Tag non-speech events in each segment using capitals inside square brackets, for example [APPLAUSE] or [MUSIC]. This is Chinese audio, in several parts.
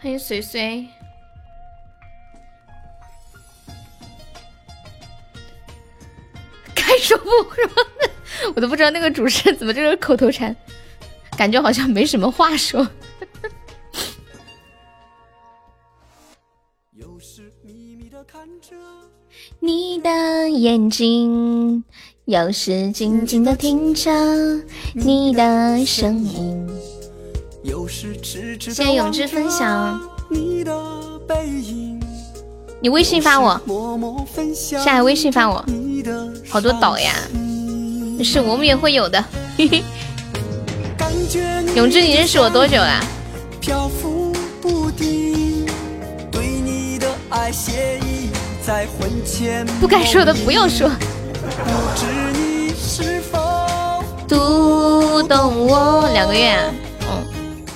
欢迎随随。[LAUGHS] 开说不说？[LAUGHS] 我都不知道那个主持人怎么这个口头禅，感觉好像没什么话说。[LAUGHS] 你的眼睛，有时静静的听着你的声音。谢谢永志分享。你微信发我，下来微信发我，好多岛呀，是我们也会有的。[LAUGHS] 永志，你认识我多久了？不该说的不要说。读懂我两个月，嗯，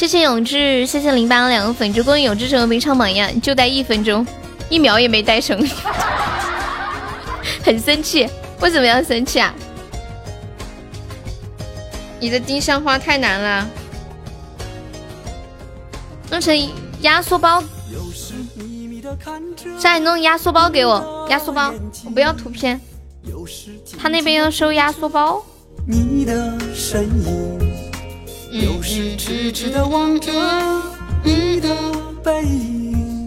谢谢永志，谢谢零八两个粉，只恭喜永志成为名场榜一样，就待一分钟，一秒也没待成，[LAUGHS] 很生气，为什么要生气啊？你的丁香花太难了，弄成压缩包，再弄压缩包给我，压缩包，我不要图片，他那边要收压缩包。有时痴痴的望着你的背影，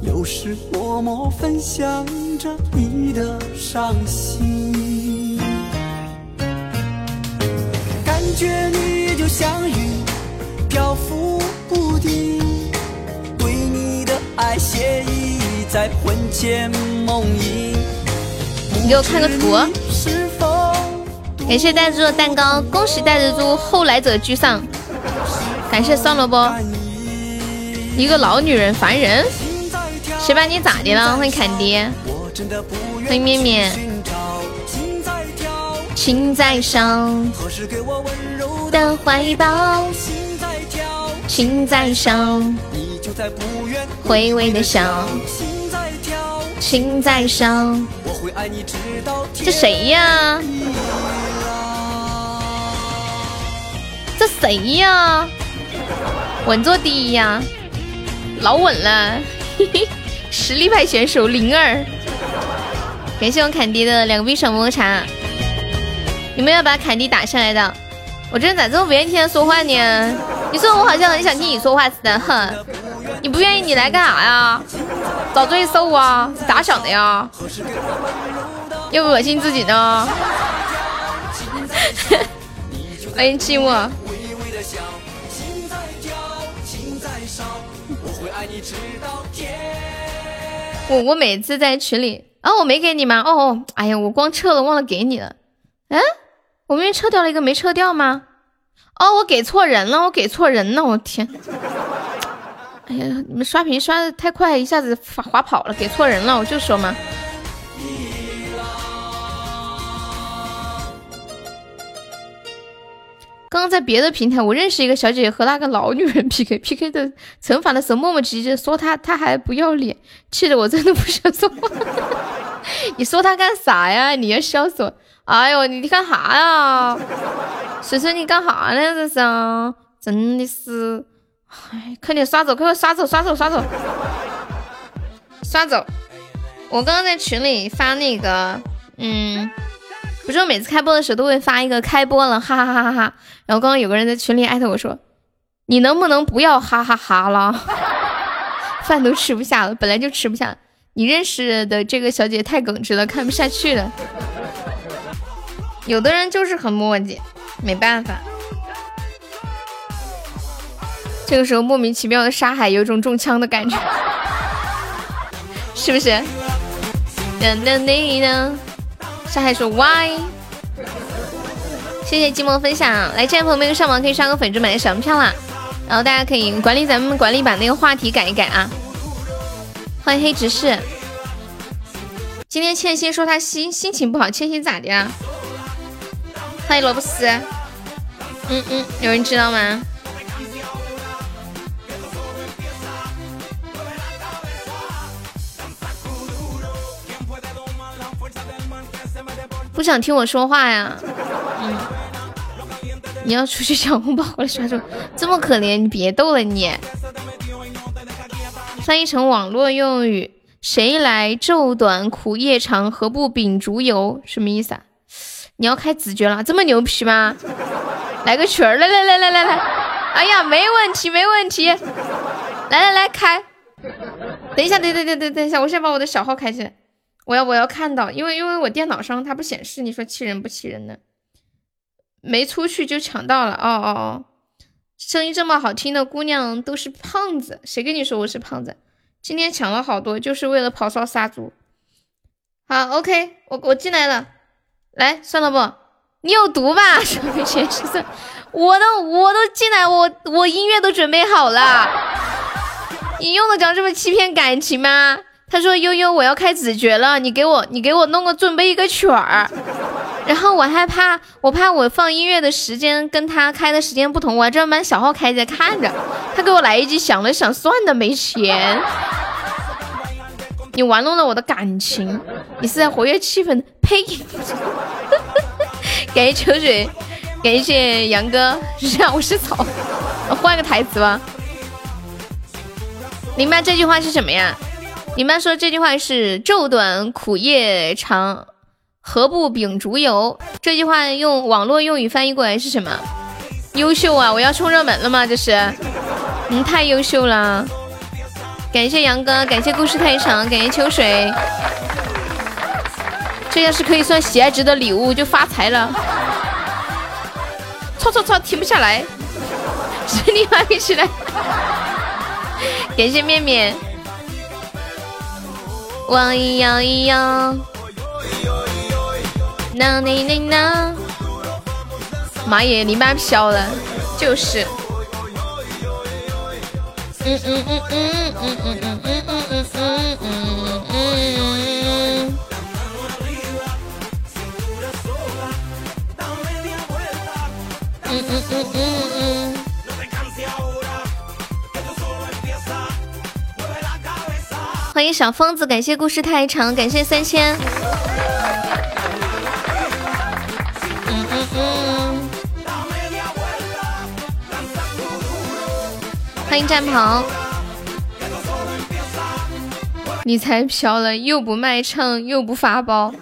有时默默分享着你的伤心。感觉你就像云，漂浮不定，对你的爱写意在魂牵梦萦。你给我看个图。感谢袋子猪的蛋糕，恭喜袋子猪后来者居上。感谢酸萝卜，一个老女人烦人，谁把你咋的了？欢迎坎迪，欢迎面面。情在烧，的怀抱，情在烧，回味的笑，情在烧。这谁呀？谁呀？稳坐第一呀，老稳了，[LAUGHS] 实力派选手灵儿。感谢我坎迪的两个冰爽么么茶，有没有把坎迪打下来的？我这人咋这么不愿意听他说话呢？你说我好像很想听你说话似的，哼！你不愿意你来干啥呀？找罪受啊？你咋想的呀？又恶心自己呢？欢迎寂寞。心在跳，情在烧我会爱你直到天我我每次在群里啊，我没给你吗？哦哦，哎呀，我光撤了，忘了给你了。嗯，我明明撤掉了一个，没撤掉吗？哦，我给错人了，我给错人了，我天！哎呀，你们刷屏刷的太快，一下子滑滑跑了，给错人了，我就说嘛。刚刚在别的平台，我认识一个小姐姐和那个老女人 [LAUGHS] PK，PK 的惩罚的时候磨磨唧唧说她，她还不要脸，气得我真的不想说话。[LAUGHS] 你说她干啥呀？你要笑死我！哎呦，你干啥呀？水水，你干啥呢？这是，真的是，哎，快点刷走，快快刷走，刷走，刷走，刷走！我刚刚在群里发那个，嗯。不是我每次开播的时候都会发一个开播了，哈哈哈哈哈。然后刚刚有个人在群里艾特我说：“你能不能不要哈哈哈了？[LAUGHS] 饭都吃不下了，本来就吃不下。你认识的这个小姐太耿直了，看不下去了。有的人就是很磨叽，没办法。这个时候莫名其妙的沙海有种中枪的感觉，[LAUGHS] 是不是？等等你呢？沙海说 Why？谢谢寂寞分享。来，这位朋友们上网可以刷个粉猪买个小门票啦。然后大家可以管理咱们管理把那个话题改一改啊。欢迎黑执事。今天倩心说她心心情不好，倩心咋的呀？欢迎萝卜丝。嗯嗯，有人知道吗？不想听我说话呀？嗯，你要出去抢红包回来刷住，这么可怜，你别逗了你。翻译成网络用语，谁来昼短苦夜长，何不秉烛游？什么意思啊？你要开子爵了，这么牛皮吗？来个曲儿，来来来来来来，哎呀，没问题没问题，来来来开。等一下，等等等等等一下，我先把我的小号开起来。我要我要看到，因为因为我电脑上它不显示，你说气人不气人呢？没出去就抢到了，哦哦哦！声音这么好听的姑娘都是胖子，谁跟你说我是胖子？今天抢了好多，就是为了跑骚杀猪。好，OK，我我进来了，来算了不？你有毒吧？上面显示的，我都我都进来，我我音乐都准备好了，你用得着这么欺骗感情吗？他说：“悠悠，我要开子爵了，你给我，你给我弄个准备一个曲儿。[LAUGHS] 然后我害怕，我怕我放音乐的时间跟他开的时间不同，我还专门把小号开着看着。他给我来一句，想了想，算了，没钱。你玩弄了我的感情，你是在活跃气氛？呸！感谢秋水，感谢杨哥，让我是草，换个台词吧。明白这句话是什么呀？”你们说这句话是“昼短苦夜长，何不秉烛游”？这句话用网络用语翻译过来是什么？优秀啊！我要冲热门了吗？这是，嗯，太优秀了！感谢杨哥，感谢故事太长，感谢秋水。这要是可以算喜爱值的礼物，就发财了。操操操，停不下来，[LAUGHS] 是你发育起来。感谢面面。我咿呀咿呀，那那那那，妈耶，你妈飘了，就是，嗯嗯嗯嗯嗯嗯嗯嗯嗯嗯嗯嗯嗯，嗯嗯嗯嗯。欢迎小疯子，感谢故事太长，感谢三千。欢迎战袍。你才飘了，又不卖唱，又不发包。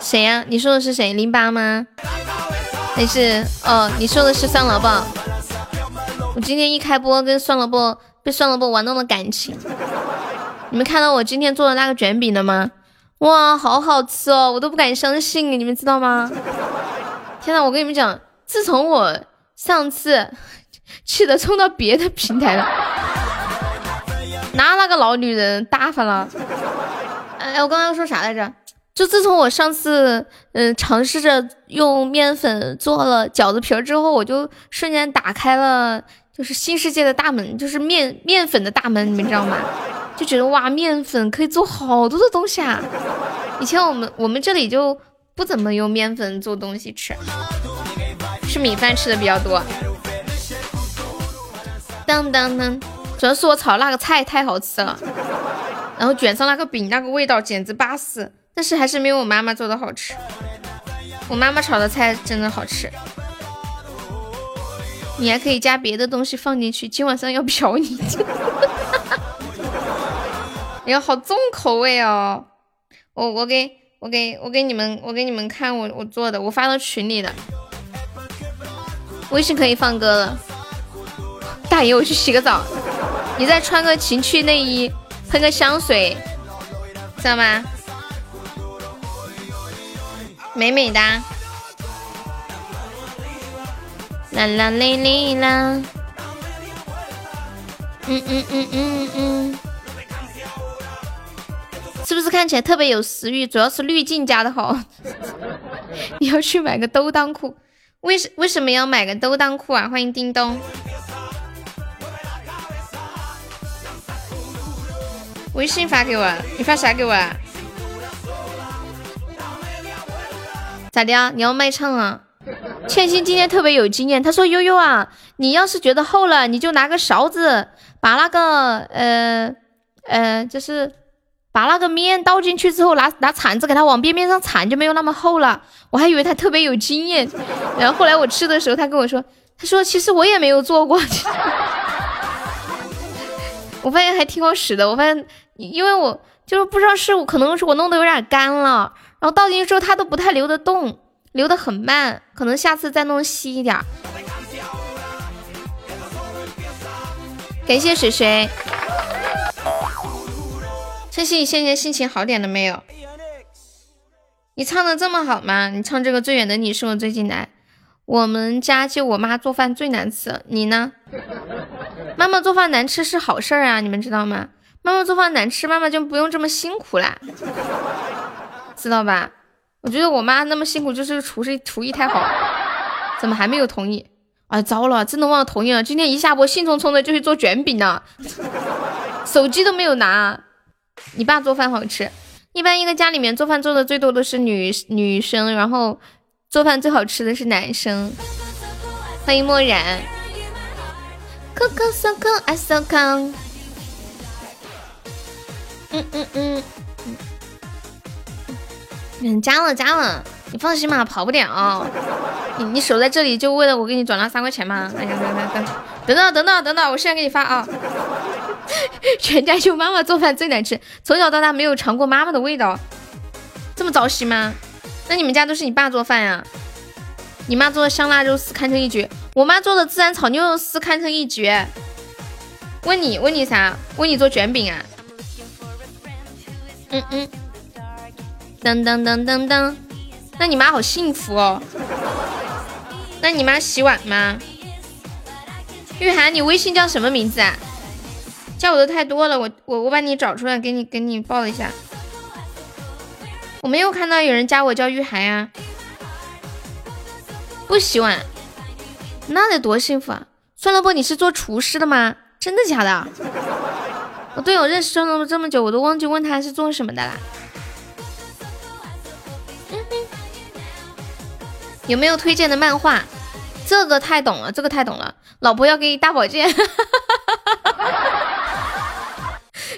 谁呀？你说的是谁？零八吗？还是哦？你说的是酸萝卜。我今天一开播，跟酸萝卜被酸萝卜玩弄了感情。你们看到我今天做的那个卷饼了吗？哇，好好吃哦，我都不敢相信，你们知道吗？天呐，我跟你们讲，自从我上次气的冲到别的平台了，拿那个老女人打发了。哎，我刚刚说啥来着？就自从我上次嗯尝试着用面粉做了饺子皮儿之后，我就瞬间打开了就是新世界的大门，就是面面粉的大门，你们知道吗？就觉得哇，面粉可以做好多的东西啊！以前我们我们这里就不怎么用面粉做东西吃，吃米饭吃的比较多。当当当，主要是我炒那个菜太好吃了，然后卷上那个饼，那个味道简直巴适。但是还是没有我妈妈做的好吃，我妈妈炒的菜真的好吃。你还可以加别的东西放进去，今晚上要 [LAUGHS] 嫖你。哎呀，好重口味哦！我我给我给我给你们我给你们看我我做的，我发到群里的，微信可以放歌了。大爷，我去洗个澡，你再穿个情趣内衣，喷个香水，知道吗？美美的。啦啦哩哩啦。嗯嗯嗯嗯嗯。是不是看起来特别有食欲？主要是滤镜加的好。[LAUGHS] 你要去买个兜裆裤，为什为什么要买个兜裆裤啊？欢迎叮咚。微信发给我，你发啥给我？啊？咋的啊？你要卖唱啊？倩心今天特别有经验，她说悠悠啊，你要是觉得厚了，你就拿个勺子把那个呃呃，就是把那个面倒进去之后，拿拿铲子给它往边边上铲，就没有那么厚了。我还以为他特别有经验，然后后来我吃的时候，他跟我说，他说其实我也没有做过。[LAUGHS] 我发现还挺好使的，我发现。因为我就是不知道是我可能是我弄的有点干了，然后倒进去之后它都不太流得动，流得很慢，可能下次再弄稀一点。感谢水水，晨曦，你现在心情好点了没有？你唱的这么好吗？你唱这个最远的你是我最近来，我们家就我妈做饭最难吃，你呢？妈妈做饭难吃是好事儿啊，你们知道吗？妈妈做饭难吃，妈妈就不用这么辛苦啦，知道吧？我觉得我妈那么辛苦，就是厨师厨艺太好。怎么还没有同意？哎，糟了，真的忘了同意了。今天一下播，兴冲冲的就去做卷饼了，手机都没有拿。你爸做饭好吃，一般一个家里面做饭做的最多的是女女生，然后做饭最好吃的是男生。欢迎墨染。Coco so co I so co，嗯嗯。嗯。嗯，加了加了，你放心吧跑不了你你守在这里就为了我给你转那三块钱吗？哎呀等等等等等等我现在给你发啊。[LAUGHS] 全家就妈妈做饭最难吃从小到大没有尝过妈妈的味道这么糟心吗？那你们家都是你爸做饭呀？你妈做的香辣肉丝堪称一绝我妈做的孜然炒牛肉丝堪称一绝。问你问你啥？问你做卷饼啊？嗯嗯。噔噔噔噔噔。那你妈好幸福哦。那你妈洗碗吗？玉涵，你微信叫什么名字啊？叫我的太多了，我我我把你找出来给你给你报一下。我没有看到有人加我叫玉涵呀。不洗碗，那得多幸福啊！算了不，你是做厨师的吗？真的假的？我队友认识这么这么久，我都忘记问他是做什么的啦。有没有推荐的漫画？这个太懂了，这个太懂了。老婆要给你大保健，[LAUGHS]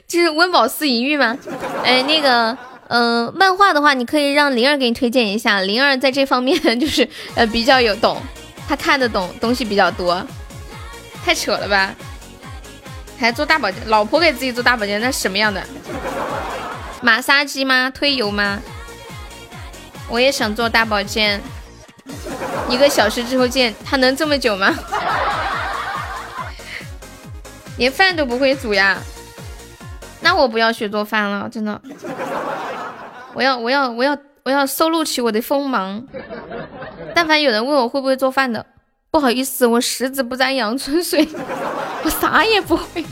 这是温饱思淫欲吗？哎，那个，嗯，漫画的话，你可以让灵儿给你推荐一下。灵儿在这方面 [LAUGHS] 就是呃比较有懂，他看得懂东西比较多。太扯了吧？还做大保健，老婆给自己做大保健，那什么样的？马杀鸡吗？推油吗？我也想做大保健，[LAUGHS] 一个小时之后见。他能这么久吗？[LAUGHS] 连饭都不会煮呀？那我不要学做饭了，真的。我要我要我要我要收录起我的锋芒。但凡有人问我会不会做饭的。不好意思，我十指不沾阳春水，[LAUGHS] 我啥也不会。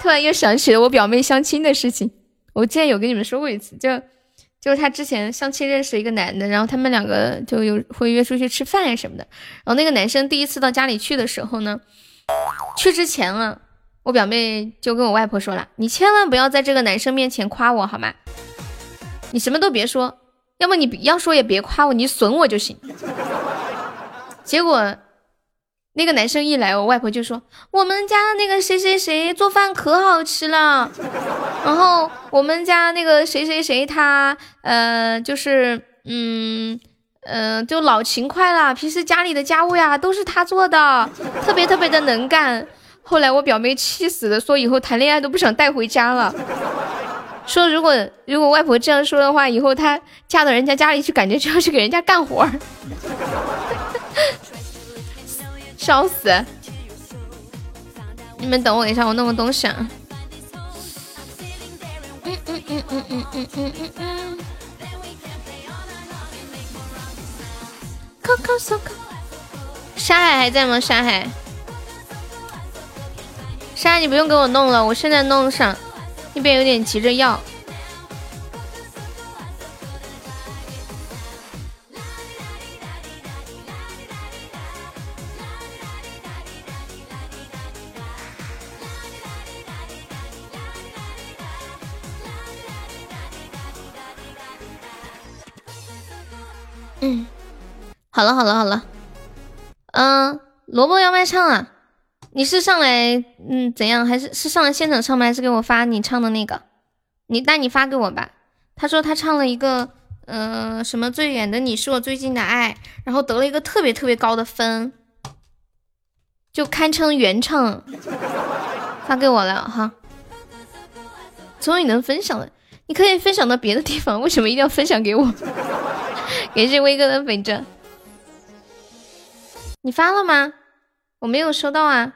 突然又想起了我表妹相亲的事情，我之前有跟你们说过一次，就就是她之前相亲认识一个男的，然后他们两个就有会约出去吃饭呀什么的。然后那个男生第一次到家里去的时候呢，去之前啊，我表妹就跟我外婆说了，你千万不要在这个男生面前夸我好吗？你什么都别说，要么你要说也别夸我，你损我就行。[LAUGHS] 结果，那个男生一来，我外婆就说：“我们家那个谁谁谁做饭可好吃了。”然后我们家那个谁谁谁他呃就是嗯嗯就老勤快了，平时家里的家务呀都是他做的，特别特别的能干。后来我表妹气死了，说以后谈恋爱都不想带回家了，说如果如果外婆这样说的话，以后她嫁到人家家里去，感觉就要去给人家干活儿。笑死！你们等我一下，我弄个东西。嗯嗯嗯嗯嗯嗯嗯嗯嗯。山海还在吗？沙海，沙海你不用给我弄了，我现在弄上，那边有点急着要。嗯，好了好了好了，嗯，萝卜要卖唱啊？你是上来嗯怎样？还是是上来现场唱吗？还是给我发你唱的那个？你那你发给我吧。他说他唱了一个呃什么最远的你是我最近的爱，然后得了一个特别特别高的分，就堪称原唱。发给我了哈，终于能分享了。你可以分享到别的地方，为什么一定要分享给我？感谢威哥的粉针，你发了吗？我没有收到啊。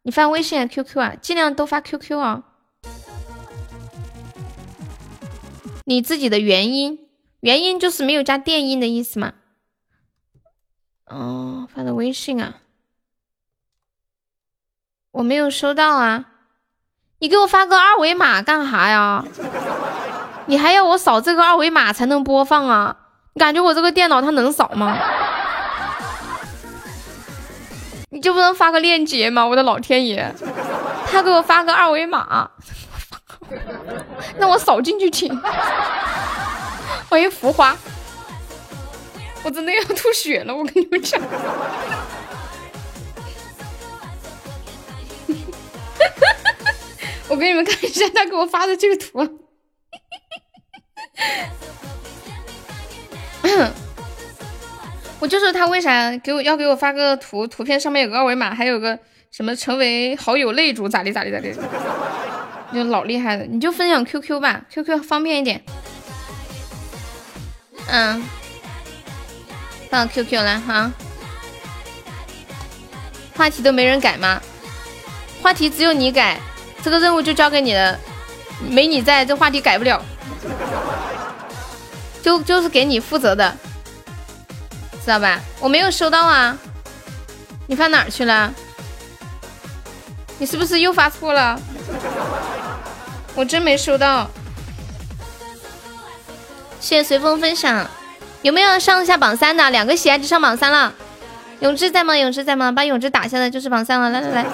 你发微信啊，QQ 啊，尽量都发 QQ 啊。你自己的原因，原因就是没有加电音的意思嘛？哦，发的微信啊，我没有收到啊。你给我发个二维码干啥呀？你还要我扫这个二维码才能播放啊？你感觉我这个电脑它能扫吗？[LAUGHS] 你就不能发个链接吗？我的老天爷，他给我发个二维码，[LAUGHS] 那我扫进去听。[LAUGHS] 欢迎浮华，我真的要吐血了，我跟你们讲。我给你们看一下他给我发的这个图。[LAUGHS] 我就说他为啥给我要给我发个图，图片上面有个二维码，还有个什么成为好友擂主咋地咋地咋地，就老厉害了。你就分享 QQ 吧，QQ 方便一点。嗯，放 QQ 来哈。话题都没人改吗？话题只有你改，这个任务就交给你了。没你在这话题改不了，[LAUGHS] 就就是给你负责的。知道吧？我没有收到啊，你发哪儿去了？你是不是又发错了？我真没收到。谢谢随风分享，有没有上一下榜三的？两个喜爱值上榜三了。永志在吗？永志在吗？把永志打下来就是榜三了。来来来，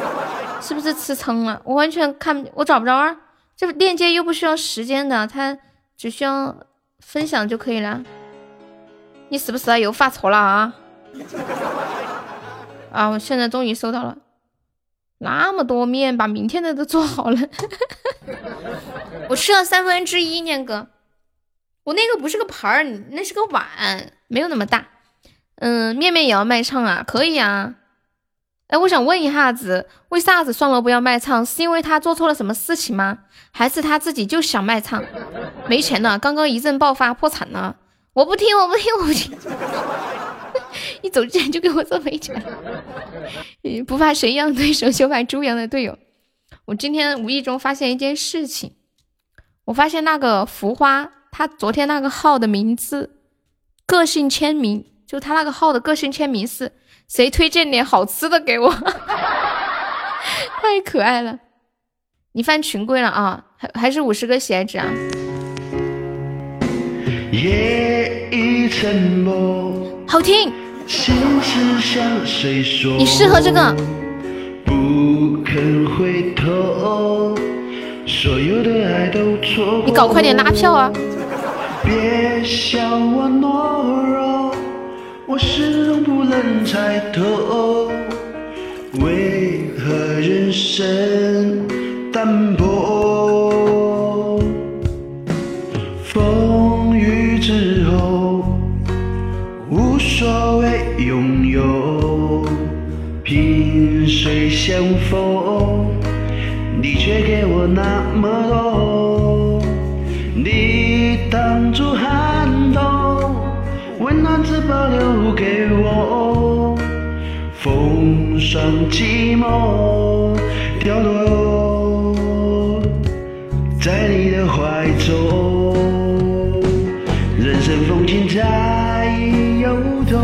是不是吃撑了？我完全看我找不着啊。这链接又不需要时间的，它只需要分享就可以了。你是不是又发错了啊？啊！我现在终于收到了，那么多面，把明天的都做好了。[LAUGHS] 我吃了三分之一，念哥，我那个不是个盘儿，那是个碗，没有那么大。嗯，面面也要卖唱啊？可以啊。哎，我想问一下子，为啥子双楼不要卖唱？是因为他做错了什么事情吗？还是他自己就想卖唱？没钱了，刚刚一阵爆发，破产了。我不听，我不听，我不听！[LAUGHS] 一走之前就给我做没钱，不怕神一样对手，就怕猪一样的队友。我今天无意中发现一件事情，我发现那个浮花，他昨天那个号的名字，个性签名，就他那个号的个性签名是“谁推荐点好吃的给我”，[LAUGHS] 太可爱了。你翻群规了啊？还还是五十个喜爱值啊？夜已沉默，好听。你适合这个。你搞快点拉票啊！别笑我懦弱，我始终不能猜透，为何人生淡薄？风雨之后，无所谓拥有。萍水相逢，风霜寂寞，掉落在你的怀中。人生风景在游走，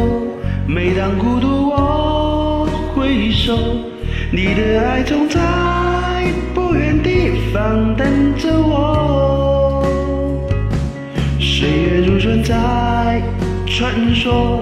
每当孤独我回首，你的爱总在不远地方等着我。岁月如船在穿梭，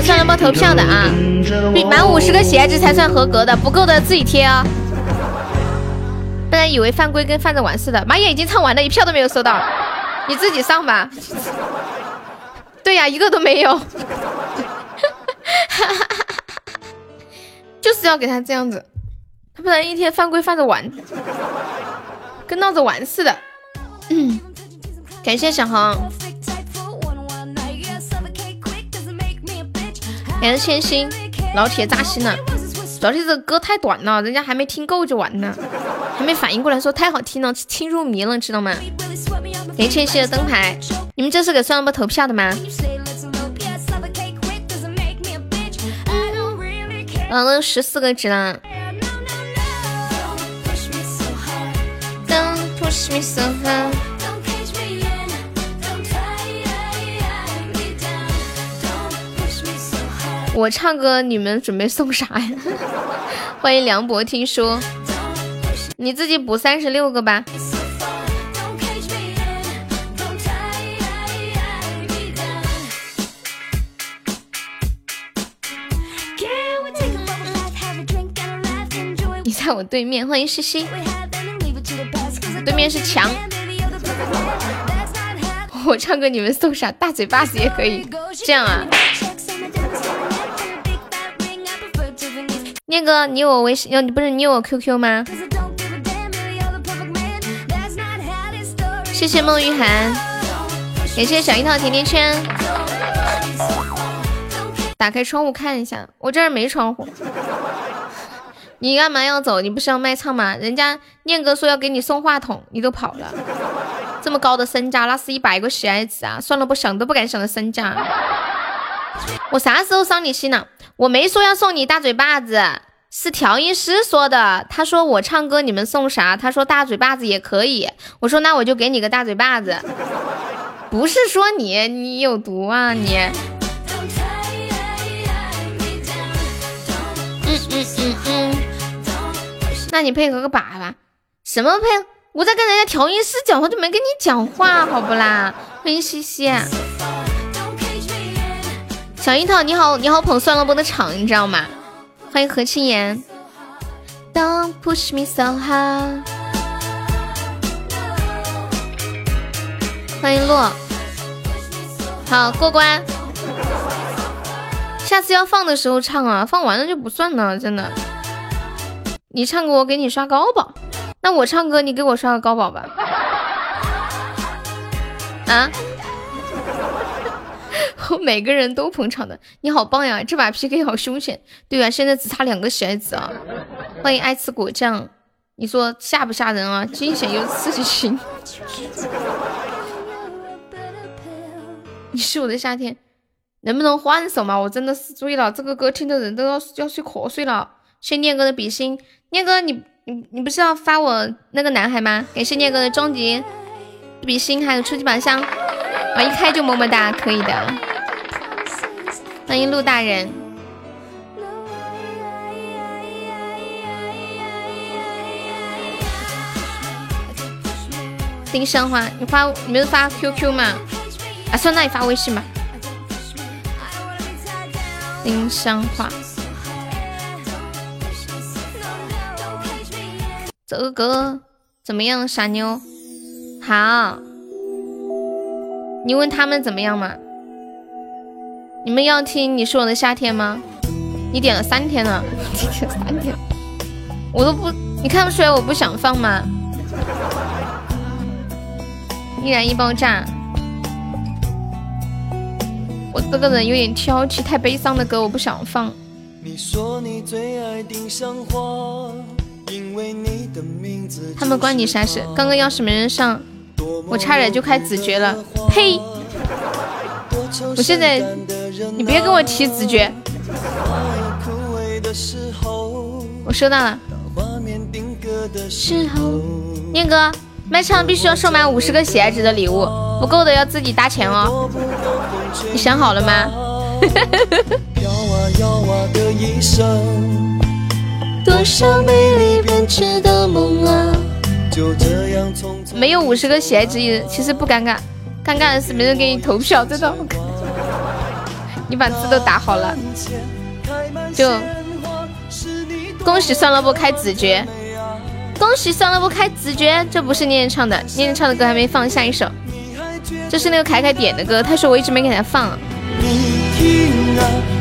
给酸萝卜投票的啊？满五十个喜爱值才算合格的，不够的自己贴哦。不然以为犯规跟犯着玩似的。马眼已经唱完了，一票都没有收到，你自己上吧。对呀，一个都没有。[LAUGHS] 就是要给他这样子，他不然一天犯规犯着玩，跟闹着玩似的。嗯，感谢小航，感谢千心，老铁扎心了。主要是这歌太短了，人家还没听够就完了，还没反应过来，说太好听了，听入迷了，知道吗？谢千心的灯牌，你们这是给酸萝卜投票的吗？嗯，都十四个值了。我唱歌，你们准备送啥呀？[LAUGHS] 欢迎梁博，听说你自己补三十六个吧。你在我对面，欢迎西西，对面是墙。我唱歌，你们送啥？大嘴巴子也可以，这样啊。念哥，你有我微信？要你不是你有我 QQ 吗？谢谢孟玉涵，感谢小樱桃甜甜圈。打开窗户看一下，我这儿没窗户。你干嘛要走？你不是要卖唱吗？人家念哥说要给你送话筒，你都跑了。这么高的身价，那是一百个喜爱值啊！算了，不想都不敢想的身价。我啥时候伤你心了？我没说要送你大嘴巴子，是调音师说的。他说我唱歌你们送啥？他说大嘴巴子也可以。我说那我就给你个大嘴巴子。不是说你你有毒啊你。嗯嗯嗯嗯。那你配合个粑粑？什么配？我在跟人家调音师讲话，就没跟你讲话，好不啦？欢迎西西。小樱桃，你好，你好捧酸萝卜的场，你知道吗？欢迎何青言。Don't push me so hard。欢迎洛，好过关。下次要放的时候唱啊，放完了就不算了，真的。你唱歌我给你刷高保，那我唱歌你给我刷个高保吧。啊？[LAUGHS] 每个人都捧场的，你好棒呀！这把 PK 好凶险。对啊，现在只差两个喜爱值啊！欢迎爱吃果酱，你说吓不吓人啊？惊险又刺激性。你是我的夏天，能不能换首嘛？我真的是醉了，这个歌听的人都要要睡瞌睡了。谢念哥的比心，念哥你你你不是要发我那个男孩吗？感谢念哥的终极比心，还有初级宝箱，啊，一开就么么哒，可以的。欢迎陆大人，丁香花，你发你没有发 QQ 吗？啊，算那你发微信吧。丁香花，这个歌怎么样？傻妞，好，你问他们怎么样嘛？你们要听《你是我的夏天》吗？你点了三天了，点了三天，我都不，你看不出来我不想放吗？易燃易爆炸，我这个人有点挑剔，太悲伤的歌我不想放。他们关你啥事？刚刚要是没人上，我差点就开子爵了，呸！我现在，你别跟我提直觉。我收到了。念哥，卖唱必须要收满五十个喜爱值的礼物，不够的要自己搭钱哦。你想好了吗？没有五十个喜爱值，其实不尴尬，尴尬的是没人给你投票，真的。你把字都打好了，就恭喜算了不开子爵，恭喜算了不开子爵，这不是念念唱的，念念唱的歌还没放，下一首，这是那个凯凯点的歌，他说我一直没给他放。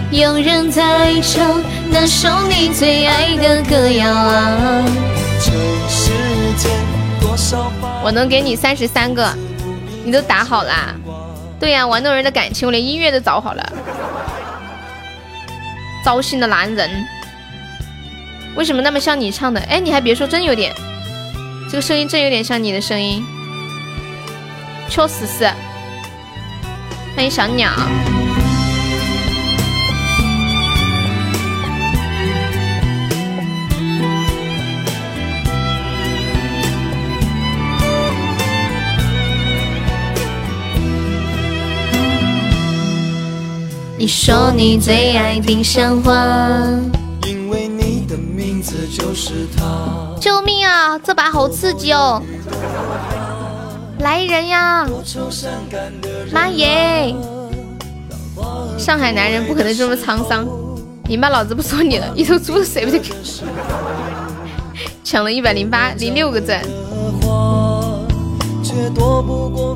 有人在唱那首你最爱的歌谣啊，我能给你三十三个，你都打好啦？对呀，玩弄人的感情，我连音乐都找好了。糟心的男人，为什么那么像你唱的？哎，你还别说，真有点，这个声音真有点像你的声音，确实是。欢迎小鸟。说你最爱丁香花，因为你的名字就是他。救命啊！这把好刺激哦！来人呀！妈耶！上海男人不可能这么沧桑。你妈老子不说你了，一头猪谁不就？抢了一百零八零六个赞。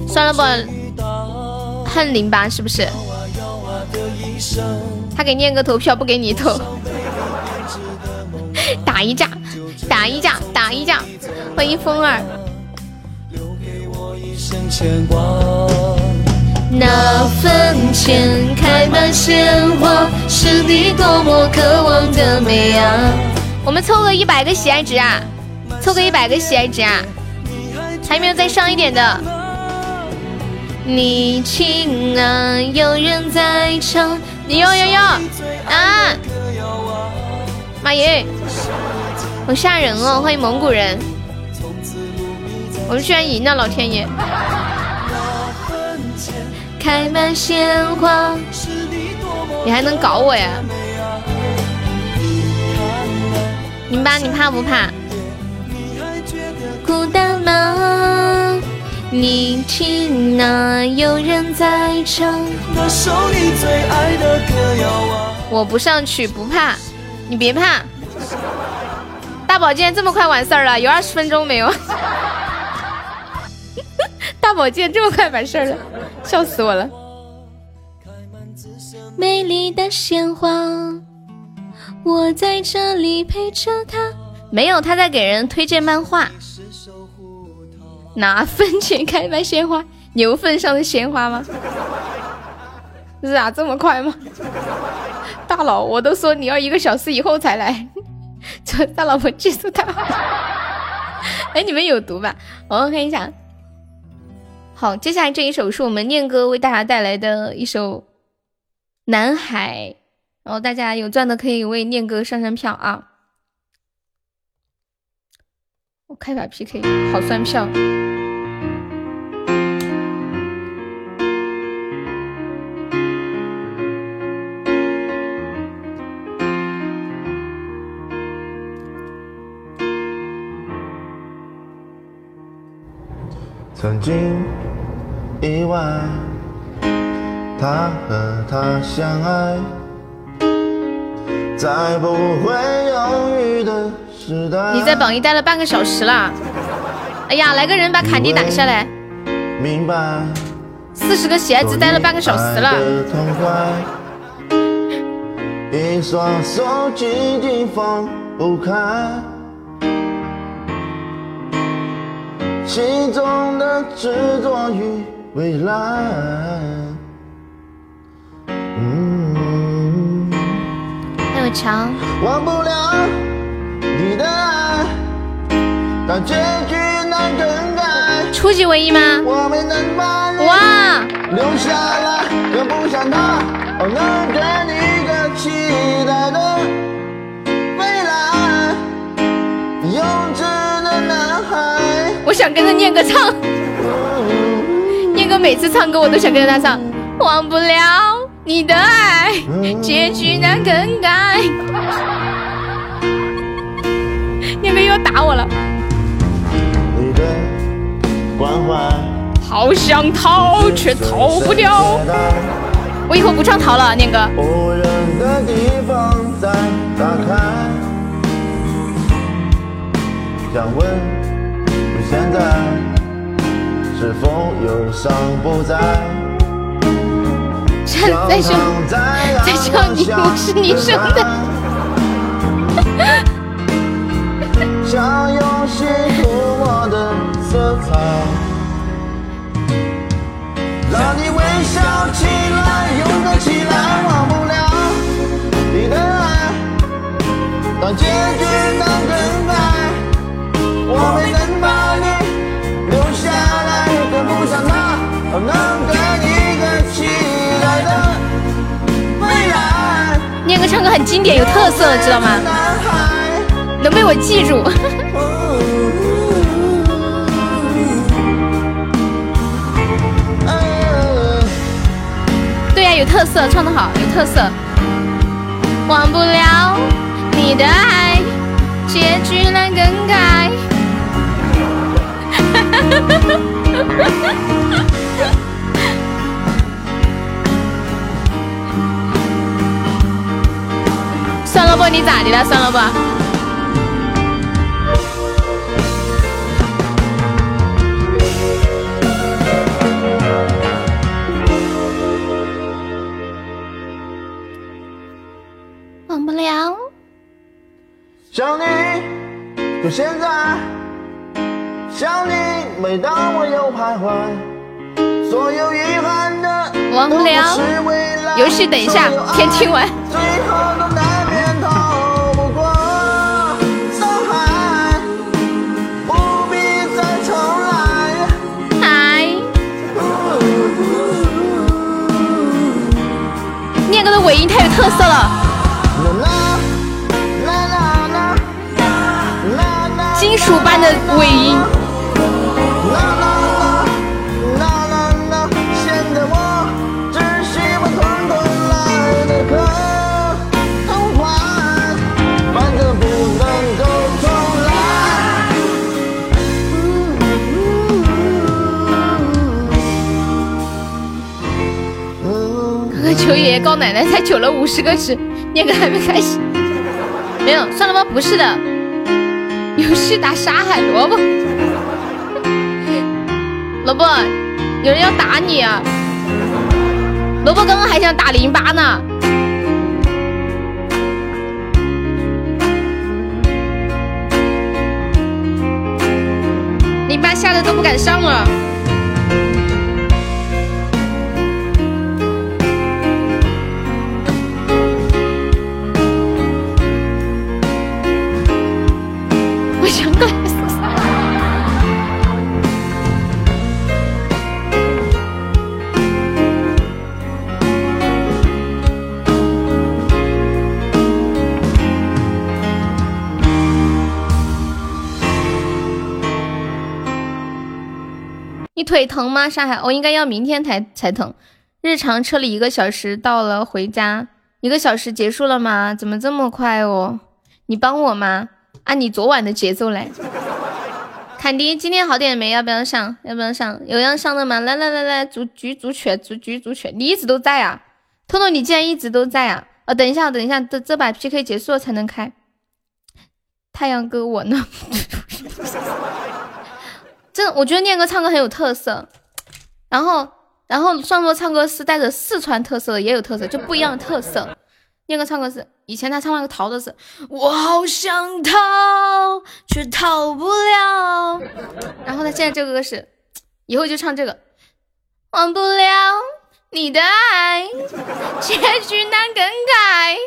算了吧，恨零八是不是？他给念哥投票，不给你投，[LAUGHS] 打一架，打一架，打一架！欢迎风儿。那坟前开满鲜花，是你多么渴望的美啊！我们凑个一百个喜爱值啊！凑个一百个喜爱值啊！还有没有再上一点的？你听啊，有人在唱。你哟哟哟啊！妈耶，好吓人哦！欢迎蒙古人，我们居然赢了，老天爷！开满鲜花，你还能搞我呀？零八，你怕不怕？孤单吗？你听啊，有人在唱那首你最爱的歌谣啊！我不上去，不怕，你别怕。大宝剑这么快完事儿了，有二十分钟没有？[LAUGHS] 大宝剑这么快完事儿了，笑死我了。美丽的鲜花，我在这里陪着他。没有，他在给人推荐漫画。拿坟前开卖鲜花，牛粪上的鲜花吗？[LAUGHS] 是啊，这么快吗？[LAUGHS] 大佬，我都说你要一个小时以后才来，[LAUGHS] 这大老婆技术太好。哎，你们有毒吧？我们看一下。好，接下来这一首是我们念哥为大家带来的一首《南海》，然后大家有钻的可以为念哥上上票啊。我开把 PK，好算票。经意外他和她相爱，在不会犹豫的时代。你在榜一待了半个小时了，哎呀，来个人把坎迪打下来。明白四十个鞋子待了半个小时了。一双手紧紧放不开，心中的执着与未来。嗯，还有强。忘不了。你的爱，但结局难更改。初级唯一吗？哇！留下来，跟不上他，能给你个期待的未来。幼稚的男孩，我想想跟着念歌唱。念哥每次唱歌，我都想跟着他唱。忘不了你的爱，结局难更改。念哥又要打我了。好想逃，却逃不掉。我以后不唱逃了，念哥。想问，现在是否忧伤不再？在笑，在笑你，我是你生的。像游戏涂抹的色彩，让你微笑起来，勇敢起来，忘不了你的爱，当结局难更改。我没能把你留下来，跟不上他，能给你个期待的未来。念哥唱歌很经典，有特色，知道吗？能被我记住。[LAUGHS] 对呀，有特色，唱得好，有特色。忘不了你的爱，结局难更改。算了不，你咋的了？算了不。忘不了。想你，就现在。想你，每当我又徘徊，所有遗憾的忘不了。游戏等一下，先听完。最后都难免逃不过伤害，不必再重来。嗨，念哥的尾音太有特色了，金属般的尾音。求爷爷告奶奶才求了五十个值，念个还没开始。没有，算了吧，不是的。游戏打沙海萝卜，萝卜，有人要打你啊！萝卜刚刚还想打零八呢。零八吓得都不敢上了。腿疼吗？上海，我应该要明天才才疼。日常车里一个小时到了，回家一个小时结束了吗？怎么这么快哦？你帮我吗？按你昨晚的节奏来。坎迪，今天好点没？要不要上？要不要上？有要上的吗？来来来来，组局组曲组局组曲，你一直都在啊？彤彤，你竟然一直都在啊？啊，等一下，等一下，这这把 PK 结束了才能开。太阳哥，我呢？这我觉得念哥唱歌很有特色，然后然后上座唱歌是带着四川特色的，也有特色，就不一样的特色。念哥唱歌是以前他唱那个逃的是我好想逃，却逃不了。然后他现在这个歌是，以后就唱这个，忘不了你的爱，结局难更改，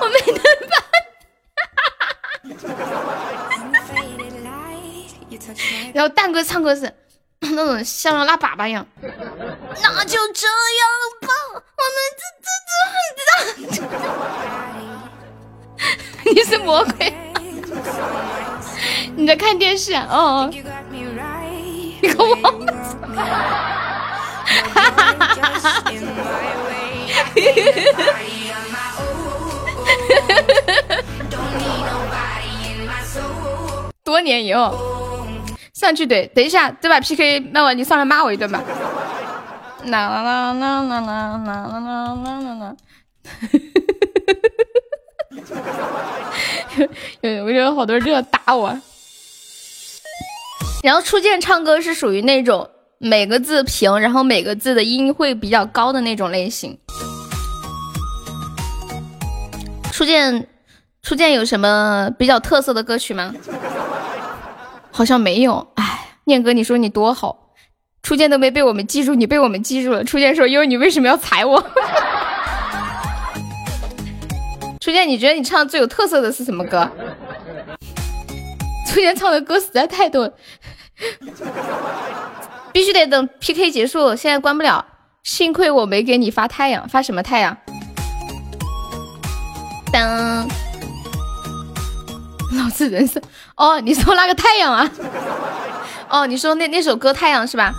我没能把。然后蛋哥唱歌是 [COUGHS] 那种像拉粑粑一样，[LAUGHS] 那就这样吧，我们这这这 [LAUGHS] 你是魔鬼？[LAUGHS] 你在看电视啊？哦。你个王八多年以后上去怼，等一下这把 PK 那我你上来骂我一顿吧。啦啦啦啦啦啦啦啦啦啦啦。有我觉得好多人就要打我。然后初见唱歌是属于那种每个字平，然后每个字的音会比较高的那种类型。初见，初见有什么比较特色的歌曲吗？好像没有。哎，念哥，你说你多好，初见都没被我们记住，你被我们记住了。初见说：“因为你为什么要踩我？” [LAUGHS] 初见，你觉得你唱最有特色的是什么歌？初见唱的歌实在太多，[LAUGHS] 必须得等 PK 结束，现在关不了。幸亏我没给你发太阳，发什么太阳？当，[LAUGHS] 老子人生哦，你说那个太阳啊？哦，你说那那首歌太阳是吧？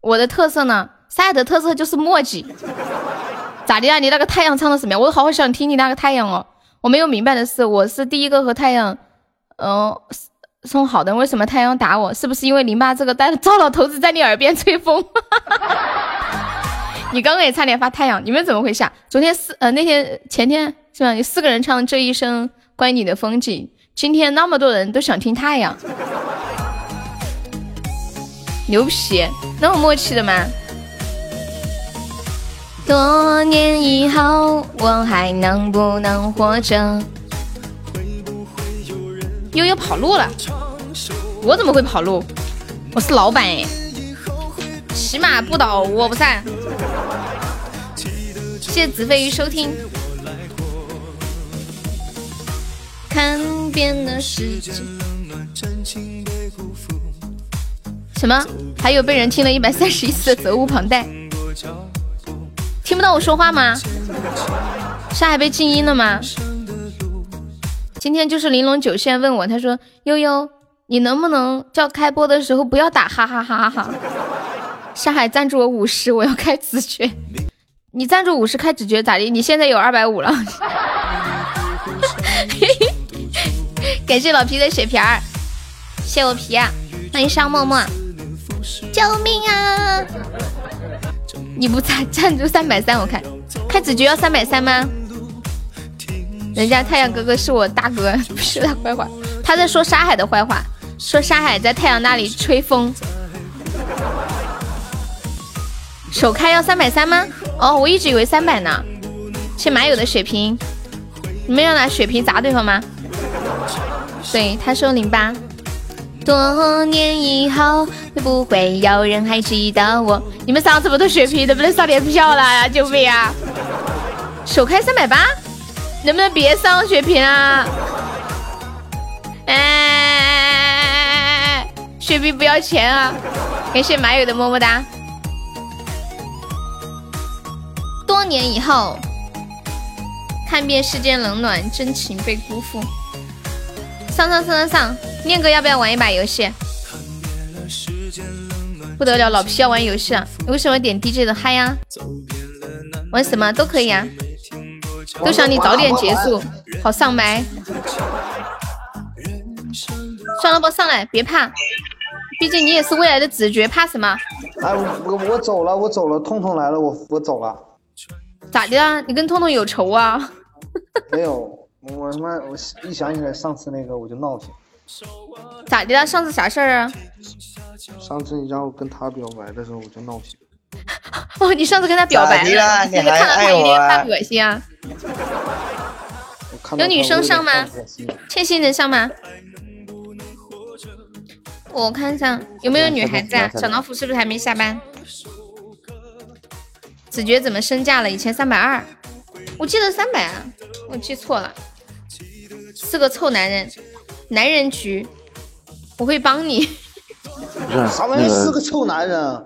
我的特色呢？三亚的特色就是墨迹。咋的啊？你那个太阳唱的什么呀？我好想听你那个太阳哦。我没有明白的是，我是第一个和太阳，嗯，送好的。为什么太阳打我？是不是因为林爸这个呆糟老头子在你耳边吹风？[LAUGHS] 你刚刚也差点发太阳，你们怎么回事啊？昨天四呃那天前天是吧？你四个人唱这一生关于你的风景，今天那么多人都想听太阳，牛皮，那么默契的吗？多年以后，我还能不能活着？悠悠跑路了，我怎么会跑路？我是老板哎，骑马不倒我不散。谢谢子飞鱼收听。看遍了世界。什么？还有被人听了一百三十一次的责无旁贷？听不到我说话吗？沙海被静音了吗？今天就是玲珑九线问我，他说悠悠，你能不能叫开播的时候不要打哈哈哈哈？沙海赞助我五十，我要开子爵。你赞助五十开子爵咋的？你现在有二百五了。[LAUGHS] 感谢老皮的血瓶儿，谢我皮啊！欢迎沙默默，救命啊！你不赞赞助三百三，我看开子爵要三百三吗？人家太阳哥哥是我大哥，[LAUGHS] 不是他坏话，他在说沙海的坏话，说沙海在太阳那里吹风。首开要三百三吗？哦，我一直以为三百呢。谢马友的血瓶，你们要拿血瓶砸对方吗？对，他说零八。多年以后会不会有人还记得我？你们上这么多血瓶，能不能上点票了呀？救命啊！首开三百八，能不能别上血瓶啊？哎，血瓶不要钱啊！感谢马友的么么哒。多年以后，看遍世间冷暖，真情被辜负。上上上上上，念哥要不要玩一把游戏？不得了，老皮要玩游戏啊！你为什么点 DJ 的嗨呀？玩什么都可以啊，都想你早点结束，好上麦。算了，不上来，别怕，毕竟你也是未来的子爵，怕什么？哎，我我走了，我走了，痛痛来了，我我走了。咋的啊？你跟痛痛有仇啊？[LAUGHS] 没有。我他妈，我一想起来上次那个我就闹心。咋的了？上次啥事儿啊？上次你让我跟他表白的时候我就闹心。[LAUGHS] 哦，你上次跟他表白了？你还爱我啊？恶心啊！有女生上吗？欠薪能上吗？我看一下有没有女孩子啊？小老虎是不是还没下班？子爵怎么身价了？以前三百二，我记得三百啊，我记错了。是个臭男人，男人局，我会帮你。啥玩意？是个臭男人。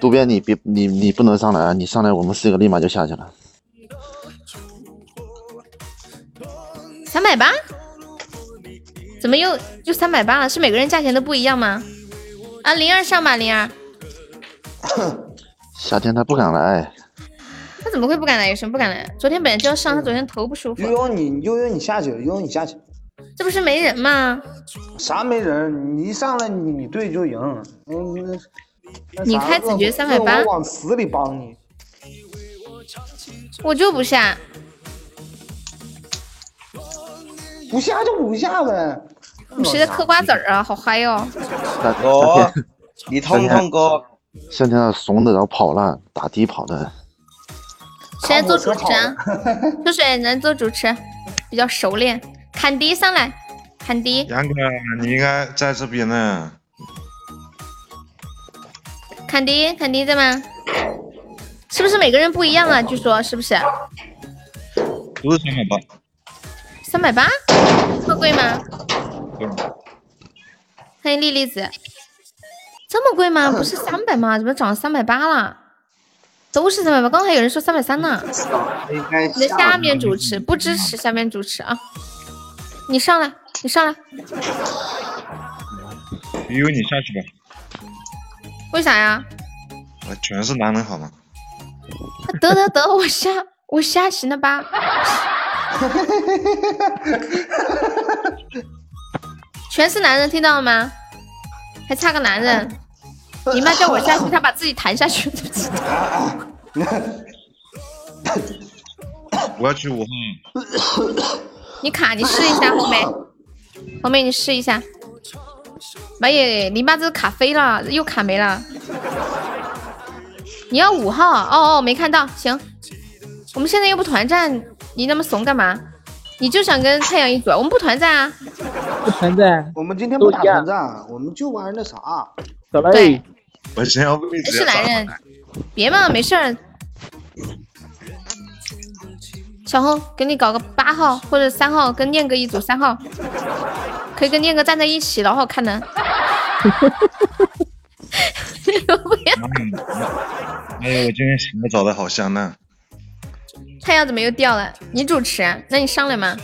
渡边，你别你你不能上来啊！你上来，我们四个立马就下去了。三百八？怎怎么又又三百八了？是每个人价钱都不一样吗？啊，灵儿上吧，灵儿。夏天他不敢来，他怎么会不敢来？有什么不敢来？昨天本来就要上，他昨天头不舒服悠。悠你悠悠你下去，悠悠你下去。这不是没人吗？啥没人？你一上来你你对就赢。嗯，那你开子爵三百八，我往死里帮你。我就不下。不下就不下呗。你谁在嗑瓜子儿啊？好嗨哟哦！哥，你痛痛哥。夏天怂的，然后跑了，打的跑的。谁在做主持啊？秋水来做主持，比较熟练。坎迪上来，坎迪。杨哥，你应该在这边呢。坎迪，坎迪在吗？是不是每个人不一样啊？据说是不是？不是三百八。三百八？这么贵吗？欢迎莉莉子。这么贵吗？不是三百吗？怎么涨三百八了？都是三百八，刚才有人说三百三呢。你的下面主持不支持下面主持啊！你上来，你上来。悠悠，你下去吧。为啥呀？全是男人好吗？得得得，[LAUGHS] 我下我下行了吧？[LAUGHS] 全是男人，听到了吗？还差个男人，你妈叫我下去，她把自己弹下去。[LAUGHS] 我要去五号。你卡，你试一下红梅，红梅你试一下。妈耶，你妈这卡飞了，又卡没了。你要五号？哦哦，没看到。行，我们现在又不团战，你那么怂干嘛？你就想跟太阳一组？我们不团战啊。不团战。我们今天不打团战，我们就玩那啥。对。我。是男人，别嘛，没事儿。小红，给你搞个八号或者三号，跟念哥一组三号，可以跟念哥站在一起，老好看呢。[LAUGHS] 不要。哎呀，我今天醒的早的好香呢。太阳怎么又掉了？你主持？那你上来嘛。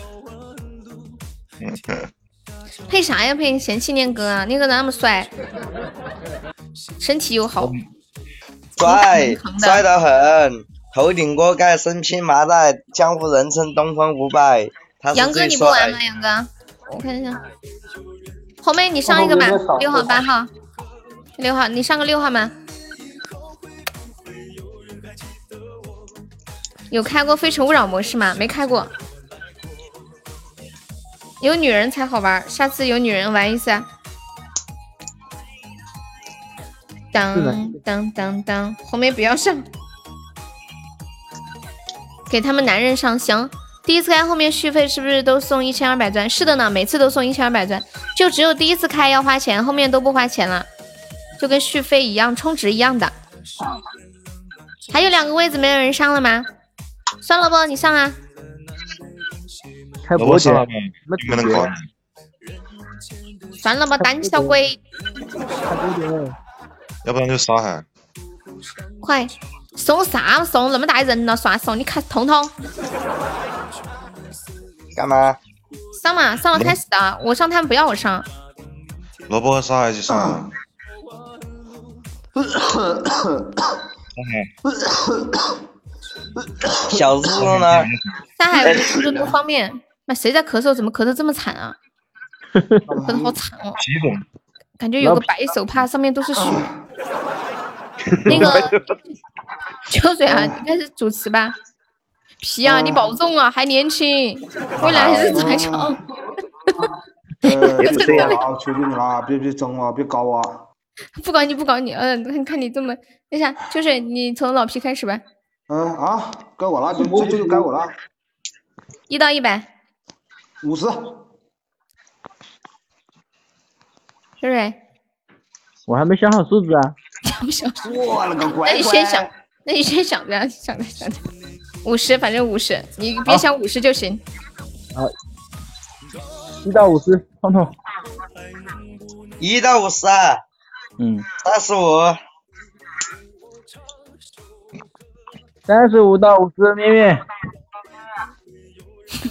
[LAUGHS] 配啥呀？配嫌弃念哥啊？念哥咋那么帅？身体又好。帅，帅得很。头顶锅盖，身披麻袋，江湖人称东方不败。杨哥，你不玩吗？杨哥，我看一下。红妹，你上一个吧，六号、八号。六号，你上个六号吗？有开过《非诚勿扰》模式吗？没开过。有女人才好玩，下次有女人玩一下。当当当当，红梅不要上。给他们男人上行，第一次开后面续费是不是都送一千二百钻？是的呢，每次都送一千二百钻，就只有第一次开要花钱，后面都不花钱了，就跟续费一样，充值一样的。还有两个位子没有人上了吗？算了不，你上啊。开播去，没能搞。算了吧，胆小鬼。要不然就杀海。快。怂啥怂那么大人了，算怂你看彤彤。干嘛？上嘛，上了开始的。我上他们不要我上。萝卜和沙海去上。[COUGHS] 小猪呢？沙海不是不方便。那谁在咳嗽？怎么咳嗽这么惨啊？咳的好惨哦。感觉有个白手帕，上面都是血。[LAUGHS] 那个。[LAUGHS] 秋水啊，你开始主持吧。皮啊，你保重啊，还年轻，未来日子还长。[LAUGHS] 别这样啊！求求你了，别别争了，别搞我！不搞你不搞你，嗯，看看你这么，那啥秋水，你从老皮开始吧。嗯啊，该我了，这这就该我了。一到一百。五十。秋水。我还没想好数字啊。想不想？我了个乖乖！那你先想。那你先想着，想着想着，五十，反正五十，你别想五十就行。好，一到五十，彤彤。一到五十啊。嗯。三十五。三十五到五十，面面。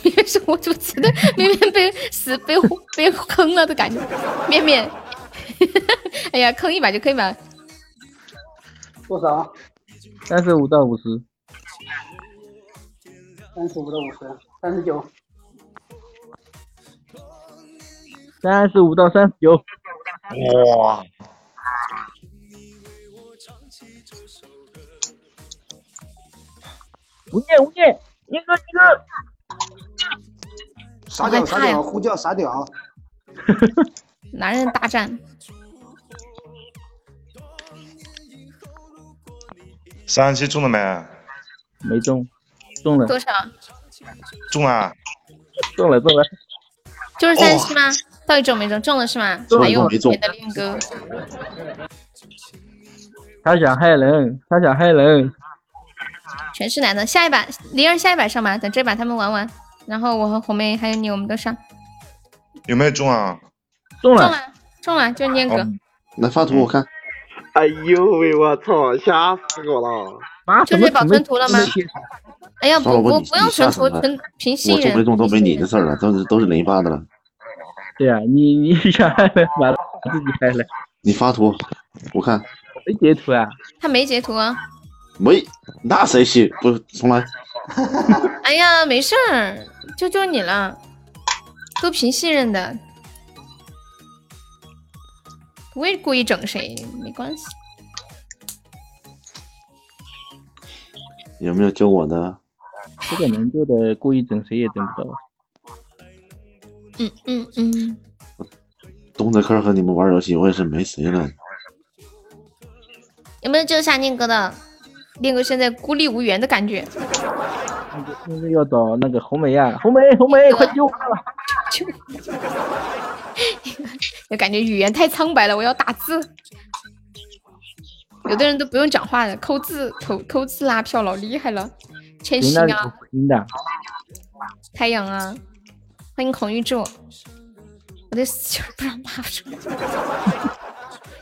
面面是我主持的，面面被死被被坑了的感觉。面面，[LAUGHS] 哎呀，坑一把就可以吧。多少？三十五到五十。三十五到五十，三十九。三十五到三十九。哇！吴念吴念，一个一个。傻屌傻屌，呼叫傻屌。[LAUGHS] 男人大战。三十七中了没？没中，中了。多少？中了。中了中了。就是三十七吗？到底中没中？中了是吗？中了没中。别的。他想害人，他想害人。全是男的，下一把灵儿下一把上吧，等这把他们玩完，然后我和红妹还有你，我们都上。有没有中啊？中了，中了，中了，就是念哥。来发图我看。[LAUGHS] 哎呦喂，我操，吓死我了！就是保存图了吗？哎呀，不不不用存图，存凭信任。我中没中都没你的事儿了，都是都是雷发的了。对呀，你你想害了，完了自己害了。你发图，我看。没截图啊？他没截图啊。没，那谁信？不重来。哎呀，没事儿，就就你了，都凭信任的，不会故意整谁，没关系。有没有救我的？这个能救的，故意整谁也整不到。嗯嗯嗯。东子克和你们玩游戏，我也是没谁了。有没有救下念哥的？念哥现在孤立无援的感觉。现在要找那个红梅呀，红梅红梅，快救我！救！[LAUGHS] 就感觉语言太苍白了，我要打字。有的人都不用讲话的，抠字扣扣字拉票老厉害了。千玺啊，太阳啊，欢迎孔玉柱。我的死劲不让骂出来。[LAUGHS]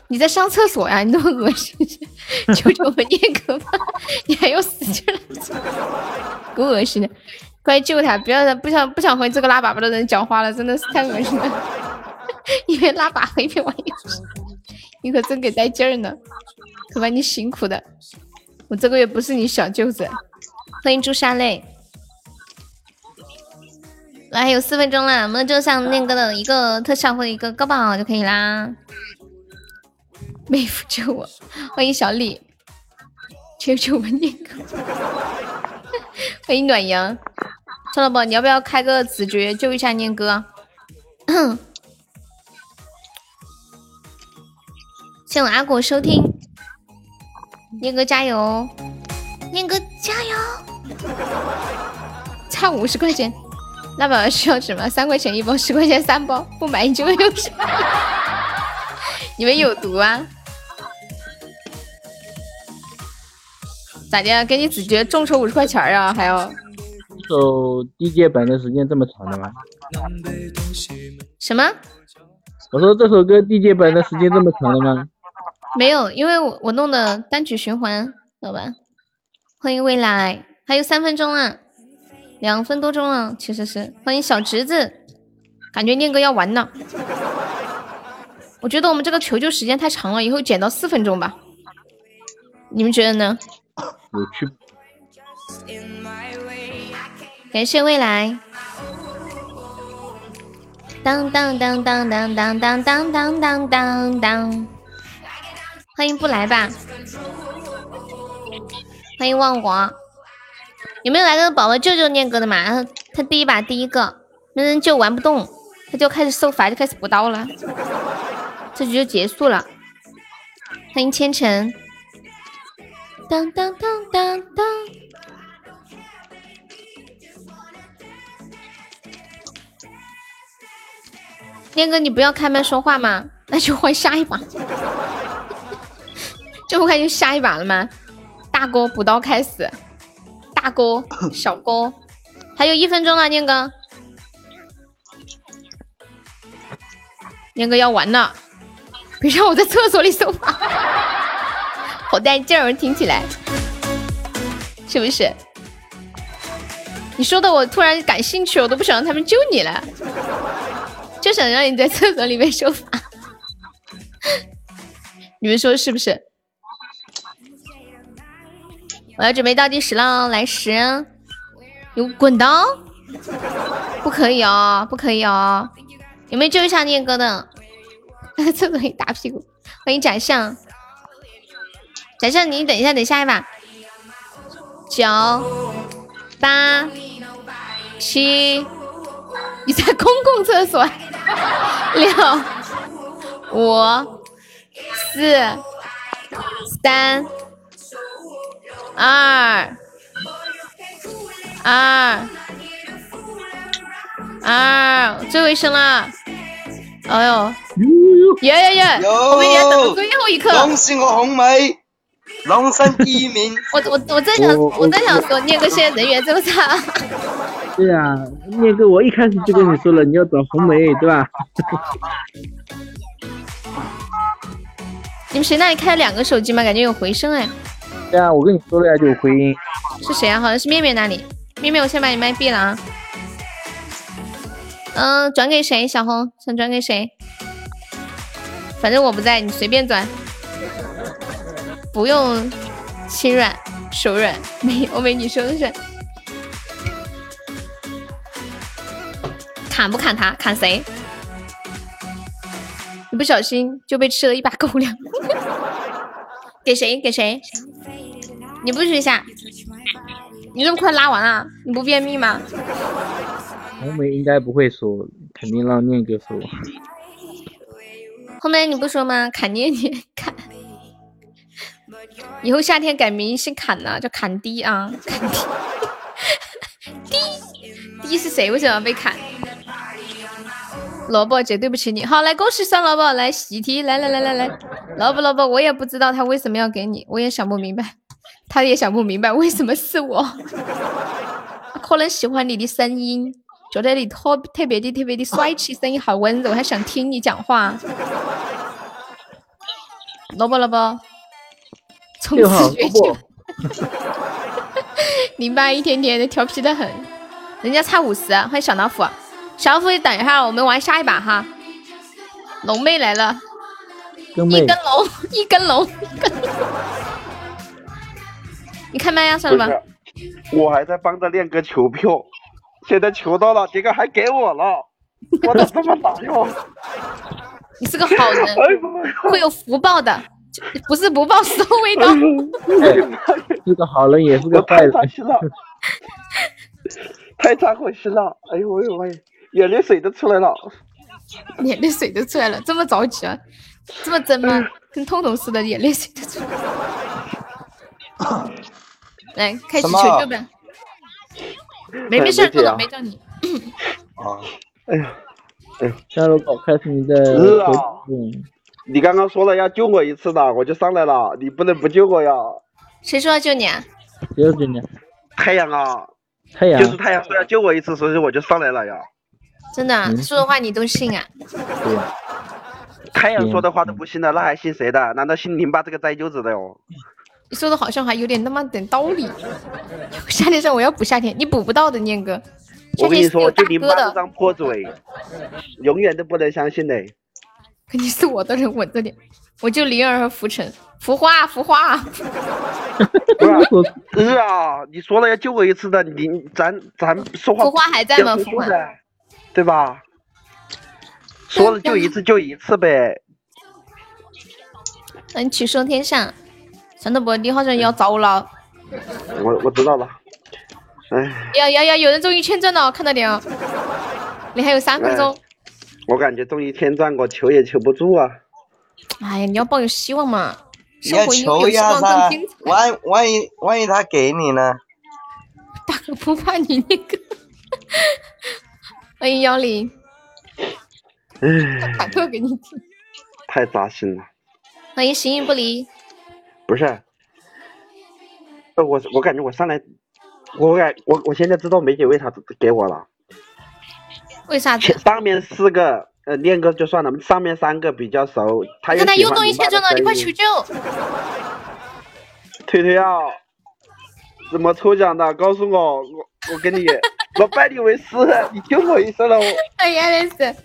你在上厕所呀？你那么恶心，求求我念哥吧！你还要死劲了，[LAUGHS] 够恶心的！快救他！不要不想不想和这个拉粑粑的人讲话了，真的是太恶心了。[LAUGHS] 一边拉粑粑一边玩游戏，你可真给带劲儿呢！可把你辛苦的，我这个月不是你小舅子。欢迎朱砂泪，来还有四分钟了，我们就像念哥的一个特效或者一个高保就可以啦。妹夫救我！欢迎小李，求求我念哥！[LAUGHS] 欢迎暖阳，宋老宝，你要不要开个子爵救一下念哥？谢我阿果收听，念哥加油！念哥加油！差五十块钱，那宝需要什么？三块钱一包，十块钱三包，不买你就有啥？[LAUGHS] 你们有毒啊！咋的？给你子爵众筹五十块钱啊？还要？首 DJ 版的时间这么长的吗？什么？我说这首歌 DJ 版的时间这么长的吗？没有，因为我我弄的单曲循环，好吧？欢迎未来，还有三分钟啊，两分多钟啊，其实是。欢迎小侄子，感觉念哥要完了。我觉得我们这个求救时间太长了，以后减到四分钟吧。你们觉得呢？有趣。感谢未来。当当当当当当当当当当当。欢迎不来吧。欢迎万华。有没有来个宝宝救救念哥的嘛？他第一把第一个，没人救玩不动，他就开始受罚，就开始补刀了。这局就结束了。欢迎千尘。当当当当当！念哥，你不要开麦说话吗？那就换下一把，这么快就下一把了吗？大哥补刀开始，大哥、[LAUGHS] 小哥，还有一分钟了，念哥，念哥要完了，别让我在厕所里搜吧。好带劲儿，听起来是不是？你说的我突然感兴趣，我都不想让他们救你了，就想让你在厕所里面受罚。[LAUGHS] 你们说是不是？我要准备倒计时了，来十，有滚刀，不可以哦，不可以哦。有没有救一下念哥的？[LAUGHS] 厕所里打屁股，欢迎展象，展象你等一下，等下一把，九八七，你在公共厕所，[LAUGHS] 六五四三二二二，最后一声了，哎呦！耶耶耶！我们也等最后一刻。恭喜我红梅，龙山第一名。[LAUGHS] 我我我在想，我在想说，念哥现在人缘这么差。对啊，念哥，我一开始就跟你说了，你要找红梅，[LAUGHS] 对吧？[LAUGHS] 你们谁那里开了两个手机吗？感觉有回声哎。对啊，我跟你说了呀，就有回音。是谁啊？好像是面面那里。面面，我先把你麦闭了啊。嗯，转给谁？小红想转给谁？反正我不在，你随便转，不用心软手软。没，我没你说的是。砍不砍他？砍谁？一不小心就被吃了一把狗粮。[LAUGHS] 给谁？给谁？你不许下！你这么快拉完了？你不便秘吗？红梅应该不会说，肯定让念哥说。后面你不说吗？砍念念砍，以后夏天改名姓砍呢，叫砍低啊，[LAUGHS] 砍低。低低是谁？为什么要被砍？萝卜姐，对不起你。好，来恭喜酸萝卜，来喜提，来来来来来，萝卜萝卜，我也不知道他为什么要给你，我也想不明白，他也想不明白为什么是我，可能喜欢你的声音。觉得你特特别的特别的帅气，声音好温柔，还想听你讲话。萝卜萝卜，从此绝交。[LAUGHS] 零八一天天的调皮的很，人家差五十，欢迎小老虎。小老虎，等一下，我们玩下一把哈。龙妹来了，一根龙，一根龙，一根龙。你开麦呀，算了吧。我还在帮着练哥求票。现在求到了，结果还给我了，我咋这么打哟？[LAUGHS] 你是个好人，会有福报的，不是不报收尾的。[LAUGHS] 是个好人也是个坏人。太伤心了，太伤心了！哎呦喂喂，眼泪水都出来了，眼泪水都出来了，这么着急啊？这么真吗？跟痛痛似的，眼泪水都出来了。来，开始求救呗。没没事，痛痛没叫你。啊，哎呀，哎呀，下楼搞开始你的。是啊。你刚刚说了要救我一次的，我就上来了，你不能不救我呀。谁说要救你啊？谁要救你？太阳啊！太阳。就是太阳说要救我一次，所以我就上来了呀。真的，说的话你都信啊？对呀。太阳说的话都不信了，那还信谁的？难道信零八这个栽舅子的哟？你说的好像还有点那么点道理。夏天上我要补夏天，你补不到的，念哥。我跟你说，就你妈这张破嘴，永远都不能相信嘞。肯定是我的人稳着点，[LAUGHS] 我就灵儿和浮尘，浮花，浮花。[LAUGHS] 是啊，你说了要救我一次的，你咱咱说话。浮花还在吗？浮花，对吧？说了救一次就一次呗。那你取胜天下。上头不，你好像要糟了。[LAUGHS] 我我知道了。哎。呀呀呀！有人中一千钻了，看到点哦。你还有三分钟。我感觉中一天钻，我求也求不住啊。哎呀，你要抱有希望嘛。你要求呀噻。万万一万一他给你呢？大哥不怕你那个。欢迎幺零。哎。忐忑给你听。太扎心了。欢迎形影不离。不是，呃，我我感觉我上来，我感我我现在知道梅姐为啥给我了，为啥？上面四个呃练歌就算了，上面三个比较熟，他又他又中一千钻了，你快求救！推推啊，怎么抽奖的？告诉我，我我给你，[LAUGHS] 我拜你为师，你救我一生了。我哎呀，那是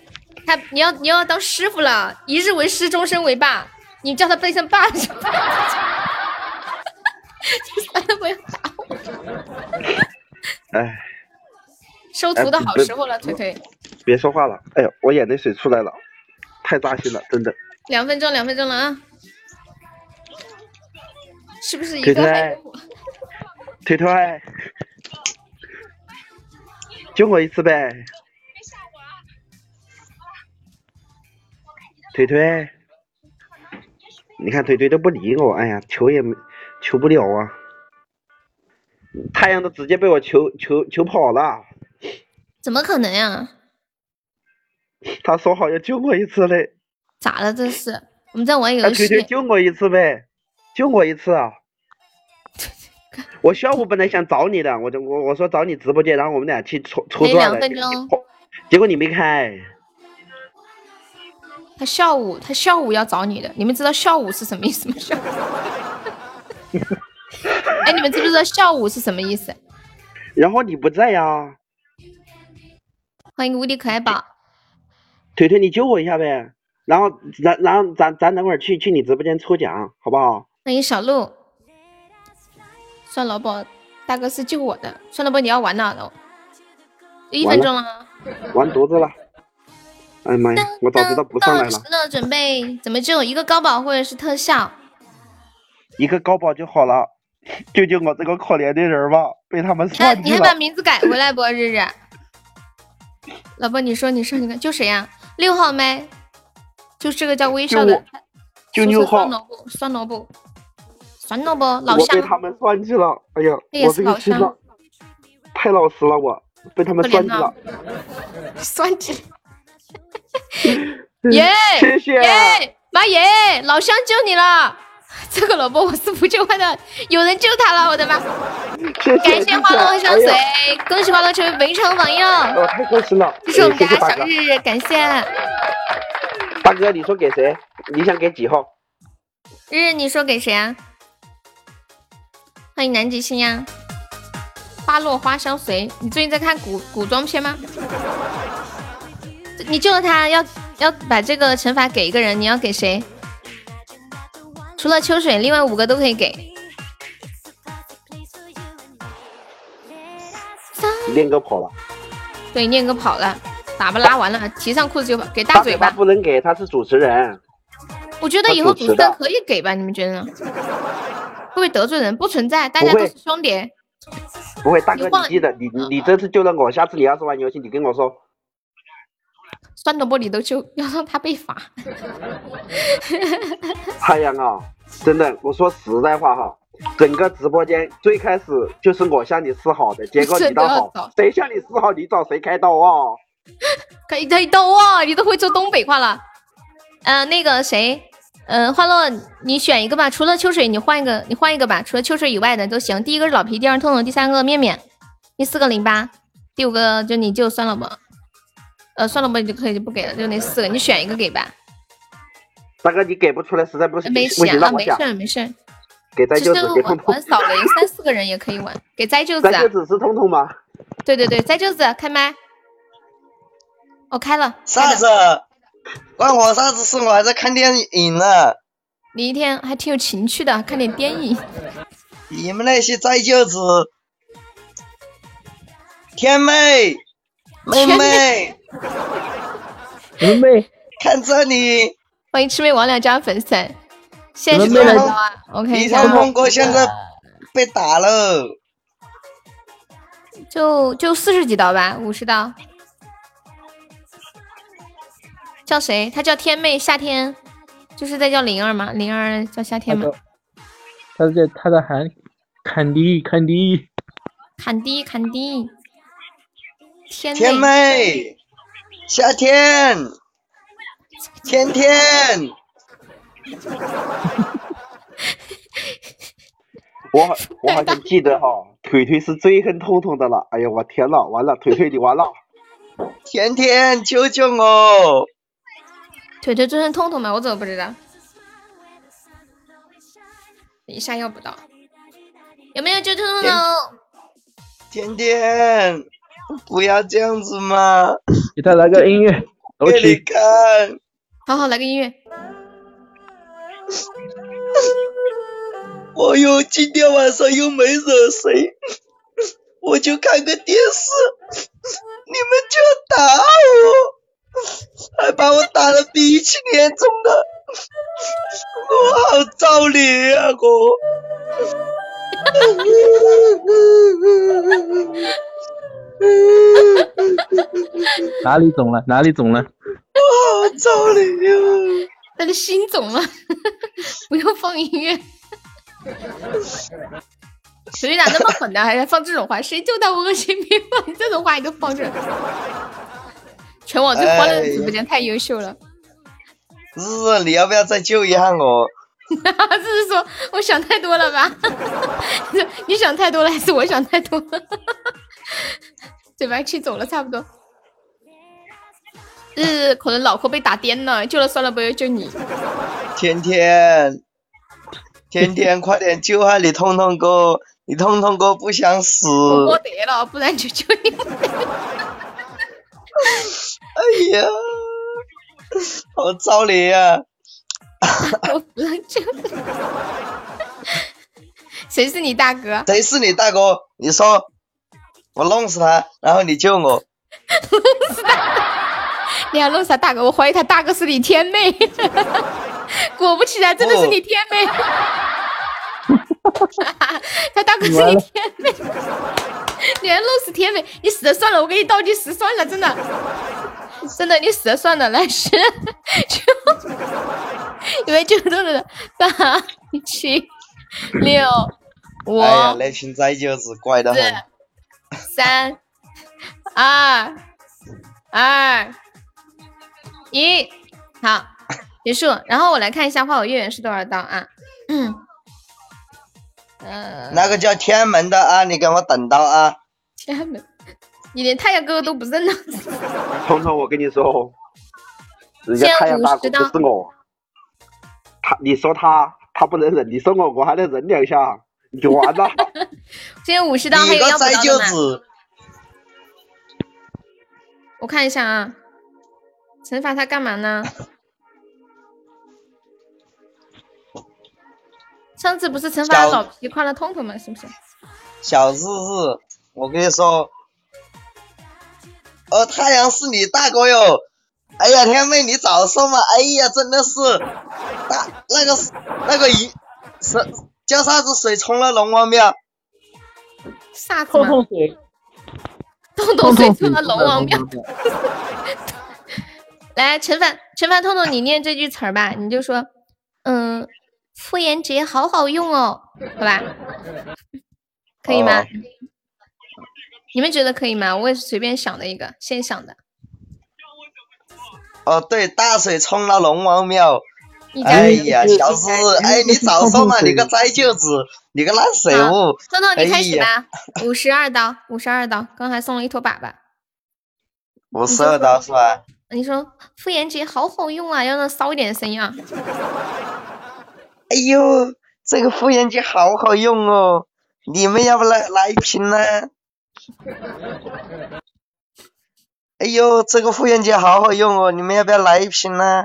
他，你要你要当师傅了，一日为师，终身为爸。你叫他背上爸就爸，你算了不要打我。哎，收徒的好时候了，腿腿。别说话了，哎呦，我眼泪水出来了，太扎心了，真的。两分钟，两分钟了啊！是不是一腿个还腿，腿腿，救我一次呗。腿腿，你看腿腿都不理我，哎呀，求也没求不了啊。太阳都直接被我求求求跑了，怎么可能呀？[LAUGHS] 他说好要救我一次嘞。咋了这是？我们在玩哎，游戏求求，救我一次呗，救我一次啊！[LAUGHS] 我下午本来想找你的，我就我我说找你直播间，然后我们俩去搓搓还有转的，两分钟。结果你没开。他下午他下午要找你的，你们知道下午是什么意思吗？下午。[LAUGHS] 哎，你们知不知道下午是什么意思？然后你不在呀，欢迎无敌可爱宝。腿腿你救我一下呗。然后然然后咱咱等会儿去去你直播间抽奖，好不好？欢迎小鹿。算老宝，大哥是救我的。算老宝，你要玩哪了，一分钟了。完犊子了！哎呀妈呀，我早知道不上来了，了，准备怎么救？一个高保或者是特效？一个高保就好了。救救我这个可怜的人吧，被他们那算计你还把。名字改回来不？日日，老婆，你说你说你看就谁呀、六号麦，就这个叫微笑的，就六号酸萝卜，酸萝卜，酸萝卜，老我被乡，他们算计了，哎呀，我是老乡这个心呐，太老实了，我被他们算计了。酸计。[LAUGHS] 耶，谢谢耶，妈耶，老乡救你了！这个萝卜我是不救他的，有人救他了，我的妈！谢谢感谢花落香随哎，恭喜花落成为本场榜样，我太开心了，这是我们家。小日日，感谢大哥，你说给谁？你想给几号？日日，你说给谁啊？欢迎南极星呀！花落花相随，你最近在看古古装片吗？你救了他，要要把这个惩罚给一个人，你要给谁？除了秋水，另外五个都可以给。念哥跑了，对，念哥跑了，粑粑拉完了，提上裤子就跑，给大大嘴巴。不能给，他是主持人。我觉得以后主持人可以给吧？你们觉得呢？会不会得罪人？不存在，大家都是兄弟。不会，大哥，你记得，你你你这次救了我，下次你要是玩游戏，你跟我说。酸萝卜你都就，要让他被罚。[LAUGHS] 太阳啊，真的，我说实在话哈，整个直播间最开始就是我向你示好的，结果你倒好，谁向你示好，你找谁开刀啊？可以可以逗哦，你都会说东北话了。呃，那个谁，呃，欢乐，你选一个吧。除了秋水，你换一个，你换一个吧。除了秋水以外的都行。第一个是老皮，第二个痛痛，第三个面面，第四个零八，第五个就你就算了吧。呃，算了吧，你就可以就不给了，就那四个，你选一个给吧。大哥，你给不出来，实在不行，不没钱了，行让我想没事，儿没事。给灾舅子，给痛痛玩玩。扫雷，三四个人也可以玩。给灾舅子啊 [LAUGHS] 灾，舅子是通通吗？[LAUGHS] 对对对，灾舅子开麦。我开了。啥子？关我啥子事？我还在看电影呢。你一天还挺有情趣的，看点电影。你们那些灾舅子，天妹，妹天 [LAUGHS] 妹，妹妹，看这里，欢迎魑魅魍魉加粉丝，现在是多少刀啊？OK，李一下啊通通哥现在被打了，就就四十几刀吧，五十刀。叫谁？他叫天妹，夏天，就是在叫灵儿吗？灵儿叫夏天吗？他在他在喊坎迪坎迪，坎迪坎迪，天天妹，夏天，天天，我好我好像记得哈，腿腿是最恨痛痛的了。哎呀，我天呐，完了，腿腿你完了。天天，救救我！腿腿最恨痛痛吗？我怎么不知道？一下要不到，有没有救痛痛的？甜甜，[LAUGHS] 不要这样子嘛！给他来个音乐，走给你。看，好好来个音乐。[LAUGHS] 我又今天晚上又没惹谁，[LAUGHS] 我就看个电视，你们就打我，还把我打得鼻青脸肿的，我好着脸啊我！[LAUGHS] 哪里肿了？哪里肿了？我好着脸呀！他的心肿了，[LAUGHS] 不用放音乐。手机咋那么狠呢？还在放这种话？谁就他恶心，别放这种话，你都放这。全网最欢乐的直播间太优秀了。日日，你要不要再救一下我？[LAUGHS] 这是说我想太多了吧？你想太多了，还是我想太多了？嘴巴气走了，差不多。日日可能脑壳被打颠了，救了算了，不要救你。天天，天天，快点救下你痛痛哥！你痛痛哥不想死。我没得了，不然就救你。[LAUGHS] 哎呀，好着脸呀！[LAUGHS] 我不让救。[LAUGHS] 谁是你大哥？谁是你大哥？你说，我弄死他，然后你救我。[LAUGHS] 你要弄死他大哥？我怀疑他大哥是你天妹。[LAUGHS] 果不其然，真的是你天妹。[LAUGHS] 他大哥是你天妹，你还弄死天妹？你死了算了，我给你倒计时算了，真的，真的，你死了算了，来十九，因为就这的八七六五哎呀，那群崽舅子怪得很。四三二二一，好，结束。然后我来看一下花好月圆是多少刀啊？嗯，呃，那个叫天门的啊，你给我等到啊！天门，你连太阳哥哥都不认了。彤彤，我跟你说，[LAUGHS] 人家太阳大哥不是我，他你说他他不能忍，你说我我还能忍两下，你就完了。[LAUGHS] 现在五十刀还有要不你个崽到的吗？我看一下啊，惩罚他干嘛呢？[LAUGHS] 上次不是惩罚小老皮夸了痛痛吗？是不是？小日日，我跟你说，哦，太阳是你大哥哟！哎呀，天妹，你早说嘛！哎呀，真的是，大那个那个一是叫啥子水冲了龙王庙？啥子嘛？水，痛痛水冲了龙王庙。[LAUGHS] 来，陈凡，陈凡痛痛，你念这句词儿吧，你就说，嗯，妇炎洁好好用哦，好吧？可以吗？哦你们觉得可以吗？我也是随便想的一个，现想的。哦，对，大水冲了龙王庙。哎呀，小日日，哎，你早 [LAUGHS] 说嘛，你个 [LAUGHS] 灾舅子，你个烂水物！痛痛，你开始吧，五十二刀，五十二刀，刚才送了一坨粑粑。五十二刀是吧？你说妇炎洁好好用啊，要让骚一点的声音啊。哎呦，这个妇炎洁好好用哦，你们要不来来一瓶呢？[LAUGHS] 哎呦，这个妇炎洁好好用哦，你们要不要来一瓶呢？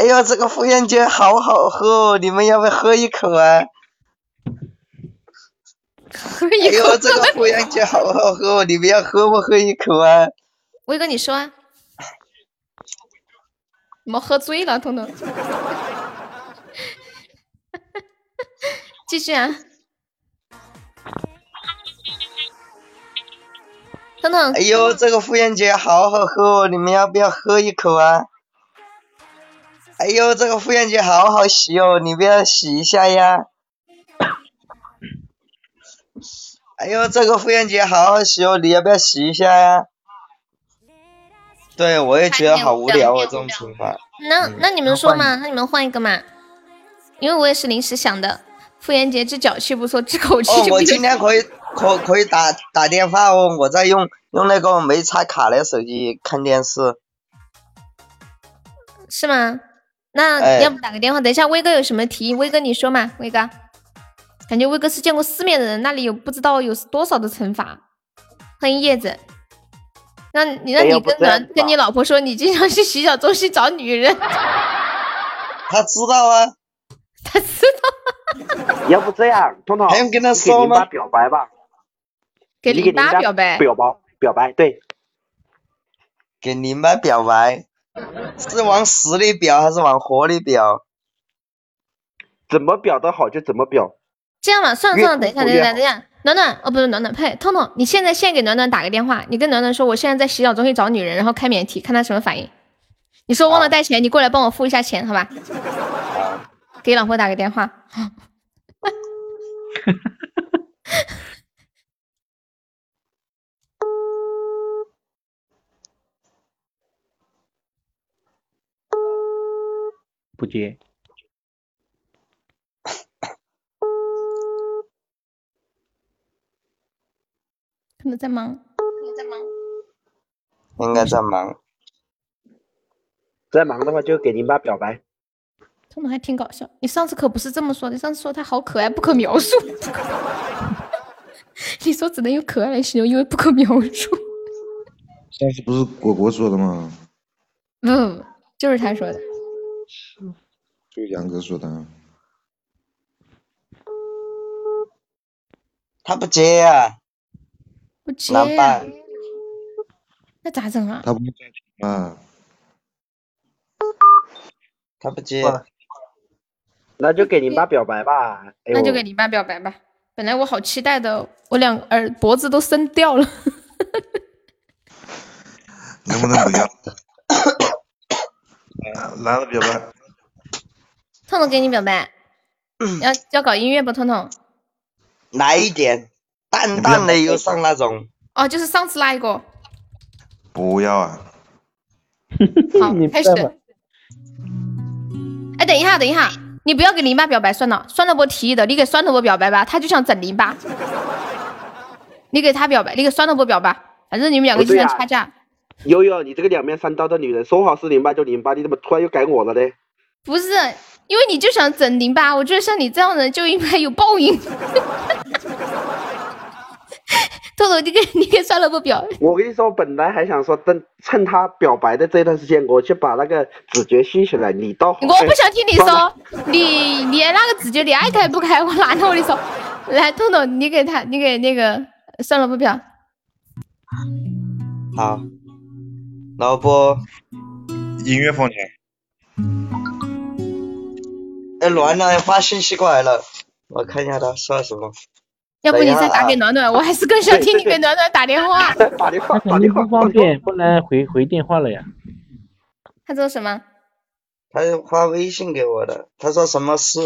哎呦，这个妇炎洁好好喝哦，你们要不要喝一口啊？喝哎一口呦，这个妇炎洁好好喝哦，你们要喝不喝一口啊？威哥，你说啊？你们喝醉了，彤彤。继续啊，彤彤。哎呦，这个妇炎洁好好喝哦，你们要不要喝一口啊？哎呦，这个妇炎洁好好洗哦，你不要洗一下呀？哎呦，这个妇炎洁好好洗哦，你要不要洗一下呀？对，我也觉得好无聊哦，这种情况。那那你们说嘛？那你们换一个嘛？因为我也是临时想的。妇炎洁治脚气不错，治口气哦，我今天可以可可以打打电话哦，我在用用那个没插卡的手机看电视。是吗？那哎要不打个电话？等一下，威哥有什么提议？威哥你说嘛，威哥。感觉威哥是见过世面的人，那里有不知道有多少的惩罚。欢迎叶子，那你那哎你跟男跟你老婆说，你经常去洗脚中心找女人，他知道啊，[LAUGHS] 他知道要不这样，彤彤，还用跟他说吗表白吧，给淋你给淋巴巴表白。表白表白，对，给林妈表白，[LAUGHS] 是往死里表还是往活里表？怎么表的好就怎么表。这样吧，算了算了，等一下，等一下，等一下，暖暖，哦，不是暖暖，呸，痛痛，你现在现在给暖暖打个电话，你跟暖暖说，我现在在洗澡中心找女人，然后开免提，看她什么反应。你说忘了带钱，你过来帮我付一下钱，好吧？给老婆打个电话。[LAUGHS] 不接。可能在忙，可能在忙。应该在忙。在忙的话就给淋巴表白。他们还挺搞笑，你上次可不是这么说的，你上次说他好可爱，不可描述。[LAUGHS] 你说只能用可爱来形容，因为不可描述。上次不是果果说的吗？不不不，就是他说的。就杨哥说的啊。他不接啊，不接难办。那咋整啊？他不？他不接。那就给你爸表白吧。哎那就给你爸表白吧。本来我好期待的，我两耳脖子都伸掉了。[LAUGHS] 能不能不要？[LAUGHS] 啊来了表白，痛痛给你表白，[CLEARS THROAT] 要要搞音乐不？痛痛来一点淡淡的忧伤那种。哦，就是上次那一个。不要啊！好，开始。哎，等一下，等一下，你不要给林巴表白算了，酸萝卜提议的，你给酸萝卜表白吧，他就想整淋巴。你给他表白，你给酸萝卜表白，反正你们两个就不对啊算掐架。悠悠，你这个两面三刀的女人，说好是零八就零八，你怎么突然又改我了呢？不是，因为你就想整零八，我觉得像你这样的人就应该有报应。豆豆，你给你给算了不表，我跟你说，本来还想说，等趁他表白的这段时间，我去把那个子爵吸起来。你倒好，我不想听你说，你你那个直觉你爱开不开，我哪头你说？来，豆豆，你给他，你给那个算了不表。好，老婆，音乐放起来。哎，暖暖发信息过来了，我看一下他说了什么。要不你再打给暖暖，我还是更想听你给暖暖 [LAUGHS] 打电话。打电话，打电话不方便，不能回回电话了呀。他说什么？他发微信给我的，他说什么事？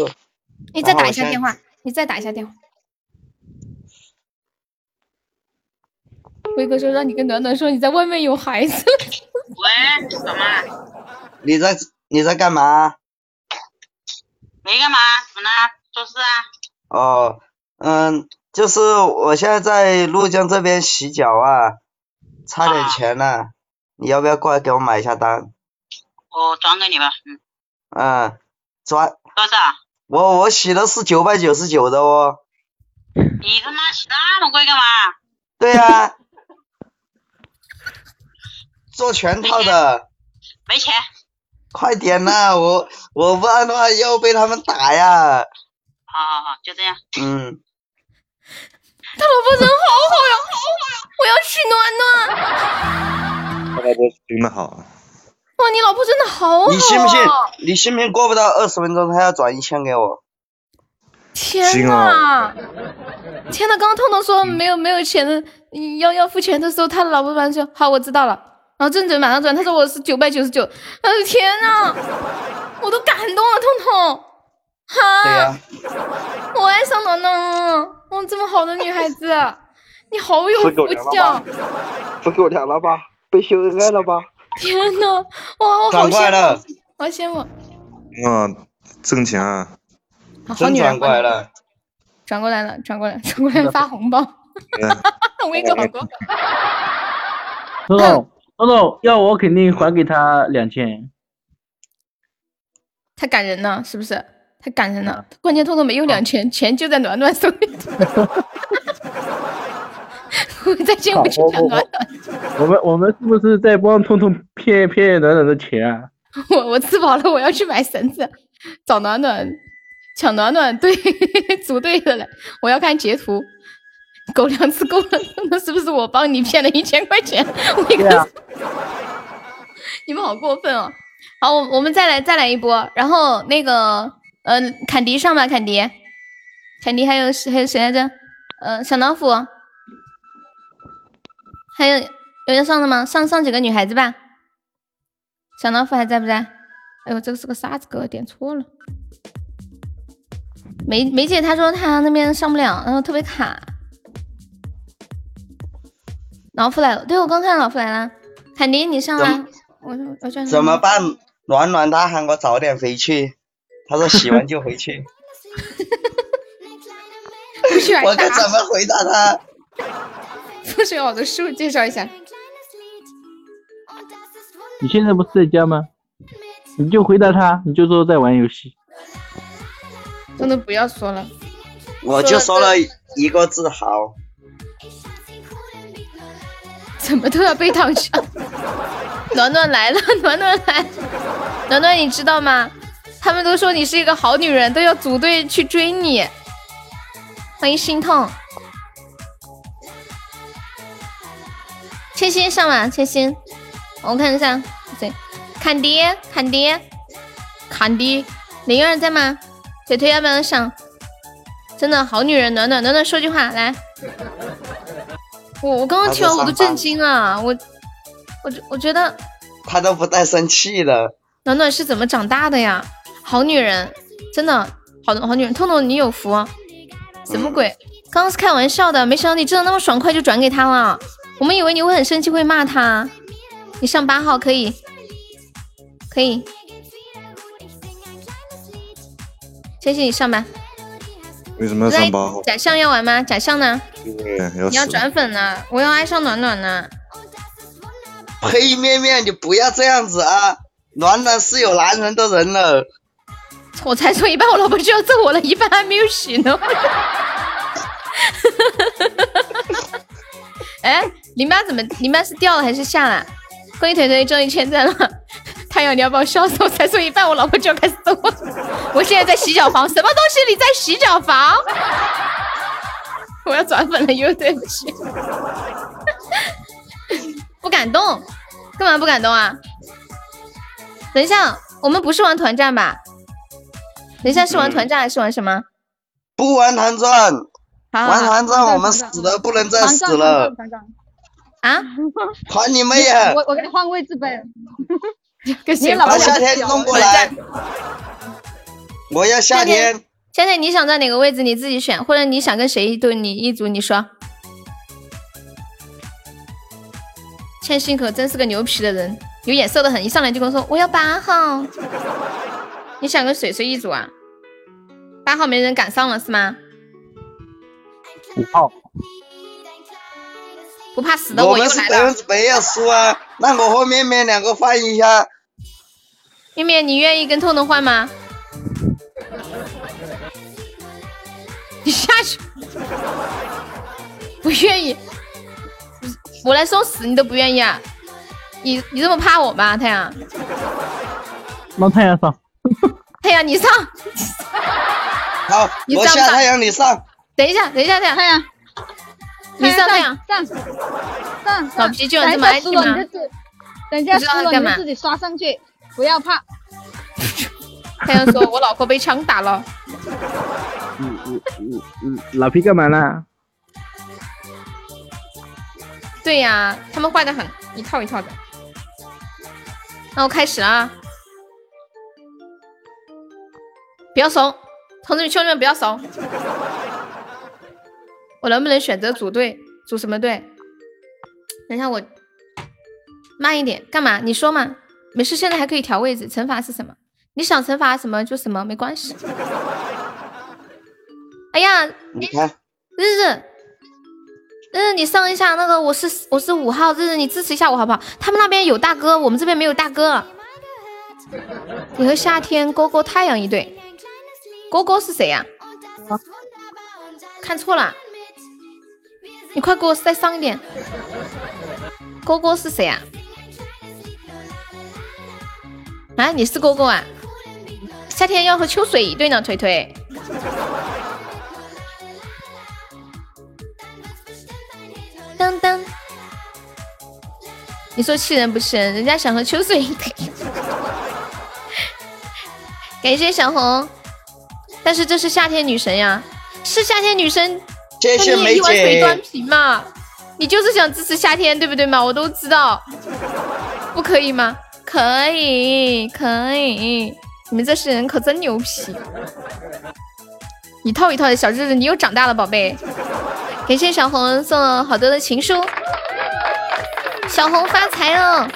你再打一下电话，你再打一下电话。辉哥说让你跟暖暖说你在外面有孩子。喂，什么？你在你在干嘛？没干嘛？怎么了？做事啊？哦，嗯，就是我现在在怒江这边洗脚啊，差点钱呢、你要不要过来给我买一下单？我转给你吧。嗯，嗯，转多少？我我洗的是九百九十九的哦。你他妈洗那么贵干嘛？对呀、做全套的，没钱。快点呐、我我不然的话要被他们打呀。好好好，就这样。嗯，他老婆人好好呀，好好呀，我要娶暖暖。他老婆真的好，哇，你老婆真的好好、啊。你信不信？你信不信？过不到二十分钟，他要转一千给我。天信呐！天呐！刚刚痛痛说没有没有钱的，要要付钱的时候，他老婆突然说好，我知道了。然后正准马上转，他说我是九百九十九。哎呦天呐！我都感动了，痛痛。哈！我爱上暖暖了。哇，这么好的女孩子，你好有福气啊粮了！吧？是狗粮了吧？被秀恩爱了吧？[LAUGHS] 天呐！哇，我好羡了慕，，好羡慕。嗯，挣钱啊！真好女人转过来了。转过来了，转过来，转过来发红包。[LAUGHS] 威哥好过分。彤彤，彤彤，要我肯定还给他两千。太感人了，是不是？太感人了。关键痛痛没有两千，钱就在暖暖手里。[LAUGHS] 我再见不去我我抢暖暖，我们我们是不是在帮痛痛骗骗暖暖的钱啊？[LAUGHS] 我我吃饱了，我要去买绳子，找暖暖抢暖暖队 [LAUGHS] 组队的了。我要看截图，[LAUGHS] 狗粮吃够了，那是不是我帮你骗了一千块钱？我一个、对啊你们好过分哦！好，我我们再来再来一波，然后那个呃，坎迪上吧，坎迪，坎迪还有谁还有谁来着？呃，小老虎，还有有人上的吗？上上几个女孩子吧。小老虎还在不在？哎呦，这个是个沙子哥？点错了。梅梅姐她说她那边上不了，然后特别卡。老夫来了，对我刚看到老夫来了。坎迪你上来，我我转怎么？办？暖暖他喊我早点回去，他说洗完就回去，[LAUGHS] 我该怎么回答他？[LAUGHS] 不需要我的书介绍一下。[LAUGHS] 你现在不是在家吗？你就回答他，你就说在玩游戏。真的不要说了，我就说了一个字好。怎么都要被挡枪。[LAUGHS] [LAUGHS] 暖暖来了，暖暖来，暖暖你知道吗？他们都说你是一个好女人，都要组队去追你。欢迎心痛，千心上吧，千心，我看一下，对，坎迪，坎迪，坎迪，灵儿在吗？腿腿要不要上？真的好女人，暖暖，暖暖说句话来。我我刚刚听完我都震惊了，我我我觉得他都不带生气的。暖暖是怎么长大的呀？好女人，真的好好女人。痛痛你有福，什么鬼？刚刚是开玩笑的，没想到你真的那么爽快就转给他了。我们以为你会很生气，会骂他。你上八号可以，可以。谢谢你上吧。为什么要上八号？假象要玩吗？假象呢？对，要你要转粉呢？我要爱上暖暖呢。呸！面面，你不要这样子啊！暖暖是有男人的人了。我才说一半，我老婆就要揍我了，一半还没有洗呢。[LAUGHS] 哎，零八怎么？零八是掉了还是下了？欢迎腿腿终于签赞了。太阳，你要把我笑死！我才说一半，我老婆就要开始揍我。[LAUGHS] 我现在在洗脚房，什么东西？你在洗脚房？[LAUGHS] 我要转粉了，又对不起。不敢动，干嘛不敢动啊？等一下，我们不是玩团战吧？等一下是玩团战还是玩什么？不玩团战，好玩团战我们死的不能再死了。啊？团你妹呀！我我给你换位置呗。你把夏天弄过来，我要夏天。夏天你想在哪个位置你自己选，或者你想跟谁一对你一组你说。千心可真是个牛皮的人，有眼色的很，一上来就跟我说我要八号。你想跟水水一组啊？八号没人敢上了是吗？五号。不怕死的我又来了。们是百分之百要输啊！那我和面面两个换一下。面面，你愿意跟痛痛换吗？你下去。[LAUGHS] 不愿意。我来送死你都不愿意啊？你你这么怕我吗？太阳。让太阳上。太阳你上。好，[LAUGHS] 你上吧我下太阳，你上。等一下，等一下，太阳。太阳。你上太阳。上上。老皮居然这么爱听吗？等一下输了你自己刷上去，不要怕。[LAUGHS] 太阳说：“我老婆被枪打了。嗯嗯嗯嗯，老皮干嘛呢？”对呀，他们坏的很，一套一套的。那我开始了，不要怂，同志们、兄弟们不要怂。我能不能选择组队？组什么队？等一下我慢一点，干嘛？你说嘛。没事，现在还可以调位置。惩罚是什么？你想惩罚什么就什么，没关系。[LAUGHS] 哎呀，你看，日日，日日，你上一下那个，我是我是五号，日日你支持一下我好不好？他们那边有大哥，我们这边没有大哥。你和夏天勾勾太阳一对，勾勾是谁呀、看错了，你快给我再上一点。勾勾是谁呀、啊？你是哥哥啊？夏天要和秋水一对呢，腿腿。当当，你说气人不气人？人家想和秋水一对。感谢小红，但是这是夏天女神呀，是夏天女神。谢谢那你也一碗水端平嘛，你就是想支持夏天，对不对嘛？我都知道，不可以吗？可以，可以，你们这些人可真牛皮，一套一套的小日子，你又长大了，宝贝。感谢小红送了好多的情书，小红发财了，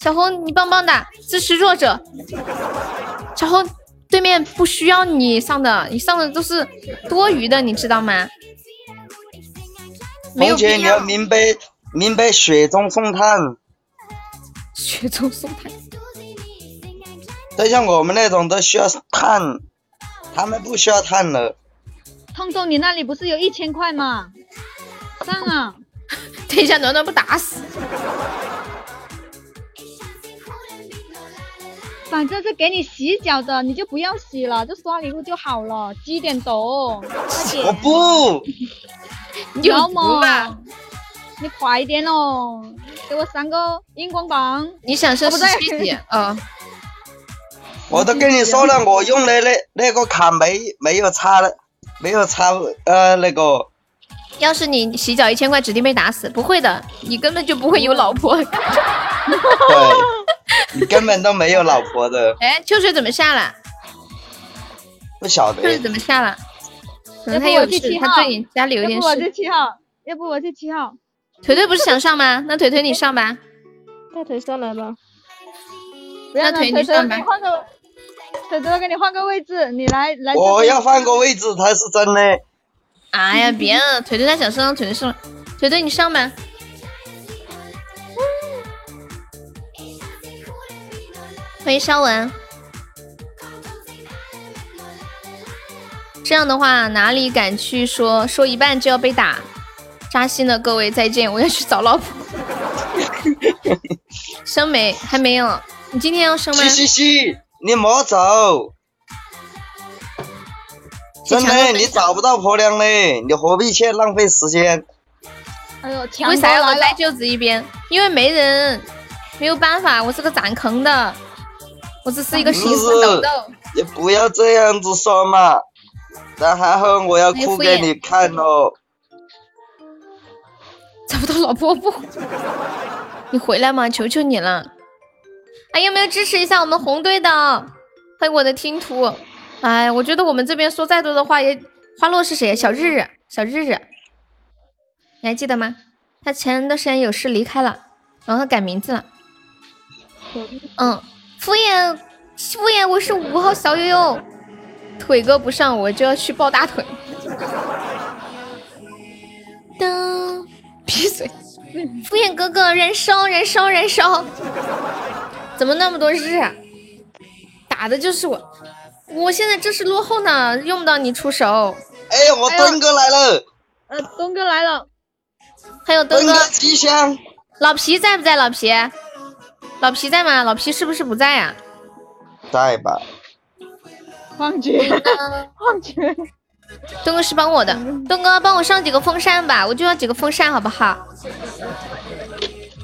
小红你棒棒的，支持弱者。小红，对面不需要你上的，你上的都是多余的，你知道吗？没有红姐，你要。明白明白雪中送炭，雪中送炭。就像我们那种都需要炭，他们不需要炭了。通通，你那里不是有一千块吗？上啊！[LAUGHS] 等一下，暖暖不打死。反正是给你洗脚的，你就不要洗了，就刷礼物就好了，积点斗，快点。我不，有要毒吧么你快一点哦，给我三个荧光棒。你想升哦不对十七级？嗯，[LAUGHS] 我都跟你说了，我用的那那个卡没没有插了，没有插呃那个。要是你洗脚一千块，指定被打死。不会的，你根本就不会有老婆。[LAUGHS] 对，你根本都没有老婆的，哎，秋水怎么下了？不晓得秋水。怎么下了？可能他有事他对你家里有点事要不我去事。七号，要不我去七号。腿腿不是想上吗？那腿腿你上吧。大腿上来吧。不要那腿你腿腿，上吧换个，腿腿，我给你换个位置，你来来。我要换个位置才是真的。哎呀，别了，腿腿他想上，腿腿上，腿腿你上吧。欢迎肖文。这样的话，哪里敢去说说一半就要被打？扎心了，各位再见，我要去找老婆。[LAUGHS] 生没？还没有。你今天要生吗？嘻嘻嘻，你莫走。真的，你找不到婆娘嘞，你何必去浪费时间？哎呦，强为啥要我来带舅子一边？因为没人，没有办法，我是个攒坑的，我只是一个行尸走肉。你不要这样子说嘛，那还好我要哭给你看哦。找不到老婆不？你回来嘛，求求你了！哎，有没有支持一下我们红队的？欢迎我的听图。哎，我觉得我们这边说再多的话也。花落是谁？小日日，小日日，你还记得吗？他前段时间有事离开了，然后他改名字了。嗯，敷衍敷衍，我是五号小悠悠，腿哥不上我就要去抱大腿。闭嘴！[LAUGHS] 敷衍哥哥，燃烧，燃烧，燃烧，怎么那么多日啊？打的就是我，我现在这是落后呢，用不到你出手。哎，我东哥来了，呃，东哥来了，还有东哥吉祥。老皮在不在？老皮，老皮在吗？老皮是不是不在啊呀、在吧？幻觉，[LAUGHS] 幻觉。东哥是帮我的，东哥帮我上几个风扇吧，我就要几个风扇，好不好？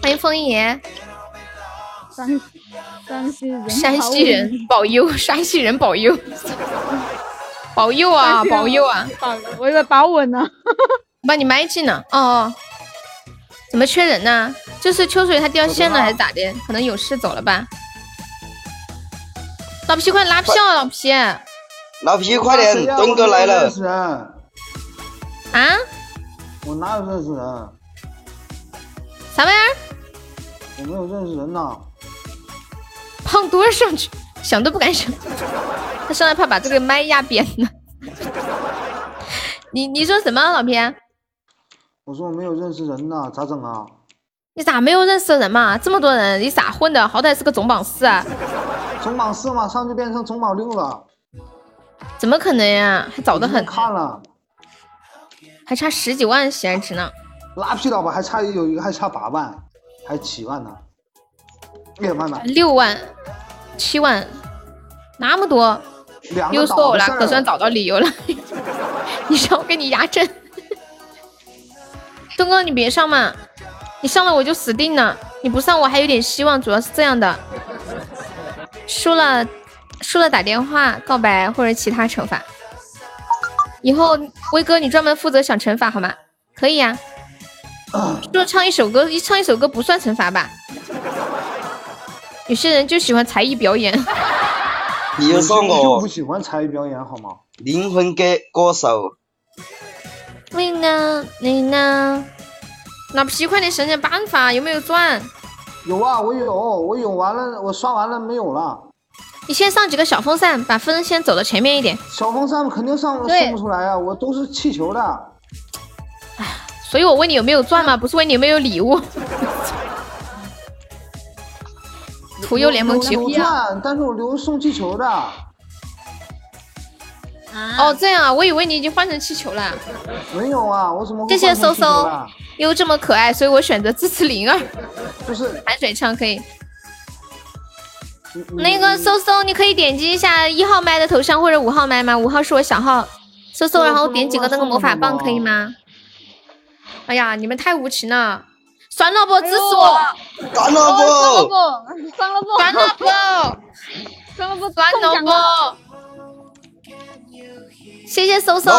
欢迎风爷，山山西人，山西人保佑，山西人保佑，保佑啊，保佑啊！保，我以为保稳呢。把你麦进了，哦哦，怎么缺人呢？就是秋水他掉线了还是咋的？可能有事走了吧？老皮快拉票，老皮！老皮快点，东哥来了认。识人，啊？我哪有认识人？啥玩意儿？我没有认识人呐。胖墩儿上去，想都不敢想。[LAUGHS] 他上来怕把这个麦压扁了。你你说什么，老皮？我说我没有认识人呐，咋整啊？你咋没有认识人嘛？这么多人，你咋混的？好歹是个总榜四啊！总榜四嘛，上去变成总榜六了。怎么可能呀？还早得很，看了，还差十几万喜爱值呢。拉屁了吧？还差有一个还差八万，还七万呢。哎呀妈妈，六万、七万，那么多，又说我了，可算找到理由了。[LAUGHS] 你让我给你压阵，东哥你别上嘛，你上了我就死定了。你不上我还有点希望，主要是这样的，输了输了打电话告白或者其他惩罚。以后威哥你专门负责想惩罚好吗？可以呀、啊就唱一首歌，一唱一首歌不算惩罚吧？有些人就喜欢才艺表演。[LAUGHS] 你就说我就我不喜欢才艺表演，好吗？灵魂歌歌手，你呢？你呢？老皮，快点想想办法，有没有钻？有啊，我有，我有完了，我刷完了没有了。你先上几个小风扇，把风先走到前面一点。小风扇肯定上对送不出来啊，我都是气球的。哎所以我问你有没有钻吗？[LAUGHS] 不是问你有没有礼物。屠呦联盟齐有呼。钻，但是我留送气球的。哦，这样啊，我以为你已经换成气球了。没有啊，我怎么会谢谢搜搜又这么可爱，所以我选择支持灵儿。就是含水枪可以。那个搜搜，你可以点击一下一号麦的头像或者五号麦吗？五号是我小号，搜搜，然后点几个那个魔法棒可以吗？哎呀，你们太无情了！酸萝卜，支持我！算了不算了不，算了不，算了不，算了不，算了不。谢谢搜搜，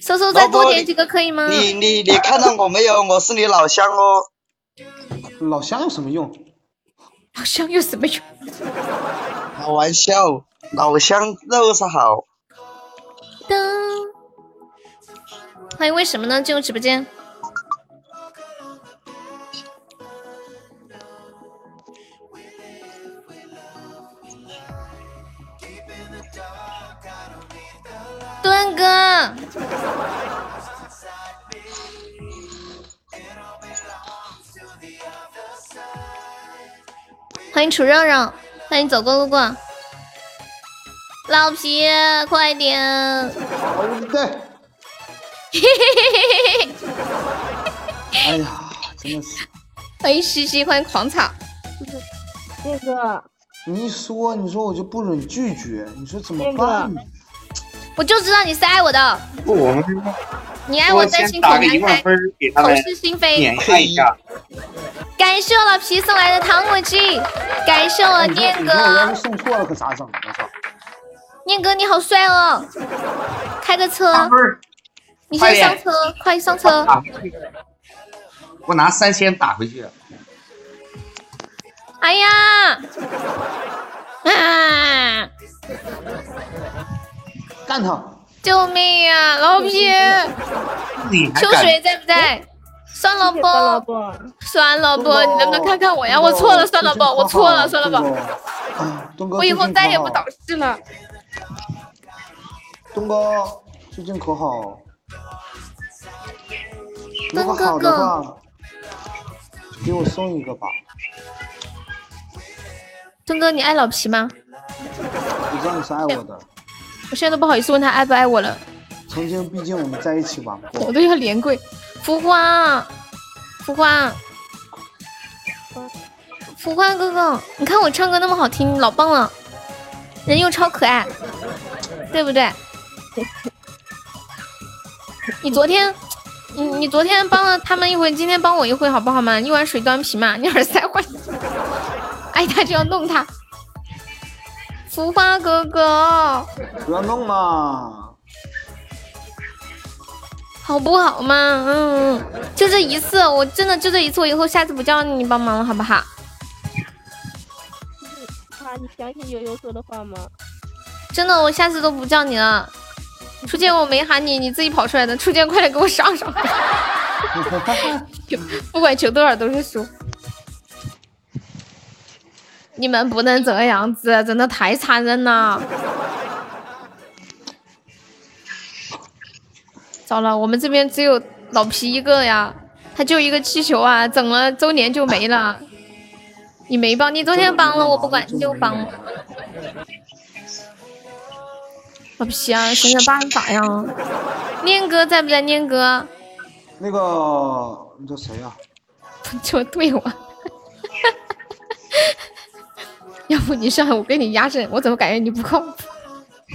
搜搜再多点几个可以吗？你你你看到我没有？[LAUGHS] 我是你老乡哦。老乡有什么用？老乡有什么用？开玩笑，老乡肉是好。噔，欢迎为什么呢？进入直播间。墩哥，欢迎楚肉肉，欢迎走过路过。老皮，快点！好的。嘿嘿嘿嘿嘿！[LAUGHS] 哎呀，真的是。欢迎西西，欢迎狂草。那个，你一说，你说我就不忍拒绝，你说怎么办呢？我就知道你是爱我的，不，我们你爱我在心头先打一难开，万分给他口们是心非一下。感谢我老皮送来的糖果机，感谢我念哥，是送错了可咋整？我操！念哥你好帅哦，开个车，你先上车，快上车。我拿三千打回去。哎呀，啊！干他！救命呀，老皮！秋水在不在？算了不，算了不，你能不能看看我呀？我错了，算了不，我错了，算了不，东哥，我以后再也不导师了。东哥最近可好？如东哥果好的哥话，给我送一个吧。东哥，你爱老皮吗？我知道你是爱我的，我现在都不好意思问他爱不爱我了，曾经毕竟我们在一起玩过。我都要连跪。浮花，浮花，浮花哥哥，你看我唱歌那么好听，老棒了，人又超可爱，对不对？[LAUGHS] 你昨天，你你昨天帮了他们一回，今天帮我一回，好不好嘛？一碗水端平嘛，你耳塞坏，爱 [LAUGHS] 他就要弄他。浮花哥哥，不要弄嘛！好不好嘛？嗯，就这一次，我真的就这一次，我以后下次不叫你帮忙了，好不好？啊，你相信悠悠说的话吗？真的，我下次都不叫你了。初见我没喊你，你自己跑出来的。初见，快点给我上上！[LAUGHS] 不管求多少都是输。你们不能这样子，真的太残忍了。糟了，我们这边只有老皮一个呀，他就一个气球啊，整了周年就没了。你没帮，你昨天帮了，我不管，你就帮了。老皮啊，想想办法呀！念哥在不在？念哥，那个你叫谁呀、就对我。要不你上来，我给你压阵，我怎么感觉你不靠谱？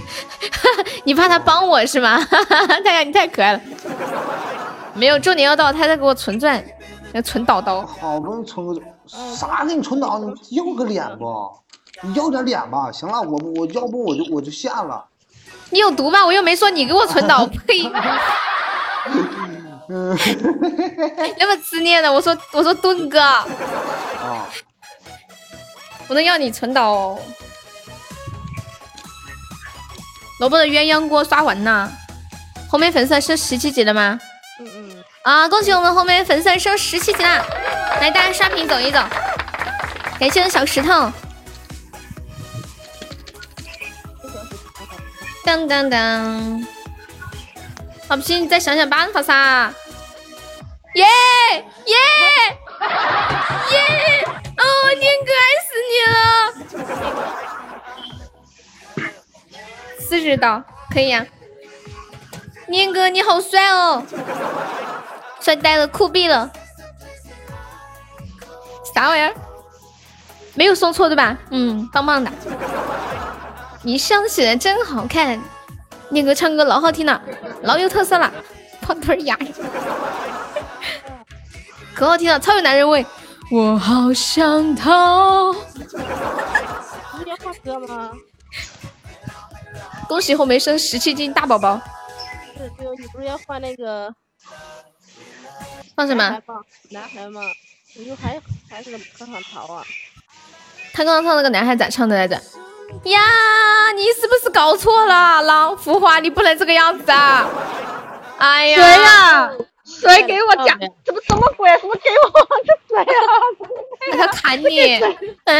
[LAUGHS] 你怕他帮我是吗？[LAUGHS] 太阳你太可爱了。没有，重点要到，他在给我存钻，要存叨叨。好不容易存个啥给你存档，你要个脸不？你要点脸吧。行了，我我要不我就我就下了。你有毒吧？我又没说你给我存档，[LAUGHS] 呸！嗯，那么自恋的，我说我说盾哥，啊，我能要你存档哦。萝卜的鸳鸯锅刷完了，后面粉丝升十七级了吗？嗯嗯。啊！恭喜我们后面粉丝升十七级啦！来，大家刷屏走一走，感谢我小石头。当当当！老皮，你再想想办法噻！耶耶耶！哦，念哥爱死你了！四十刀可以呀、念哥你好帅哦，帅呆了，酷毙了！啥玩意儿？没有送错对吧？嗯，棒棒的。你笑起来真好看，念哥唱歌老好听了，老有特色了，胖墩儿牙，可好听了，超有男人味。我好想逃。你要放歌吗？恭喜后梅生十七斤大宝宝，是，对你不是要换那个放什么？男孩吗？男孩吗？你就还还是可想逃啊？他刚刚唱那个男孩咋唱的来着？呀，你是不是搞错了？老浮华，你不能这个样子啊！哎呀，谁呀？谁给我讲？怎么什么鬼？什么给我？这谁呀？他砍你！哎，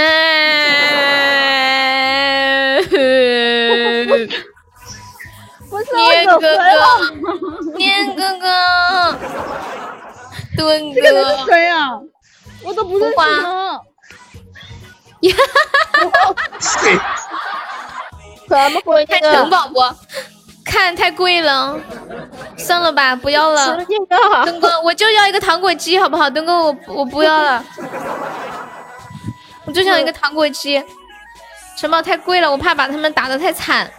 不是念哥哥了，念哥哥，墩这个人是哥，谁啊？我都不认识他。怎 [LAUGHS] 么回看城宝宝，看太贵了，算了吧，不要了。墩哥，我就要一个糖果机，好不好？墩哥，我我不要了，我就想一个糖果机。城堡太贵了，我怕把他们打的太惨，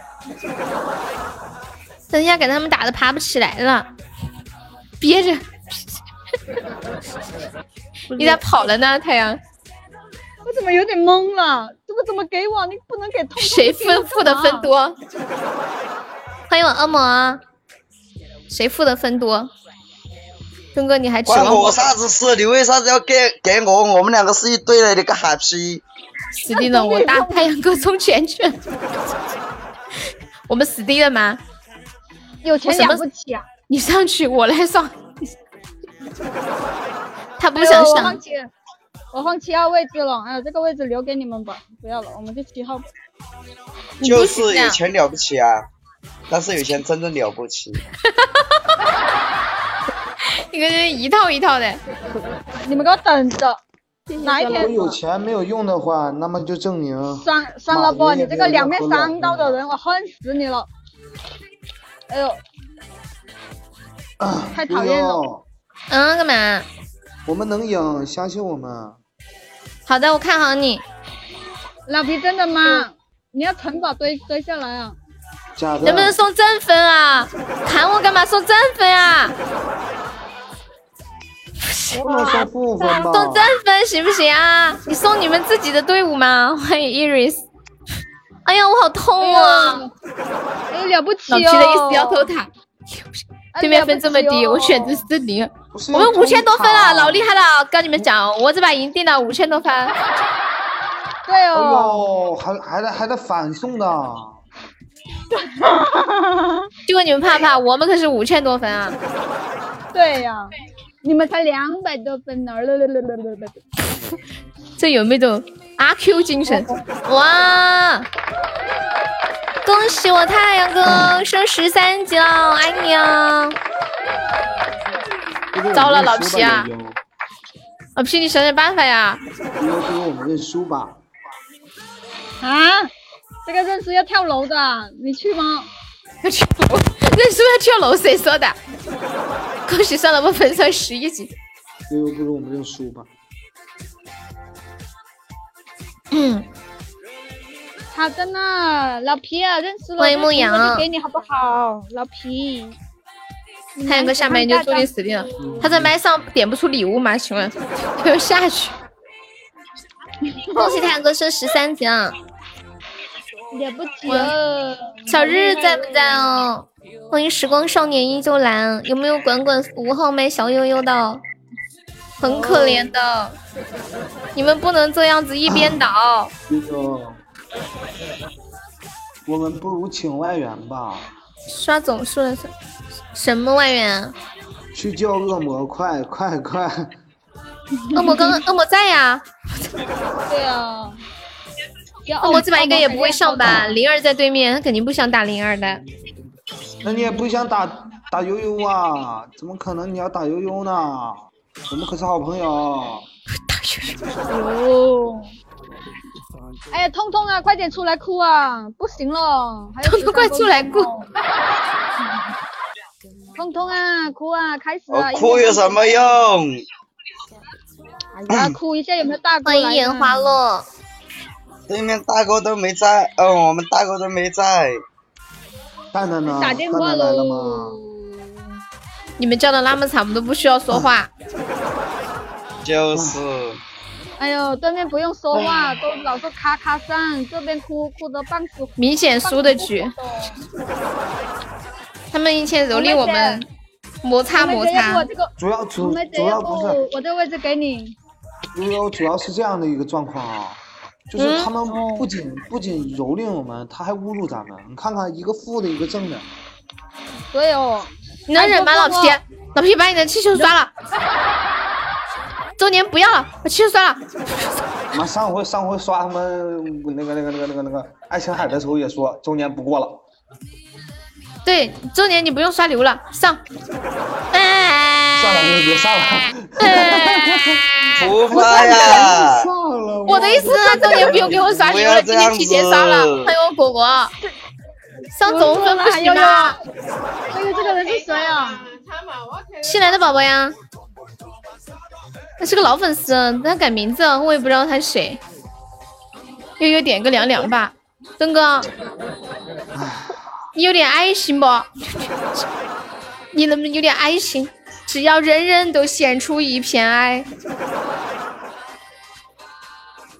等一下给他们打的爬不起来了，憋着。[LAUGHS] 你咋跑了呢，太阳？我怎么有点懵了？这个怎么给我？你不能给谁分付的？分多？欢迎我恶魔啊！谁付的分多？东哥，你还指关我望我？啥子事？你为啥子要给给我？我们两个是一对的，你个哈皮！死定了！[LAUGHS] 我大太阳哥充钱去。我们死定了吗？有钱了不起啊！你上去，我来上。他不想上我放，弃，我放七号位置了。哎呀，这个位置留给你们吧，不要了，我们就七号。就是有钱了不起啊，但是有钱真的了不起。一个人一套一套的。你们给我等着，哪一我天有钱没有用的话，那么就证明算算了不？你这个两面三刀的人，我恨死你了！哎呦，太讨厌了。嗯，干嘛？我们能赢，相信我们。好的，我看好你。老皮真的吗？你要城堡堆堆下来啊！假的。能不能送正分啊？砍我干嘛？送正分啊？不能送负分吧？送正分行不行啊？你送你们自己的队伍吗？[LAUGHS] 欢迎 Iris。哎呀，我好痛啊！哎，了不起老哦！皮的意思要偷塔，哎对面分这么低，我选择四零。是我们五千多分了，老厉害了！跟你们讲，我这把赢定了五千多分。对哎哦，还还在还在反送的，[LAUGHS] 就问你们怕不怕？我们可是五千多分啊！对呀，你们才两百多分呢！[LAUGHS] 这有没有阿 Q 精神？[LAUGHS] 哇！恭喜我太阳哥升十三级了，爱你啊！糟了，老皮啊！老皮，你想想办法呀！我们认输吧。啊，这个认输要跳楼的，你去吗？要去录，认输要跳楼，谁说的？恭喜上了我粉上十一级。悠悠，不如我们认输吧。嗯，好的呢，老皮啊，认识了，欢迎牧羊那就给你好不好，老皮？太阳哥下麦就注定死定了。他在麦上点不出礼物吗？请问 [LAUGHS] 他要下去？[LAUGHS] 恭喜太阳哥升十三级啊！了不起了，小日在不在哦？欢迎时光少年依旧蓝，有没有管管五号麦小悠悠的？很可怜的，你们不能这样子一边倒。悠悠，我们不如请外援吧。刷总数了什什么外援？去叫恶魔，快快快！恶魔刚刚恶魔在呀。[LAUGHS] 对啊。恶魔这把应该也不会上吧？灵儿在对面，他肯定不想打灵儿的。那你也不想打打悠悠啊？怎么可能你要打悠悠呢？我们可是好朋友。[LAUGHS] 打悠悠。哎呀，痛痛啊，快点出来哭啊！不行了，痛痛快出来哭。痛痛啊，哭啊，开始了。哭有什么用？哎呀，哭一下有没有大哥欢迎烟花落。对面大哥都没在，哦，我们大哥都没在。蛋蛋呢？打电话了吗？你们叫的那么惨，我们都不需要说话。就是。哎呦，对面不用说话，都老是咔咔上，这边哭哭的半死。明显输的局。他们以前蹂躏我们，摩擦摩擦。主要主主要不是我这个位置给你。主要，主要是这样的一个状况啊。就是他们不仅不仅蹂躏我们，他还侮辱咱们。你看看，一个负的，一个正的。对哦，你能忍吗，老皮？老皮把你的气球刷了。周年不要了，把气球刷了。妈，上回上回刷他们那个那个那个那个那个爱琴海的时候也说周年不过了。对，周年你不用刷礼物了，上。算了，你别上了。[LAUGHS] 不发呀！我的意思，周年不用给我刷礼物了，今天提前刷了。还有我果果，上总分不行吗？哎呦这个人是谁啊？新来的宝宝呀，他是个老粉丝，他改名字，我也不知道他是谁。悠悠点个凉凉吧，东哥，你有点爱心不？[LAUGHS] 你能不能有点爱心？只要人人都献出一片爱。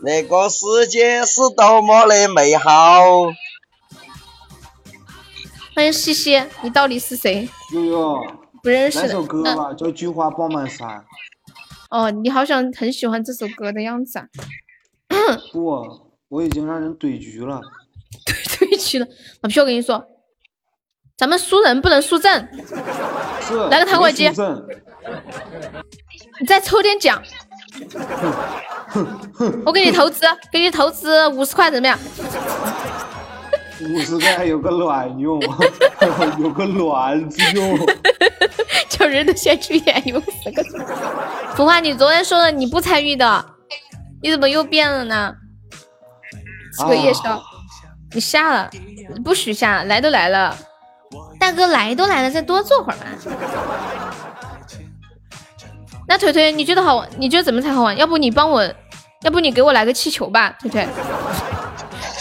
那个世界是多么的美好。欢迎西西，你到底是谁？悠悠，不认识。来首歌吧，叫《菊花爆满山》。哦，你好像很喜欢这首歌的样子啊。不，我已经让人怼局了。[LAUGHS] 怼怼局了，老皮，我跟你说，咱们输人不能输阵。来个糖果机。你再抽点奖。我给你投资，给你投资五十块，怎么样？五十块还有个卵用，[LAUGHS] 有个卵子用，[LAUGHS] 叫人都先去演有十个。福花，你昨天说的你不参与的，你怎么又变了呢？吃个夜宵，你下了，不许下，来都来了，大哥来都来了，再多坐会儿吧。那腿腿，你觉得好玩？你觉得怎么才好玩？要不你帮我，要不你给我来个气球吧，腿腿。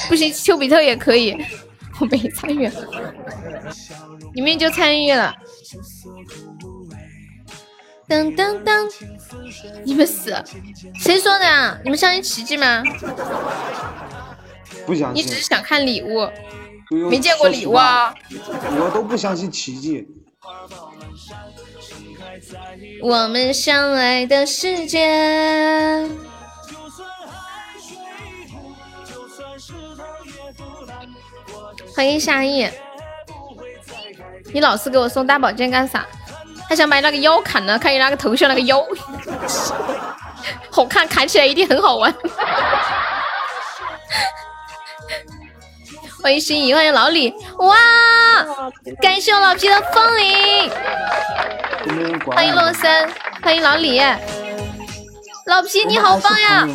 不行，丘比特也可以。我没参与，你们就参与了。噔噔噔，你们死？谁说的呀？你们相信奇迹吗？不相信。你只是想看礼物，没见过礼物啊。我都不相信奇迹。我们相爱的世界。欢迎夏意，你老是给我送大宝剑干啥？他想把那个腰砍了，看你那个头像那个腰，[LAUGHS] 好看，砍起来一定很好玩。欢迎心仪，欢迎老李，哇！感谢我老皮的风铃，欢迎洛森，欢迎老李，老皮你好棒呀！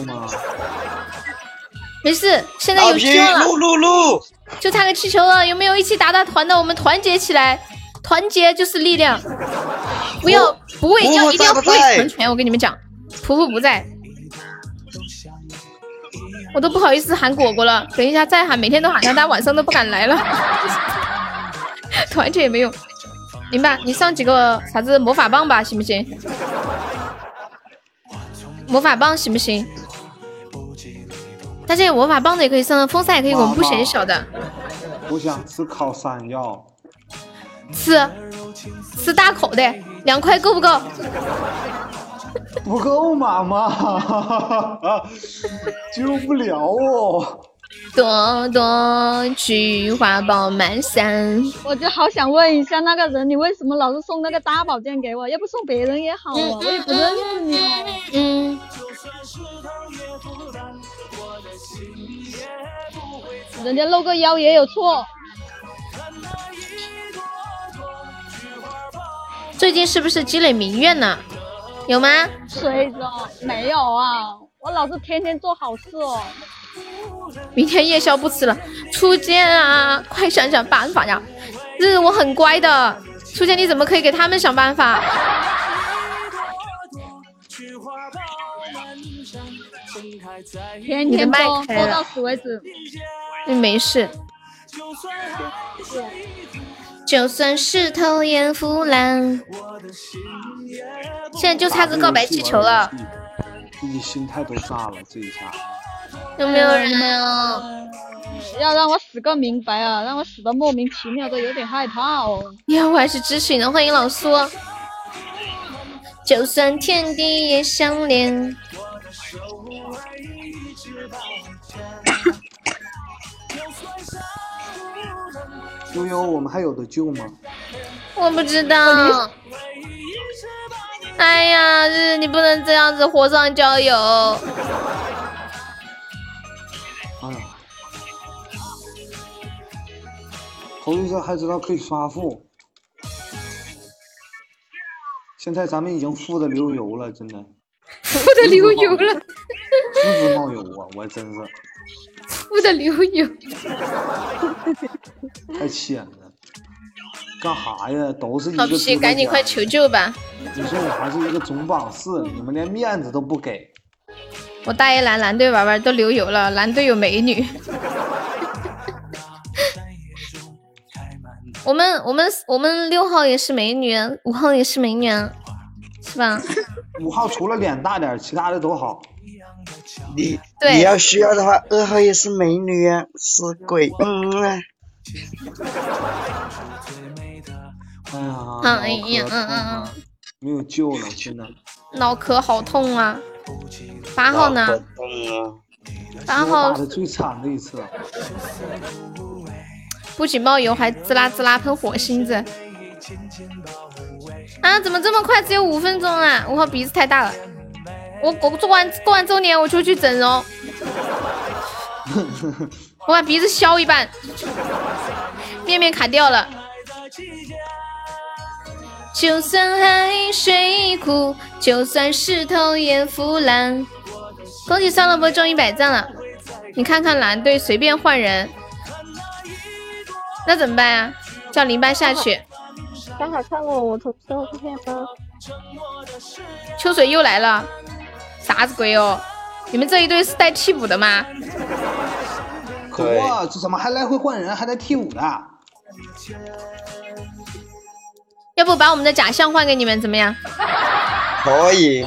没事，现在有车了。撸撸撸，就差个气球了，有没有一起打打团的？我们团结起来，团结就是力量。不要不为要一定要不为成全，我跟你们讲，仆仆不在，我都不好意思喊果果了。等一下再喊，每天都喊他，他晚上都不敢来了。[LAUGHS] 团结也没用，明白？你上几个啥子魔法棒吧，行不行？魔法棒行不行？大家有魔法棒的也可以上，风扇也可以，我们不嫌小的。我想吃烤山药，吃吃大口的，两块够不够？[LAUGHS] 不够妈妈，[LAUGHS] 救不了哦。朵朵菊花爆满山。我就好想问一下那个人，你为什么老是送那个大宝剑给我？要不送别人也好啊，我也不认识你。嗯。人家露个腰也有错。最近是不是积累民怨呢？有吗？谁说没有啊？我老是天天做好事哦。明天夜宵不吃了，初见啊，快想想办法呀！日我很乖的，初见你怎么可以给他们想办法？天天做，做到死为止。你没事。就算石头也腐烂。现在就差个告白气球了。自己心态都炸了，这一下。有没有人啊？要让我死个明白啊！让我死的莫名其妙，的有点害怕哦。呀，我还是支持你的，欢迎老苏。就算天地也相连。悠悠，我们还有的救吗？我不知道。哎呀，日你不能这样子火上浇油。哎呀，头一次还知道可以刷副，现在咱们已经富的流油了，真的。[LAUGHS] 富的流油了。滋滋冒油啊！我真是。富的流油。[LAUGHS] 太浅了。干啥呀？都是一个。好皮，赶紧快求救吧！你说我还是一个总榜四，你们连面子都不给。我大爷蓝蓝队玩玩都流油了，蓝队有美女。[LAUGHS] 我们我们我们六号也是美女，五号也是美女，是吧？五号除了脸大点，其他的都好。你你要需要的话，二号也是美女啊，死鬼，嗯啊。哎呀，嗯嗯嗯，没有救了，真的。脑壳好痛啊！八号呢？八号打的最惨的一次。不仅冒油，还滋啦滋啦喷火星子。啊，怎么这么快？只有五分钟啊！五号鼻子太大了。我我做完过完周年，我就去整容。[LAUGHS] 我把鼻子削一半，面面卡掉了。就算海水枯，就算石头也腐烂。恭喜酸萝卜中一百赞了！你看看蓝队随便换人，那怎么办呀？叫林班下去。刚好看过我从生活片吗？秋水又来了，啥子鬼哦？你们这一队是带替补的吗？哇，这怎么还来回换人，还带替补的？要不把我们的假象换给你们怎么样？可以，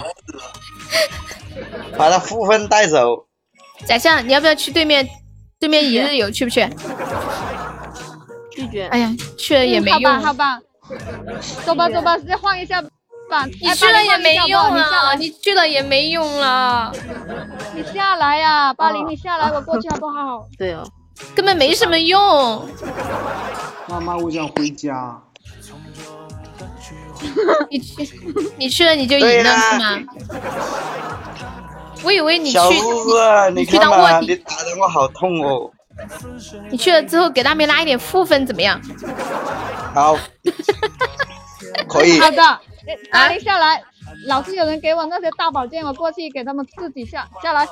把他负分带走。假象，你要不要去对面？对面一日游去不去？拒绝。哎呀，去了也没用。好吧，好吧，走吧，走吧，再换一下吧。你去了也没用啊，你去了也没用了。你下来呀，巴黎，你下来，我过去好不好？[LAUGHS] 对哦，根本没什么用。妈妈，我想回家。[LAUGHS] 你去，你去了你就赢了是吗？我以为你去，你去当卧底，你打的我好痛哦。你去了之后给大妹拉一点负分怎么样？好，[LAUGHS] 可以。好的，阿玲下来，老是有人给我那些大宝剑，我过去给他们自己下下来。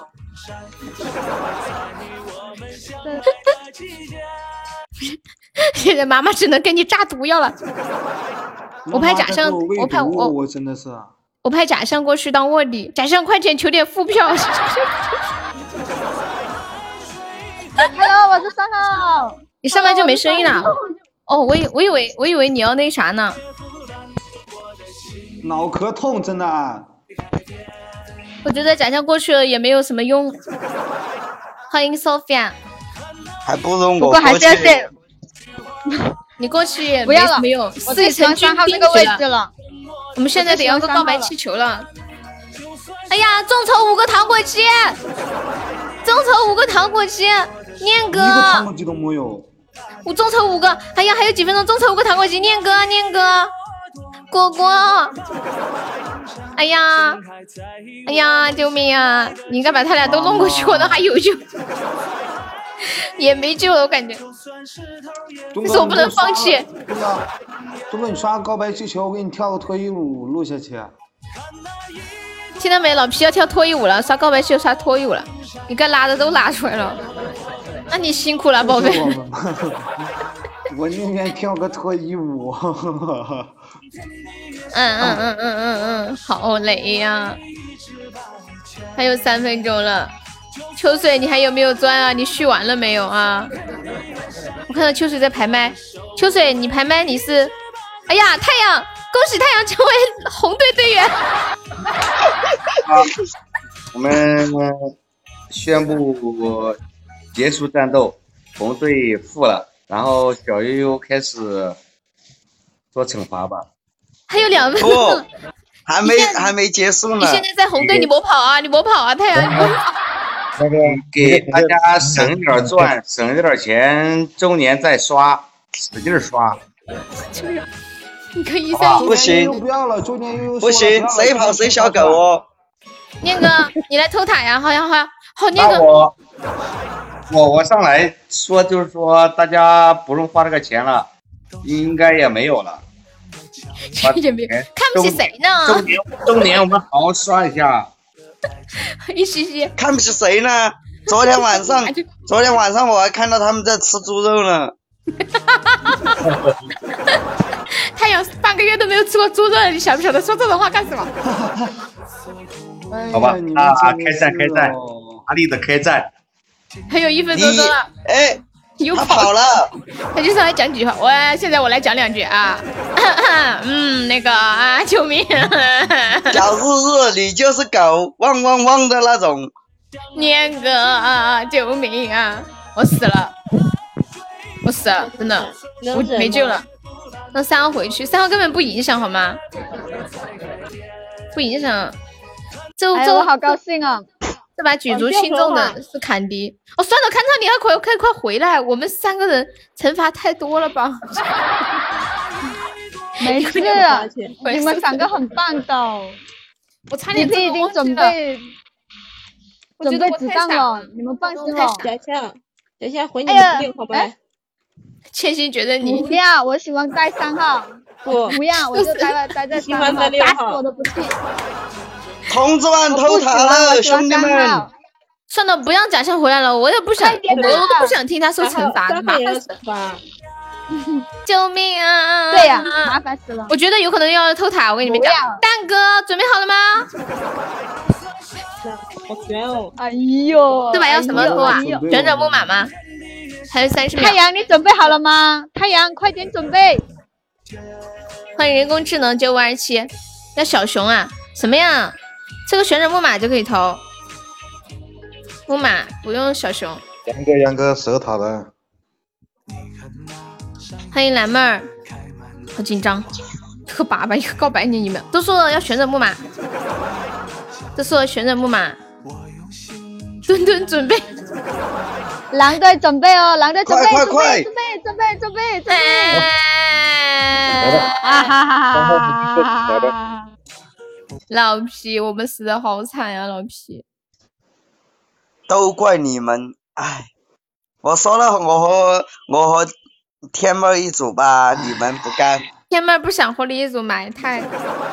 现在妈妈只能给你炸毒药了。我派假象，我派我我真的是，我派假象过去当卧底。假象，快点求点副票。Hello，我是三号。你上麦就没声音了？哦，我以我以为我以为你要那啥呢。脑壳痛，真的。我觉得假象过去了也没有什么用。欢迎 Sophia。还不如我不过还是要先。[LAUGHS] 你过去也不要了，没有，我最喜欢三号这个位置了。我们现在得要个告白气球了。哎呀，众筹五个糖果机，众筹五个糖果机，念哥。一个糖果机都没有。我众筹五个，哎呀，还有几分钟，众筹五个糖果机，念哥，念哥，果果。哎呀，哎呀，救命啊！你应该把他俩都弄过去，可能还有救。[LAUGHS] 也没救了，我感觉。但是我不能放弃。东哥，东哥，你刷告白气球，我给你跳个脱衣舞录下去。听到没？老皮要跳脱衣舞了，刷告白气球刷脱衣舞了，你该拉的都拉出来了。那你辛苦了，宝贝。[LAUGHS] 我宁愿跳个脱衣舞。嗯嗯嗯嗯嗯嗯，好累呀！还有三分钟了。秋水，你还有没有钻啊？你续完了没有啊？我看到秋水在排麦。秋水，你排麦你是？哎呀，太阳，恭喜太阳成为 [LAUGHS] 红队队员。好，[LAUGHS] 我们宣布结束战斗，红队负了，然后小悠悠开始做惩罚吧。还有两分钟，[LAUGHS] 还没还没结束呢。你现在在红队，你莫跑啊！你莫跑啊，太阳，你莫跑。那个给大家省点钻，省点钱，周年再刷，使劲刷。你可以再不行，不要了，周年又不行，谁跑谁小狗哦。[LAUGHS] 念哥，你来偷塔呀！好呀好呀，好念哥。我我我上来说，就是说大家不用花这个钱了，应该也没有了。也没有，看不起谁呢？中年中年，我们好好刷一下。[LAUGHS] 一嘻嘻，看不起谁呢？昨天晚上，[LAUGHS] 昨天晚上我还看到他们在吃猪肉呢。[LAUGHS] 太阳半个月都没有吃过猪肉，你晓不晓得说这种话干什么？好吧，啊，开战开战，阿力的开战。还有一分多钟了，哎，又跑了。他就上来讲几句话，我现在我来讲两句啊。[LAUGHS] 嗯，那个啊，救命！小日日，你就是狗，汪汪汪的那种。念哥啊，救命啊！我死了，我死了，真的，我没救了。让三号回去，三号根本不影响好吗？不影响。周周我好高兴啊！这把举足轻重的是坎迪。哦，算了，看到你还快快快回来！我们三个人惩罚太多了吧？[LAUGHS] 没事，你们三个很棒的。我差点已经准备准备子弹了，你们放心了。小夏，小夏回你们电好吧？千心觉得你不要，我喜欢带三号。不不要，我就 [LAUGHS] 待在待在三号，打死我都不去。[LAUGHS] 同志们偷塔了，兄弟们！算了，不让假象回来了，我也不想，我都不想听他受惩罚，麻烦死了。救命啊！对呀，麻烦死了。我觉得有可能要偷塔，我跟你们讲。蛋哥，准备好了吗？好悬哦！哎呦，这把要什么偷啊？旋转木马吗？还有三十秒。太阳，你准备好了吗？太阳，快点准备。欢迎人工智能九五二七。那小熊啊？什么呀？这个旋转木马就可以投。木马不用小熊。杨哥，杨哥，守塔的。欢迎蓝妹儿，好紧张，一个粑粑，一个告白你，你们都说了要旋转木马，都说了旋转木马，墩墩准备，狼队准备哦，狼队准备，准备准备，准备，准备，准备，啊哈哈哈哈！[LAUGHS] 老皮，我们死的好惨呀，老皮，都怪你们，唉，我说了，我和我和。天妹一组吧，你们不干。天妹不想和你一组埋汰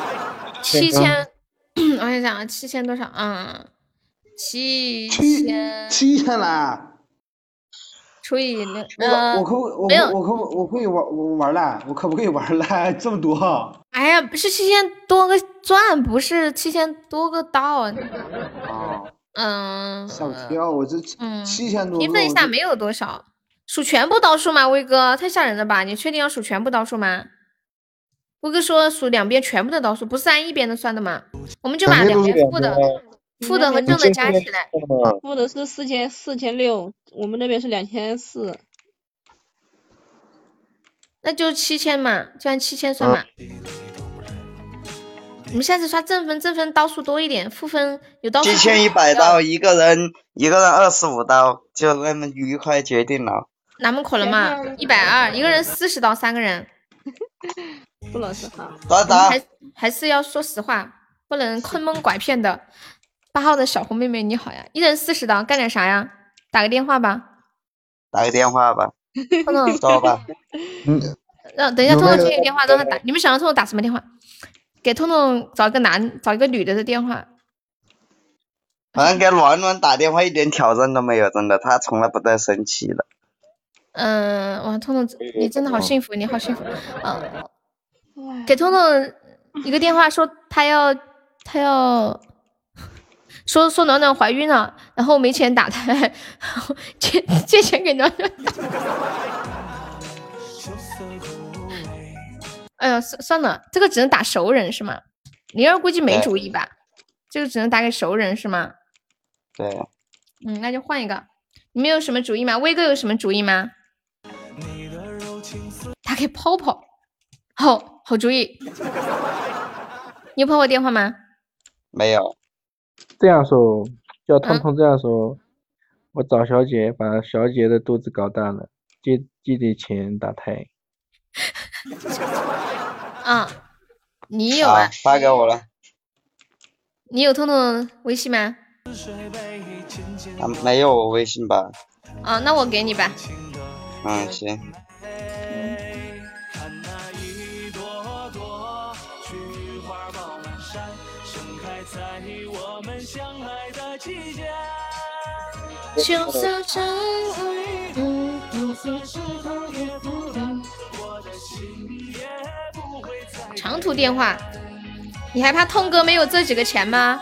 [LAUGHS] 七千，[CLEARS THROAT] 我想想啊，七千多少？嗯，七千七千啦。除以六，我呃，我可不我没有可我可不我可以玩我玩赖，我可不可以玩赖 [LAUGHS] 这么多？哎呀，不是七千多个钻，不是七千多个刀。啊，嗯，吓我一跳！我这嗯七千多个，平分一下没有多少，数全部刀数吗？威哥太吓人了吧！你确定要数全部刀数吗？威哥说数两边全部的刀数，不是按一边的算的吗？我们就把两边负的、负的和正的加起来。负的是四千四千六，我们那边是两千四。那就七千嘛，就按七千算嘛。我们下次刷正分，正分刀数多一点，负分有刀数七千一百刀，一个人一个人二十五刀，就那么愉快决定了。哪么可能嘛？一百二，一个人四十刀，三个人。[LAUGHS] 不能是哈。打打还还是要说实话，不能坑蒙拐骗的。八号的小红妹妹你好呀，一人四十刀，干点啥呀？打个电话吧。打个电话吧，彤彤，说吧。嗯，让等一下，有没有彤彤接个电话，让他打。你们想让彤彤打什么电话？给彤彤找一个男，找一个女的的电话。反正给暖暖打电话一点挑战都没有，真的，他从来不带生气的。嗯，哇，彤彤，你真的好幸福，你好幸福。嗯，给彤彤一个电话，说他要他要说说暖暖怀孕了，然后没钱打胎，然后借借钱给暖暖。哎呀，算算了，这个只能打熟人是吗？灵儿估计没主意吧？这个只能打给熟人是吗？对，嗯，那就换一个。你们有什么主意吗？威哥有什么主意吗？打给泡泡，好好主意。你有泡泡电话吗？没有。这样说，叫彤彤这样说，我找小姐把小姐的肚子搞大了，借借点钱打胎。[LAUGHS] [LAUGHS] 啊，你有啊？发给我了。你有彤彤微信吗？啊，没有我微信吧？啊，那我给你吧。嗯，行。就算真嗯长途电话，你还怕痛哥没有这几个钱吗？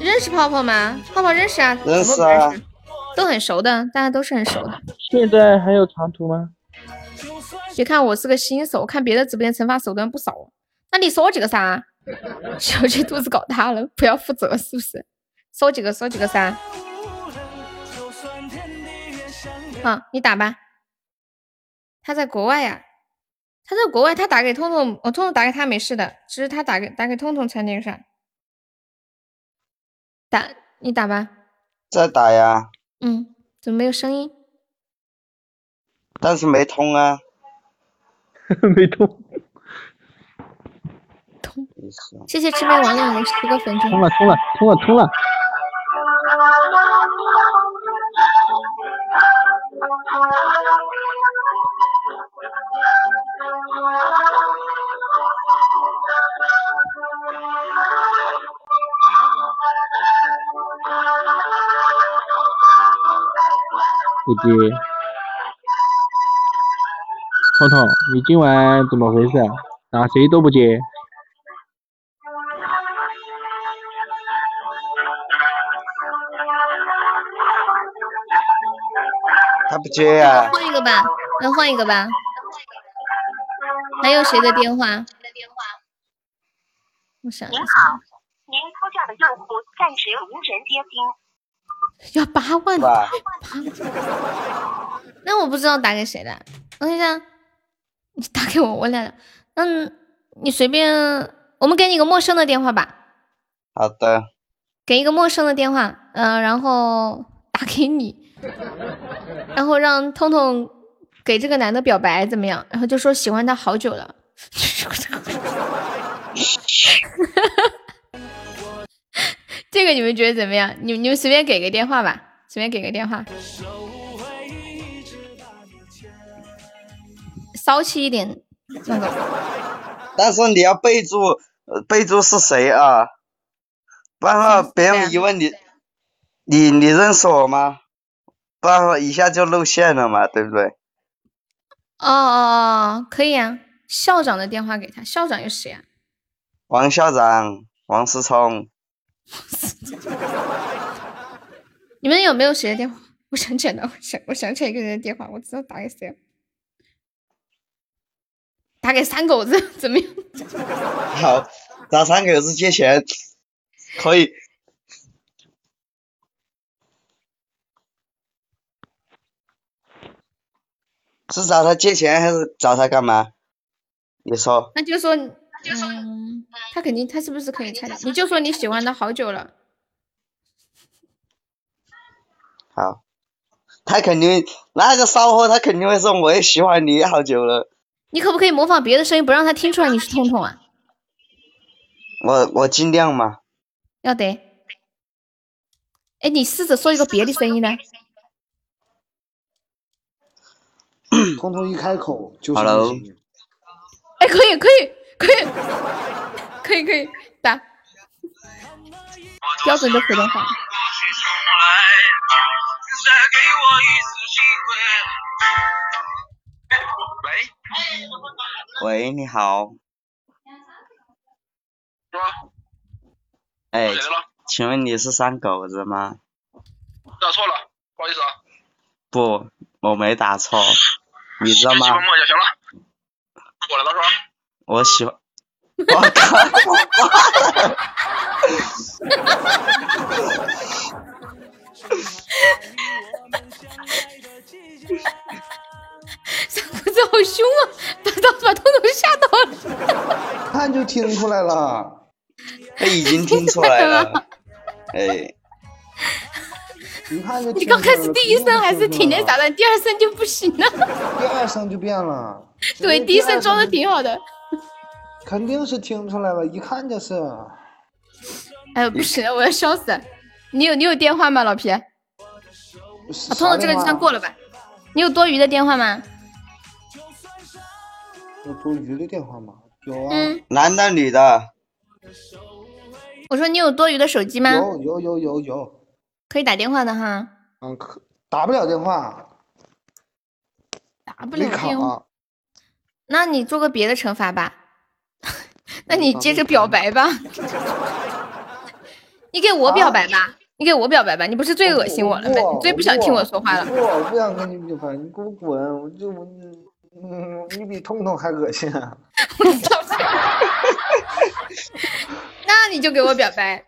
认识泡泡吗？泡泡认识啊，认识啊？都很熟的，大家都是很熟的。现在还有长途吗？别看我是个新手，看别的直播间惩罚手段不少。那你说几个噻？[LAUGHS] 小姐肚子搞大了，不要负责是不是？说几个，说几个噻。好，你打吧。他在国外呀、他在国外，他打给通通，我通通打给他没事的，只是他打给打给通通才那个啥。打，你打吧。再打呀，嗯，怎么没有声音？但是没通啊。[LAUGHS] 没通。谢谢魑魅魍魉的十个粉钻。通了，通了，通了，通了。[LAUGHS] 不接。彤彤，你今晚怎么回事啊？打谁都不接。他不接呀、换一个吧，那换一个吧。还有谁的电话？我想您，好，您呼叫的用户暂时无人接听。[LAUGHS] 要八万，吧八那我不知道打给谁的。等一下，你打给我，我俩，嗯，你随便，我们给你个陌生的电话吧，好的，给一个陌生的电话，嗯、然后打给你，然后让痛痛给这个男的表白怎么样？然后就说喜欢他好久了。[LAUGHS] 这个你们觉得怎么样？你你们随便给个电话吧，随便给个电话，骚气一点那个。但是你要备注，呃备注是谁啊？不然的话别人一问你，你你认识我吗？不然一下就露馅了嘛，对不对？哦哦哦，可以啊。校长的电话给他，校长有谁啊？王校长，王思聪。[LAUGHS] 你们有没有谁的电话？[LAUGHS] 我想起来了，我想我想起来一个人的电话，我知道打给谁了。打给三狗子怎么样？[LAUGHS] 好，找三狗子借钱，可以。是找他借钱还是找他干嘛？你说。那就说，嗯，他肯定，他是不是可以猜到？你就说你喜欢他好久了。好，他肯定那个骚货，他肯定会说我也喜欢你好久了。你可不可以模仿别的声音，不让他听出来你是痛痛啊？我我尽量嘛。要得。哎，你试着说一个别的声音呢。通通一开口就是 Hello。哎，可以，可以，可以，可以，可以打标准的普通话。喂。喂，你好。哎，请问你是三狗子吗？打错了，不好意思啊。不，我没打错。你知道吗？喜欢我就行了。过来了是吧？我喜欢。我靠！三狗子好凶啊！把把把彤彤吓到了。[LAUGHS] 看就听出来了。他已经听出来了。[LAUGHS] 哎。一看这。你刚开始第一声还是挺那啥的，第二声就不行了。[LAUGHS] 第二声就变了。[LAUGHS] 对，第一声装的挺好的。肯定是听出来了，一看就是。哎呦，不行，我要笑死！你有你有电话吗，老皮？啊，通通这个就算过了吧。你有多余的电话吗？有多余的电话吗？有啊。嗯。男的女的？我说你有多余的手机吗？有有有有有。可以打电话的哈。嗯，可打不了电话。打不了电话。那你做个别的惩罚吧。[LAUGHS] 那你接着表白吧。[LAUGHS] 你给我表白吧，你给我表白吧，你不是最恶心我了吗？你最不想听我说话了。不，我不想跟你表白，你给我滚！我就嗯，你比痛痛还恶心。[LAUGHS] 那你就给我表白。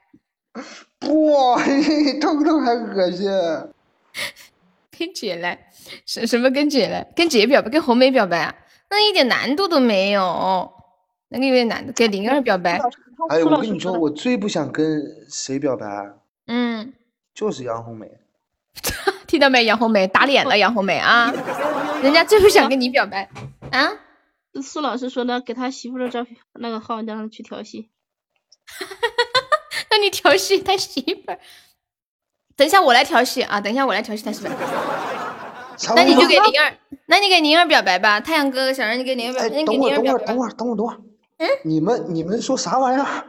不，痛痛还恶心。跟姐来，什什么跟姐来？跟姐表白，跟红梅表白啊？那一点难度都没有，那个有点难度。给灵儿表白。哎，我跟你说，我最不想跟谁表白？啊嗯，就是杨红梅。[LAUGHS] 听到没？杨红梅打脸了，杨红梅啊！人家最不想跟你表白啊！苏老师说的，给他媳妇的照片那个号，让他去调戏。[LAUGHS] 那你调戏他媳妇儿？等一下我来调戏啊！等一下我来调戏他媳妇儿。那你就给灵儿，那你给灵儿表白吧。太阳哥哥想让你给灵儿表白，你给灵儿。等会儿，等会儿，等会儿，等会儿。嗯，你们你们说啥玩意儿？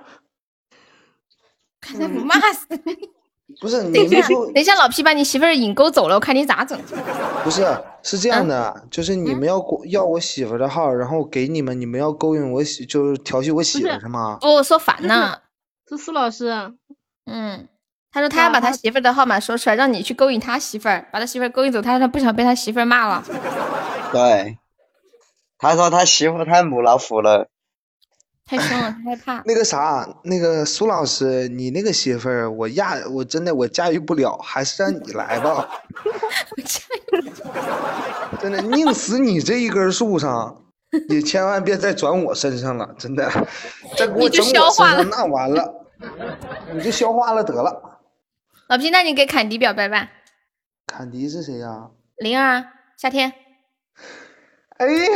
看他不骂死你！不是，你们说，等一下，老皮把你媳妇儿引勾走了，我看你咋整？不是，是这样的，就是你们要要我媳妇的号，然后给你们，你们要勾引我媳，就是调戏我媳妇是吗？不，我说烦呢。是苏老师。嗯，他说他要把他媳妇的号码说出来，让你去勾引他媳妇儿，把他媳妇儿勾引走。他说他不想被他媳妇儿骂了。对，他说他媳妇太母老虎了。太凶了，害怕。[LAUGHS] 那个啥，那个苏老师，你那个媳妇儿，我压，我真的我驾驭不了，还是让你来吧。我驾驭。真的，宁死你这一根树上，你千万别再转我身上了，真的。[LAUGHS] 再给我整我身上，那完了，你就消化了得了。老皮，那你给坎迪表白吧。坎迪是谁呀？灵儿，夏天。哎呀。[LAUGHS]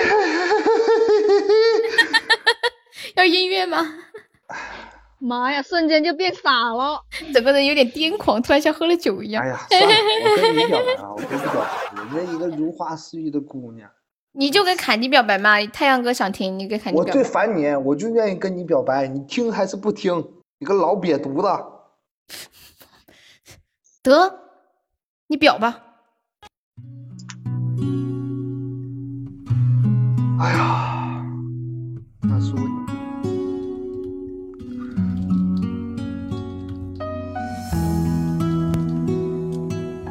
[LAUGHS] 要音乐吗？妈呀，瞬间就变傻了，整个人有点癫狂，突然像喝了酒一样。哎呀，算了，我跟你表白啊，我跟你表白，人家一个如花似玉的姑娘。你就跟凯尼表白嘛，太阳哥想听，你跟凯尼，我最烦你，我就愿意跟你表白，你听还是不听？你个老瘪犊子。[LAUGHS] 得，你表吧。哎呀，大叔。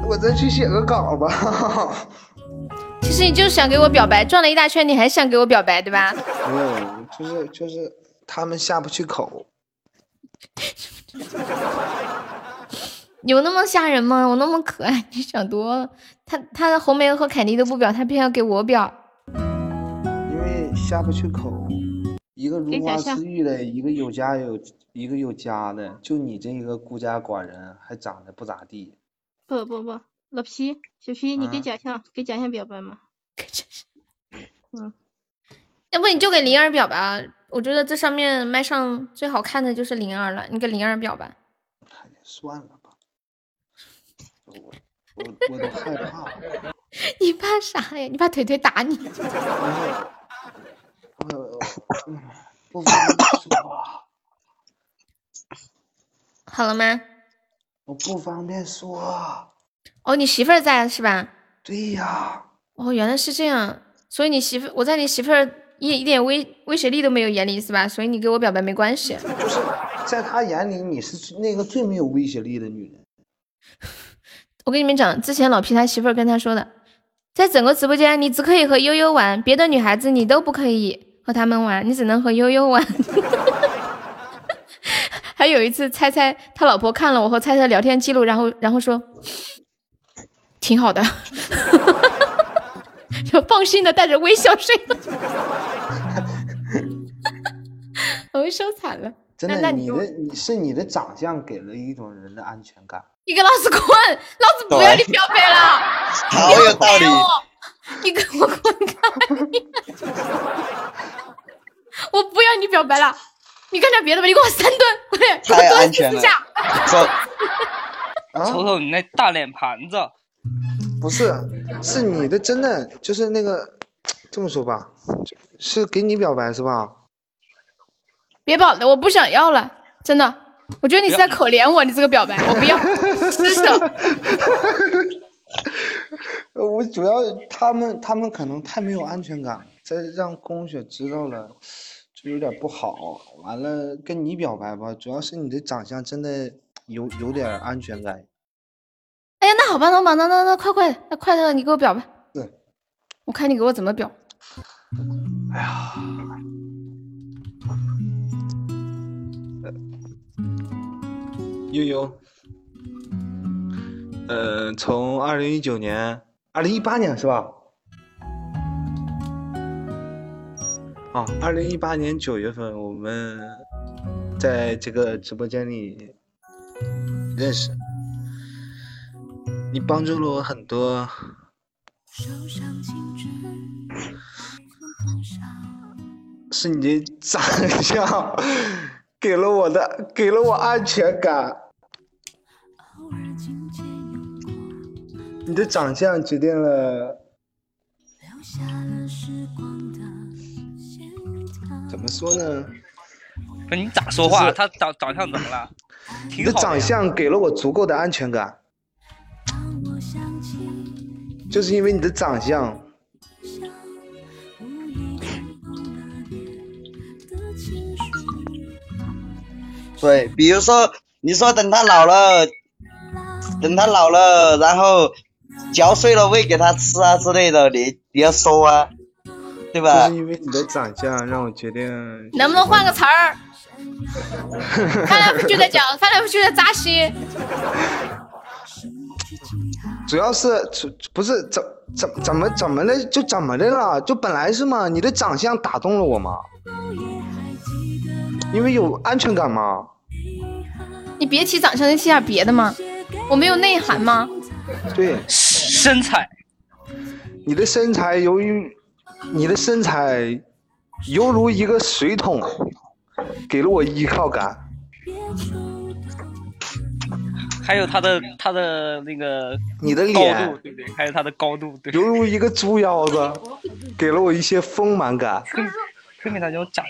我再去写个稿吧，哈哈。其实你就是想给我表白，转了一大圈，你还想给我表白，对吧？没有，就是就是他们下不去口。[LAUGHS] 有那么吓人吗？我那么可爱，你想多了。他他的红梅和凯蒂都不表，他偏要给我表。因为下不去口，一个如花似玉的，一个有家有一个有家的，就你这一个孤家寡人，还长得不咋地。不不不，老皮小皮，你给假象给奖项表白吗？嗯，要不你就给灵儿表白。我觉得这上面麦上最好看的就是灵儿了，你给灵儿表白。算了吧。我我都害怕。[LAUGHS] 你怕啥呀？你怕腿腿打你？不方便说。好了吗？我不方便说。哦，你媳妇儿在是吧？对呀。哦，原来是这样。所以你媳妇，我在你媳妇儿一一点威威胁力都没有眼里是吧？所以你给我表白没关系。就是在他眼里，你是那个最没有威胁力的女人。[LAUGHS] 我跟你们讲，之前老皮他媳妇儿跟他说的，在整个直播间，你只可以和悠悠玩，别的女孩子你都不可以和他们玩，你只能和悠悠玩。[LAUGHS] 还有一次，猜猜他老婆看了我和猜猜聊天记录，然后然后说，挺好的，[LAUGHS] 就放心的带着微笑睡了。[LAUGHS] 我被收惨了。真的，你的你是你的长相给了一种人的安全感。你给老子滚！老子不要你表白了！好有道理。你给我滚开！我不要你表白了。你干点别的吧，你给我三吨，快点！太安全了。走。瞅瞅你那大脸盘子。不是，是你的，真的就是那个，这么说吧，是给你表白是吧？别保了，我不想要了，真的。我觉得你是在可怜我，你这个表白我不要。[LAUGHS] [LAUGHS] 我主要他们他们可能太没有安全感，再让宫雪知道了就有点不好。完了跟你表白吧，主要是你的长相真的有有点安全感。哎呀，那好吧，那吧，那那那快快，那快点，你给我表吧。对，我看你给我怎么表。哎呀。悠悠，呃，从二零一九年，二零一八年是吧？啊，二零一八年九月份，我们在这个直播间里认识，你帮助了我很多，是你的长相给了我的，给了我安全感。你的长相决定了，怎么说呢？不，你咋说话？他长长相怎么了？你的长相给了我足够的安全感，就是因为你的长相。对，比如说，你说等他老了，等他老了，然后。嚼碎了喂给他吃啊之类的，你你要说啊，对吧？就是因为你的长相让我决定。能不能换个词儿？[LAUGHS] 翻来覆去的讲，翻来覆去的扎心。主要是，不是怎怎怎么怎么的就怎么的了？就本来是嘛，你的长相打动了我嘛，因为有安全感嘛。你别提长相，你提点别的嘛。我没有内涵吗？对。身材，你的身材由于你的身材犹如一个水桶，给了我依靠感。还有他的他的那个你的脸，对不对？还有他的高度，对。犹如一个猪腰子，[LAUGHS] 给了我一些丰满感。后面他就讲，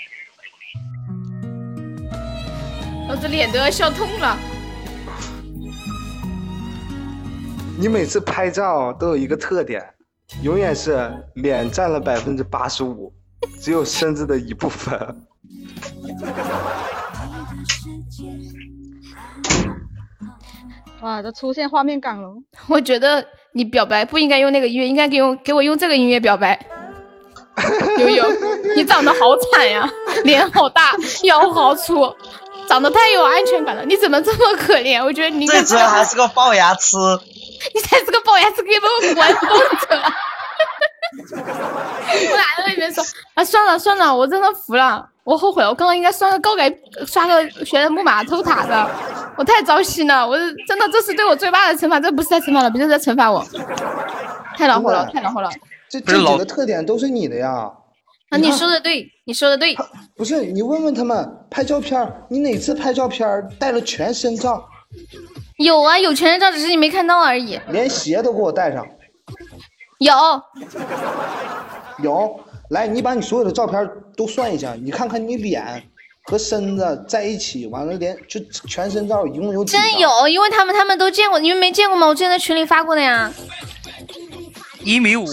老子脸都要笑痛了。你每次拍照都有一个特点，永远是脸占了百分之八十五，只有身子的一部分。[LAUGHS] 哇，都出现画面感了。[LAUGHS] 我觉得你表白不应该用那个音乐，应该给我给我用这个音乐表白。悠悠，你长得好惨呀，脸好大，腰好粗，长得太有安全感了。你怎么这么可怜？我觉得你最主要还是个 [LAUGHS] 龅牙齿。你才是个龅牙齿，给我滚犊子！[LAUGHS] 我俩在那边说啊？算了算了，我真的服了，我后悔了，我刚刚应该刷个高改，刷个学人木马偷塔的，我太糟心了，我真的这是对我最大的惩罚，这不是在惩罚了，别人在惩罚我，太恼火了，太恼火了。这这几个特点都是你的呀。啊，你说的对，你说的对。不是你问问他们拍照片，你哪次拍照片带了全身照？有啊，有全身照，只是你没看到而已。连鞋都给我带上。有。有，来，你把你所有的照片都算一下，你看看你脸和身子在一起，完了连就全身照一共有几张？真有，因为他们他们都见过，你们没见过吗？我之前在群里发过的呀。一米五，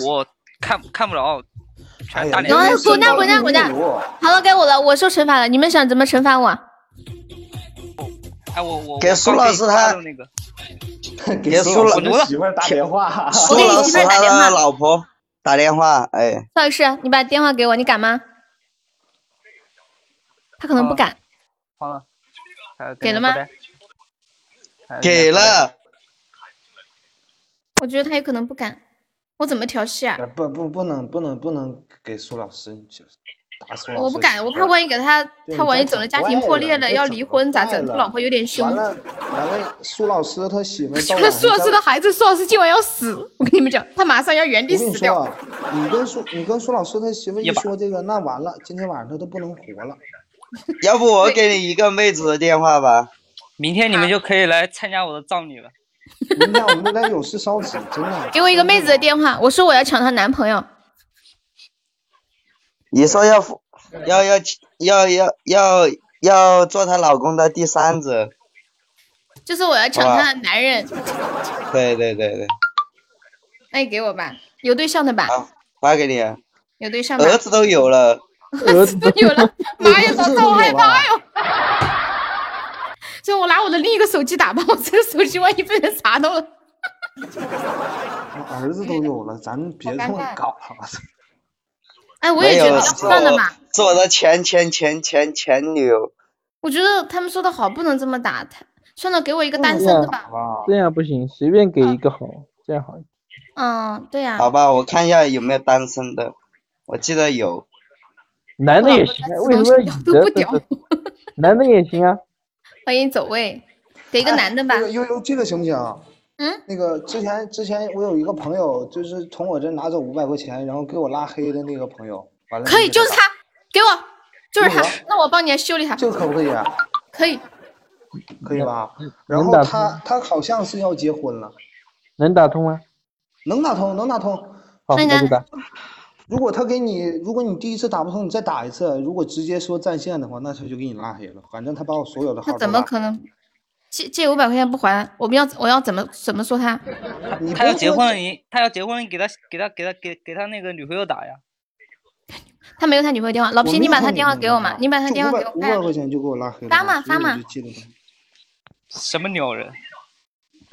看看不着，全大脸。滚滚蛋滚蛋滚蛋！好了，该我了，我受惩罚了，你们想怎么惩罚我？哎，我我给苏老师他那个，给 [LAUGHS] 苏老师媳妇打电话，苏老师他的老婆打电话，哎，邵老师，你把电话给我，你敢吗？他可能不敢。放了。给了吗？给了。我觉得他有可能不敢。我怎么调戏啊？不不不能不能不能给苏老师我不敢，我怕万一给他，他万一整个家庭破裂了，要离婚咋整？他老婆有点凶。完了完了，苏老师他媳妇。苏老师的孩子，苏老师今晚要死！我跟你们讲，他马上要原地死掉。你跟苏你跟苏老师他媳妇一说这个，那完了，今天晚上他都不能活了。[LAUGHS] 要不我给你一个妹子的电话吧？明天你们就可以来参加我的葬礼了。明天我们来有事烧纸，真的。给我一个妹子的电话，我说我要抢她男朋友。你说要要要要要要要做她老公的第三者。就是我要抢她的男人。对对对对。那你给我吧，有对象的吧？发给你。有对象吧？儿子都有了。儿子都有了，妈呀，嫂子好害怕哟！就 [LAUGHS] 我拿我的另一个手机打吧，我这个手机万一被人查到了。儿子都有了，咱别这么搞了。哎，我也觉得算了嘛。是我的前前前前前女友。我觉得他们说的好，不能这么打。他算了，给我一个单身的吧。这样不行，随便给一个好，这样好。嗯，对呀。好吧，我看一下有没有单身的，我记得有。男的也行，为什么女的？男的也行啊。欢迎走位，给一个男的吧。悠悠，这个行不行？嗯。那个之前之前我有一个朋友，就是从我这拿走五百块钱，然后给我拉黑的那个朋友，完了。可以，就是他，给我，就是他。那我帮你修理他。这个可不可以？可以。可以吧？然后他他好像是要结婚了。能打通吗？能打通，能打通。好，那就打。如果他给你，如果你第一次打不通，你再打一次。如果直接说占线的话，那他就给你拉黑了。反正他把我所有的号。他怎么可能借借五百块钱不还？我们要我要怎么怎么说他？[LAUGHS] 他要结婚了，你他要结婚，你给他给他给他给给他那个女朋友打呀。[LAUGHS] 他没有他女朋友电话，老皮，你把他电话给我嘛，你把他电话给我。五百块钱就给我拉黑了。发嘛发嘛。什么鸟人？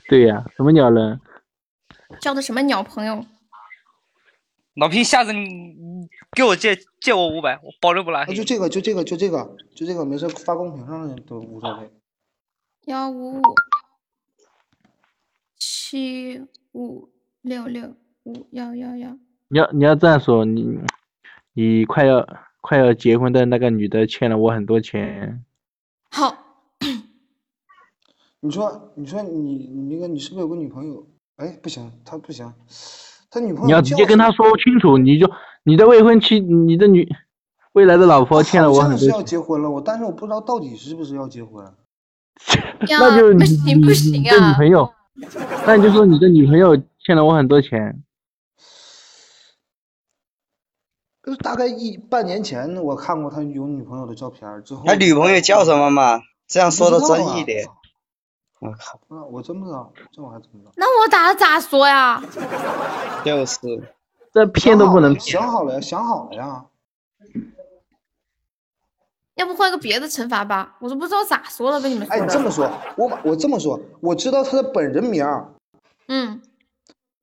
对呀，什么鸟人？交的什么鸟朋友？老皮，下次你给我借借我五百，我保证不拉黑。就这个，就这个，就这个，就这个，没事发公屏上都无所谓。幺五五七五六六五幺幺幺。你要你要这样说，你你快要快要结婚的那个女的欠了我很多钱。好。你说你说你你那个你是不是有个女朋友？哎，不行，他不行。他女朋友，你要直接跟他说清楚，你就你的未婚妻，你的女未来的老婆欠了我很多。是要结婚了，我但是我不知道到底是不是要结婚。[LAUGHS] 那就不行不行啊！你女朋友，那你就说你的女朋友欠了我很多钱。就大概一半年前我看过他有女朋友的照片，之后他女朋友叫什么嘛？这样说的真一点。我靠！那我真不知道，这我还真不知道。那我咋咋说呀？就是，这骗都不能想好了呀，想好了呀。要不换个别的惩罚吧？我都不知道咋说了，被你们说哎，你这么说，我把我这么说，我知道他的本人名儿，嗯，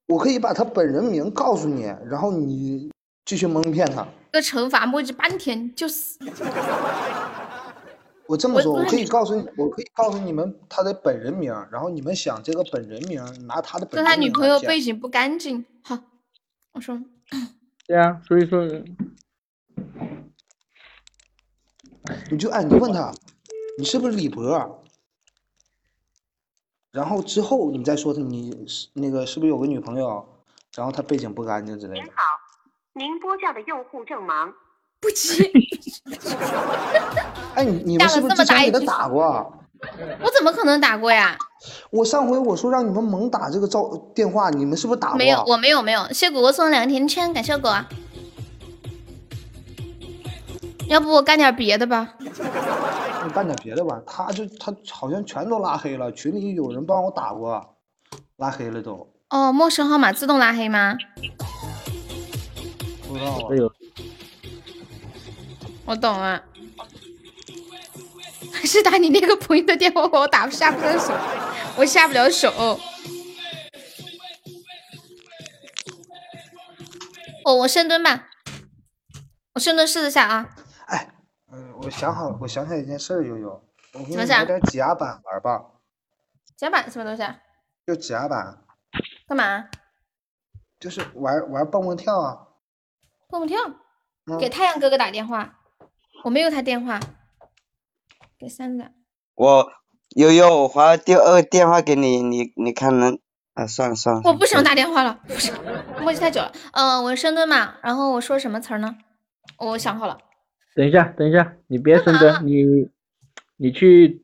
我可以把他本人名告诉你，然后你继续蒙骗他。这个惩罚磨叽半天就是。我这么说，我可以告诉你，我可以告诉你们他的本人名，然后你们想这个本人名，拿他的本说他女朋人名儿来骗友背景不干净。好，我说对啊，所以说你就哎，你问他，你是不是李博？然后之后你再说他，你是那个是不是有个女朋友？然后他背景不干净之类的。您好，您拨叫的用户正忙。不接。哎，你你们是不是之前给他打过啊？[LAUGHS] 我怎么可能打过呀？我上回我说让你们猛打这个照电话，你们是不是打过？啊没有，我没有没有。谢果果送了两个甜甜圈，感谢果啊。要不我干点别的吧？你干点别的吧。他就他好像全都拉黑了，群里有人帮我打过，拉黑了都。哦，陌生号码自动拉黑吗？不知道啊。哎呦，我懂了。[LAUGHS] 是打你那个朋友的电话，我打不下不了手，我下不了手。哦，我深蹲吧，我深蹲试一下啊。嗯，我想好，我想起来一件事儿，悠悠，我给你什么事儿买点指压板玩吧，甲板什么东西啊？就指压板，干嘛？就是玩玩蹦蹦跳啊。蹦蹦跳？嗯给太阳哥哥打电话，我没有他电话。给三子，我悠悠，我发第二个电话给你，你你看能啊？算了算了，我不想打电话了，不是，[LAUGHS] 磨叽太久了。嗯、我深蹲嘛，然后我说什么词儿呢？我想好了，等一下，等一下，你别深蹲，你你去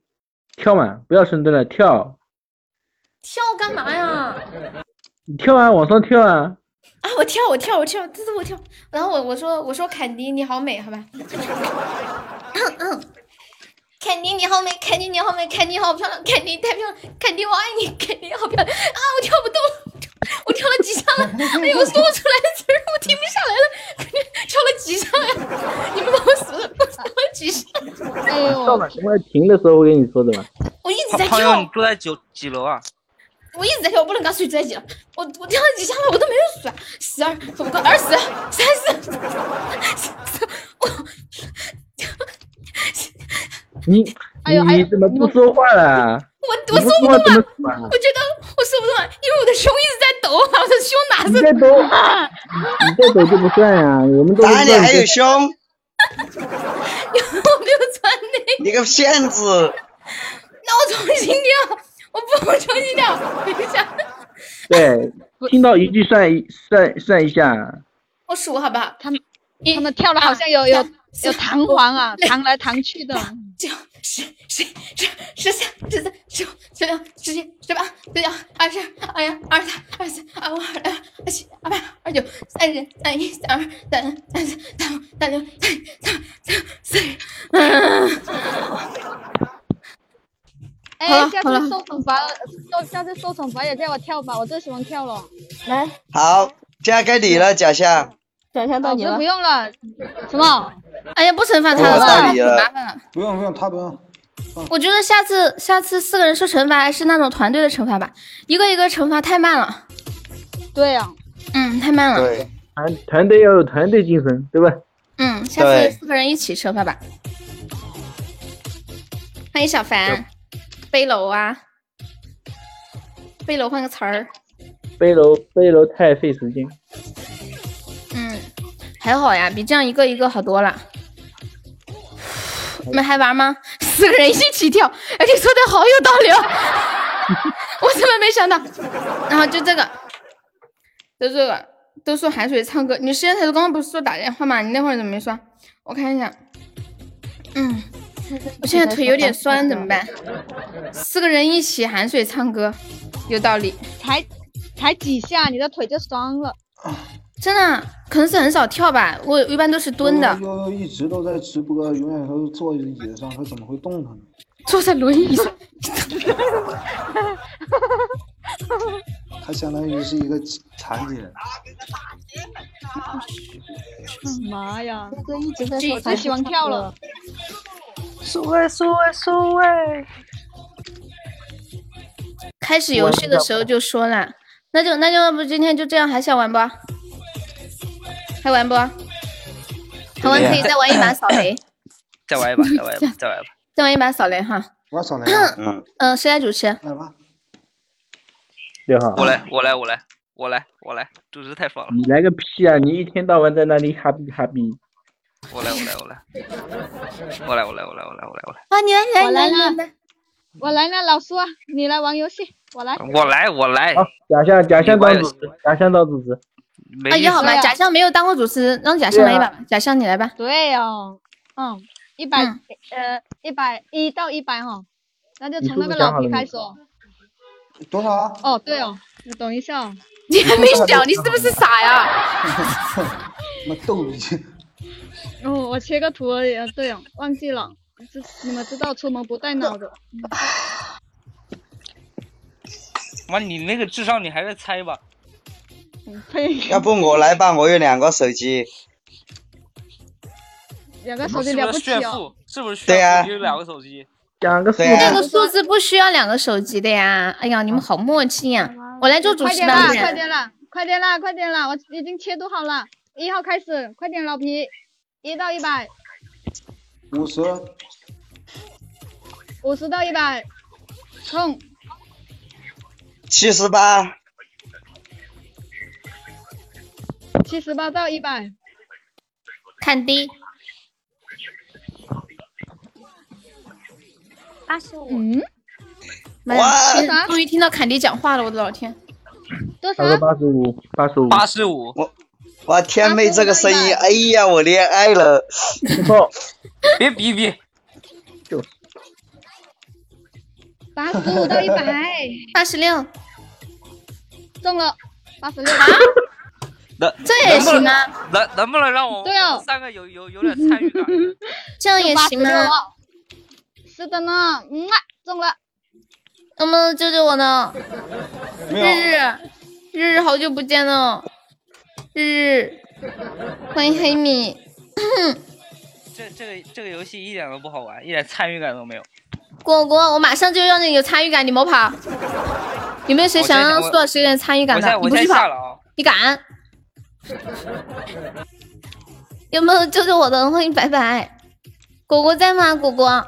跳嘛，不要深蹲了，跳，跳干嘛呀？你跳啊，往上跳啊，啊，我跳，我跳，我跳，这是我跳。然后我我说我说凯迪你好美，好吧？嗯嗯，凯迪你好美，凯迪你好美，凯迪好漂亮，凯迪太漂亮，凯迪我爱你，凯迪好漂亮啊！我跳不动了，我跳了几下了，哎呦，我说不出来的词儿，我停不下来了，跳了几下呀？你们帮我数了，我跳了几下？哎呦，到哪什么停的时候我跟你说的嘛，我一直在朋友，你跳，住在九几楼啊？我一直在跳，我不能跟他睡在一起了。我我跳了几下了，我都没有数啊，十二、十五个、二十、三十，你哎呦哎你怎么不说话了？我我说不动了，我觉得我说不动了，因为我的胸一直在抖啊，我的胸哪是？你在抖，你在抖就不算呀，我们都哪里还有胸？我没有穿内，你个骗子！那我重新跳，我不我重新跳，等一下，对，听到一句算一算算一下，我数好不好？他们他们跳的好像有有有弹簧啊，弹来弹去的。九十十十十三十四十五十六十七十八十九二十二一二三二四二五二六二七二八二九三十三一三二三三三四三五三六三七三八三九四十。嗯，哎，下次受惩罚，受下次受惩罚也叫我跳吧，我最喜欢跳了。来，好，现在该你了，假象。小香老师不用了，什么？哎呀，不惩罚他了，麻烦了。不用不用，他不用。我觉得下次下次四个人受惩罚还是那种团队的惩罚吧，一个一个惩罚太慢了。对呀、嗯，太慢了。对，团团队要有团队精神，对吧？嗯，下次四个人一起惩罚吧。欢迎小凡，背篓啊，背篓换个词儿。背篓背篓太费时间，嗯，还好呀，比这样一个一个好多了。你们还玩吗？四个人一起跳，哎，你说的好有道理哦，[LAUGHS] 我怎么没想到？然后就这个，就这个，都说海水唱歌。你时间太多，刚刚不是说打电话吗？你那会儿怎么没说？我看一下，嗯，我现在腿有点酸，怎么办？四个人一起含水唱歌，有道理。才才几下，你的腿就酸了。真的啊，可能是很少跳吧，我一般都是蹲的，悠悠一直都在直播，永远都是坐在椅子上，他怎么会动弹呢？坐在轮椅上。[LAUGHS] 他相当于是一个残疾人。妈呀！哥一直在说他喜欢跳了。苏位，苏位，苏位。开始游戏的时候就说了，那就那就要不今天就这样，还想玩不？还玩不？还玩可以再玩一把 [LAUGHS] 扫雷，再玩一把，再玩一把，[LAUGHS] 再玩一把。再玩一把扫雷哈。玩扫雷。嗯嗯，谁来主持？来吧。六号，我来，我来，我来，我来，我来，主持太爽了。你来个屁啊！你一天到晚在那里哈逼哈逼。我来，我来，我来，我来，我来，我来，我来，我来，我来。啊，你来，你我来，你来。我来了，老苏啊，你来玩游戏，我来。我来，我来。好，假象假象当主持，假象当主持。啊，也好吧，假象没有当过主持，让假象来一把吧。假象你来吧。对哦，嗯，一百呃一百一到一百哈，那就从那个老皮开始哦。多少啊？哦，对哦，你等一下哦。[LAUGHS] 你还没想，你是不是傻呀？[LAUGHS] 妈逗你！哦，我切个图而已啊，对哦，忘记了。知你们知道出门不带脑的。[LAUGHS] 妈，你那个智商，你还在猜吧。呸！要不我来吧，我有两个手机。两个手机了不起是不是？对呀有两个手机。两个手机那个数字不需要两个手机的呀。哎呀，你们好默契呀！我来做主快点啦，持吧，不然快点啦，快点啦，快点啦！我已经切都好了，一号开始，快点老皮，一到一百，五十，五十到一百，冲！七十八，七十八到一百，看低。八十五。嗯，妈呀哇终于听到坎迪讲话了，我的老天！多他说八十五，八十五，八十五。我哇，天妹这个声音，哎呀，我恋爱了。[LAUGHS] 不错，别比比。八十五到一百，八十六，中了，八十六。能这也行啊能能不能让我对哦三个有有有点参与感？[LAUGHS] 这样也行吗？是的呢，嗯啊，中了。能不能救救我呢？日日，日日，好久不见了，日日，欢迎黑米。这这个这个游戏一点都不好玩，一点参与感都没有。果果，我马上就让你有参与感，你莫跑。有没有谁想让苏老师有点参与感的？你不去跑现在下了啊！你敢？[LAUGHS] 有没有救救我的？欢迎白白，果果在吗？果果，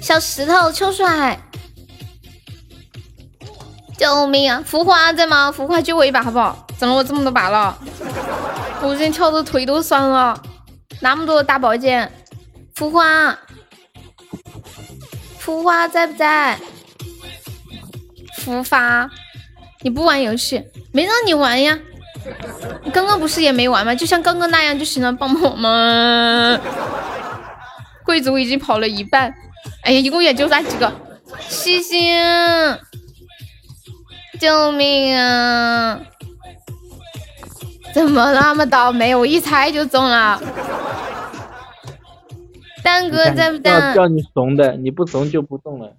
小石头，秋水，救命啊！浮花在吗？浮花救我一把好不好？整了我这么多把了，我今天跳的腿都酸了，那么多大宝剑，浮花，浮花在不在？浮发，你不玩游戏，没让你玩呀。你刚刚不是也没玩吗？就像刚刚那样就行了，帮帮我们。贵族已经跑了一半，哎呀，一共也就那几个。西西，救命啊！怎么那么倒霉？我一猜就中了。蛋哥在不在？要叫你怂的，你不怂就不中了。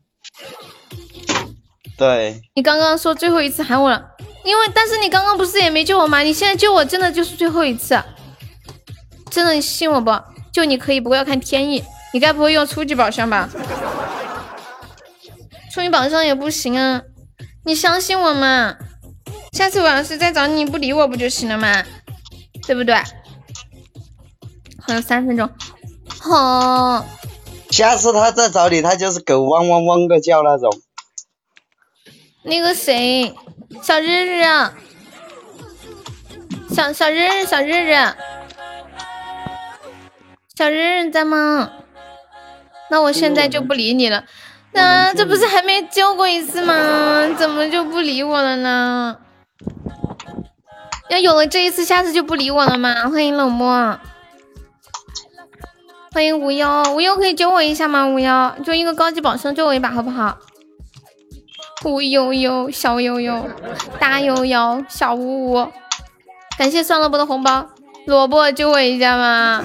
对，你刚刚说最后一次喊我了，因为但是你刚刚不是也没救我吗？你现在救我真的就是最后一次，真的你信我不？救你可以，不过要看天意。你该不会用初级宝箱吧？初级宝箱也不行啊，你相信我嘛？下次我要是再找你不理我不就行了吗？对不对？还有三分钟，好、下次他再找你，他就是狗汪汪汪的叫那种。那个谁，小日日，小小日日，小日日，小日日在吗？那我现在就不理你了。那、这不是还没救过一次吗？怎么就不理我了呢？要有了这一次，下次就不理我了吗？欢迎冷漠，欢迎无忧，无忧可以救我一下吗？无忧，就一个高级宝箱救我一把好不好？无悠悠，小悠悠，大悠悠，小呜呜，感谢酸萝卜的红包，萝卜救我一下嘛！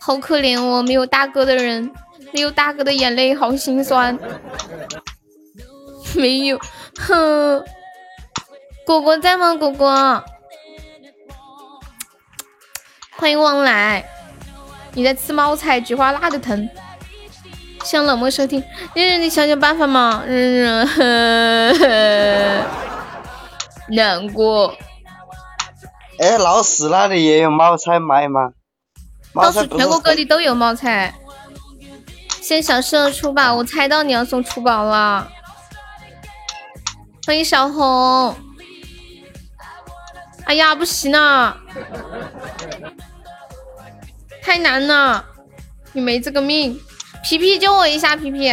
好可怜哦，没有大哥的人，没有大哥的眼泪，好心酸。[LAUGHS] 没有，哼，果果在吗？果果，欢迎旺来，你在吃猫菜，菊花辣的疼。想冷漠收听，日日你想想办法嘛，日日难过。哎，老死那里也有冒菜卖吗？到处全国各地都有冒菜。谢谢小射出宝，我猜到你要送出宝了。欢迎小红。哎呀，不行啊，太难了，你没这个命。皮皮救我一下，皮皮。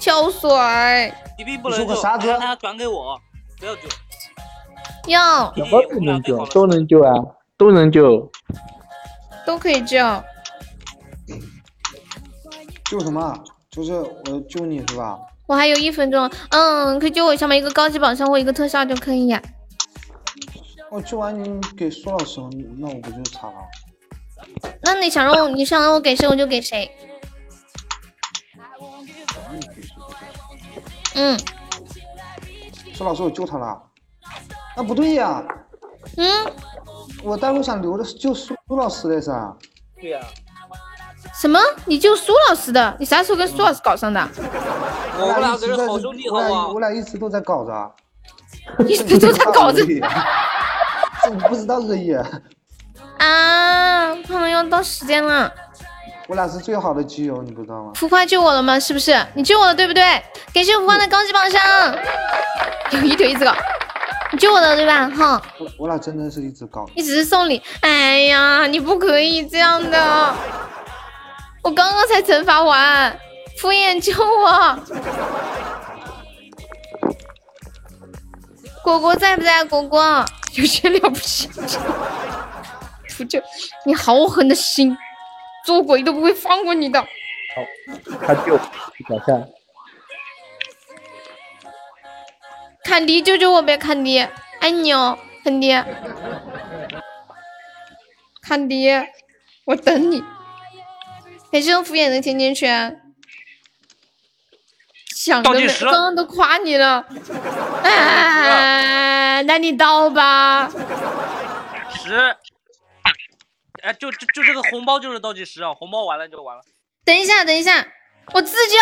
跳水皮皮不能救，啥子让他转给我，不要救。要什么都能救，都能救啊，都能救。都可以救。救什么？就是我救你是吧？我还有一分钟，嗯，可以救我一下吗？一个高级宝箱或一个特效就可以呀、我救完你给苏老师，那我不就惨了？那你想让我，你想让我给谁，我就给谁。嗯苏老师，我救他了。那不对呀、嗯，我待会想留着救苏老师的噻。对呀、什么？你救苏老师的？你啥时候跟苏老师搞上的？我们俩一直在可是好兄弟，我？俩我俩一直都在搞着。一直都在搞着。[LAUGHS] 这你不知道而已。啊，朋友，到时间了。我俩是最好的基友，你不知道吗？浮夸救我了吗？是不是？你救我了，对不对？感谢浮夸的高级宝箱，有一腿一只狗，你救我了，对吧？哈，我我俩真的是一直搞。你只是送礼。哎呀，你不可以这样的，我刚刚才惩罚完，敷衍救我。果果在不在？果果有些了不起，图救你好狠的心，做鬼都不会放过你的。好他救小象，坎迪，救救我呗，坎迪，爱你哦，坎迪，坎迪，我等你。感谢我敷衍的甜甜圈，想的没，倒计时刚刚都夸你了，啊，那你倒吧。十，哎，就就就这个红包就是倒计时啊，红包完了就完了。等一下，等一下，我自救。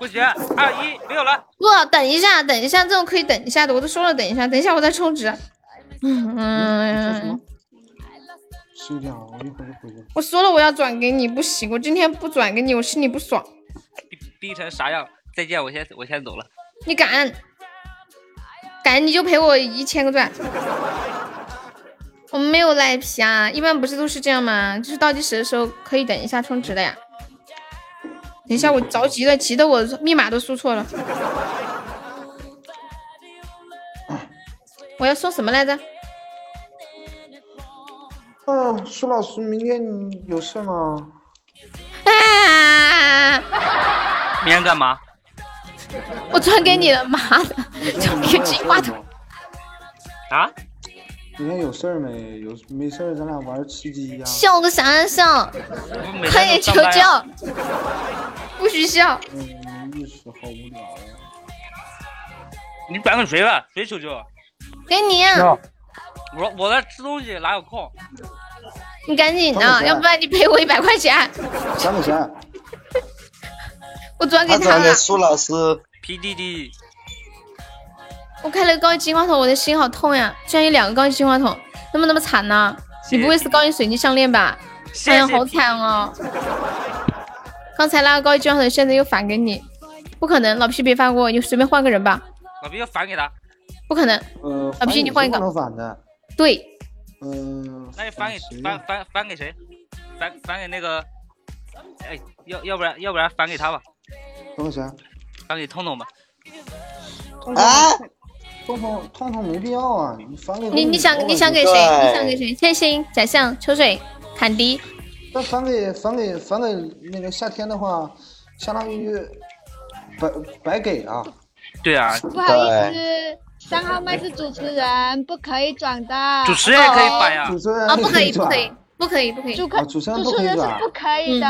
不行，二一没有了。不，等一下，等一下，这种可以等一下的，我都说了等一下，等一下我再充值。嗯，十一点了，我一会儿就回去。我说了我要转给你，不行，我今天不转给你，我心里不爽。逼逼成啥样？再见，我先我先走了。你敢？敢你就赔我一千个钻。我们没有赖皮啊，一般不是都是这样吗？就是倒计时的时候可以等一下充值的呀。等一下，我着急了，急得我密码都输错了。我要说什么来着？啊，苏老师，明天你有事吗？啊！明天干嘛？我转给你了，妈的，转给金话筒。啊？明天有事儿没？有没事儿，咱俩玩吃鸡呀、笑个啥呀笑？每快点求救！不许笑！嗯，没意思，好无聊呀、你转给谁了？谁求救？给你，我我在吃东西，哪有空？你赶紧的，要不然你赔我一百块钱。三块钱？我转给他了。苏老师。PDD，我开了个高级金话筒，我的心好痛呀！居然有两个高级金话筒，那么那么惨呢？你不会是高级水晶项链吧？哎呀，好惨哦！刚才那个高级金话筒，现在又返给你，不可能，老皮别发给我，你随便换个人吧，老皮要返给他，不可能。呃，老皮你换一个不能反的。对，嗯、那就返给谁返返返给谁？返返给那个，哎，要要不然要不然返给他吧，返给谁？返给通通吧。啊！痛痛痛痛没必要啊！你返给你你想你想给谁？你想给谁？千心、宰相、秋水、坎迪。那返给返给返给那个夏天的话，相当于白白给啊。对啊，不好意思，三号麦是主持人，不可以转的。主持人也可以转呀主持人啊，不可以，不可以，不可以，不可以。主持人主持人是不可以转不可以的。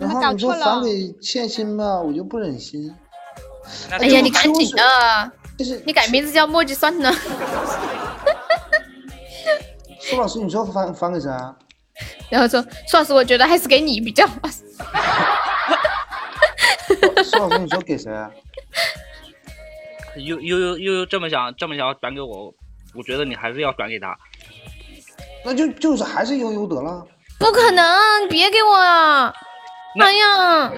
你们然后你说搞错了。返给欠薪吧，我就不忍心。哎呀，你赶紧的，就是你改名字叫墨迹算了。[LAUGHS] 苏老师，你说翻翻给谁啊？然后说苏老师，我觉得还是给你比较。[LAUGHS] 苏老师，你说给谁啊？悠悠悠悠悠这么想这么想转给我，我觉得你还是要转给他。那就就是还是悠悠得了。不可能，你别给我啊！哎呀，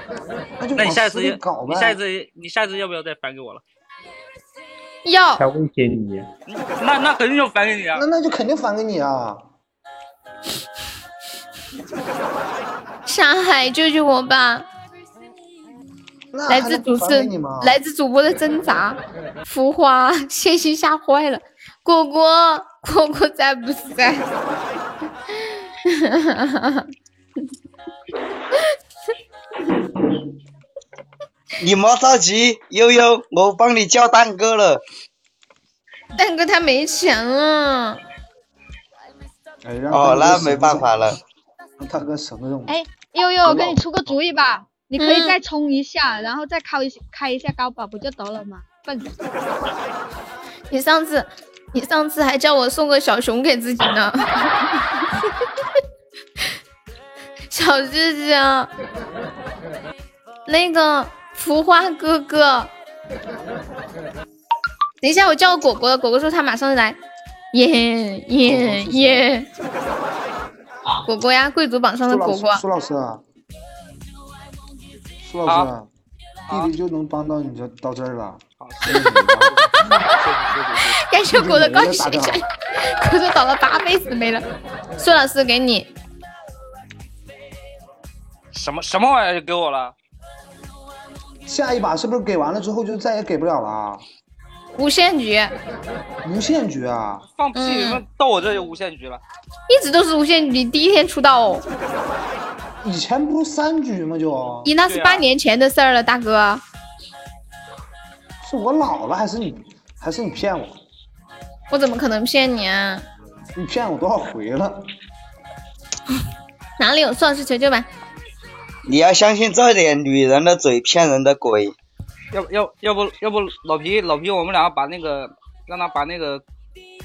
那你下一次往死里搞呗你下一次你下一次要不要再返给我了？要他威胁你，那那肯定要返给你啊！那那就肯定返给你啊！上海救救我吧！来自主持？来自主播的挣扎，浮华谢谢吓坏了，果果果果在不在？[LAUGHS] 你莫着急，悠悠，我帮你叫蛋哥了。蛋哥他没钱了，哎，让哦，那没办法了。让大哥省个用。哎，悠悠，我给你出个主意吧，你可以再充一下，然后再开一开一下高保不就得了吗？笨。你上次你上次还叫我送个小熊给自己呢，[LAUGHS] 小智智，那个浮花哥哥，等一下我叫果果，果果说他马上来，耶耶耶，果果呀，贵族榜上的果果，苏老师啊，苏老师啊，弟弟就能帮到你就到这儿了。感谢果的高没了大血压，果都倒了八辈子没了。苏老师给你，什么什么玩意儿就给我了？下一把是不是给完了之后就再也给不了了啊？无限局，无限局啊！放屁！嗯那到我这就无限局了。一直都是无限局，第一天出道哦。以前不是三局吗？就你那是半年前的事儿了，大哥。是我老了还是你还是你骗我？我怎么可能骗你啊？你骗我多少回了？[LAUGHS] 哪里有苏老师求救吧？你要相信这点，女人的嘴骗人的鬼。要不要要不要不老皮老皮，我们俩把那个让他把那个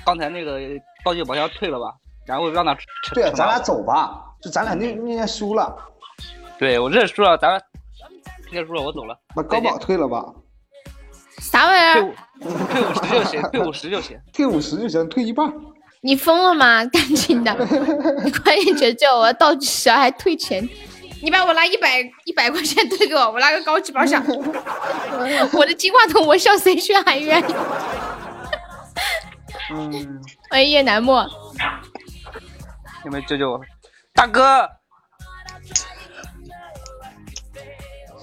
刚才那个道具宝箱退了吧，然后让他惩对啊，咱俩走吧，就咱俩那那天输了，对我认输了，咱认输了，我走了。把高宝退了吧，啥玩意儿？退五十就行，退五十就行。[LAUGHS] 退五十就行，退一半。你疯了吗？赶紧的，[LAUGHS] 你快点解救！我要倒计时还退钱，你把我拿一百一百块钱退给我，我拿个高级包厢。[LAUGHS] 我的金话筒我笑谁去喊冤？嗯，欢迎叶楠墨，有没有救救我？大哥，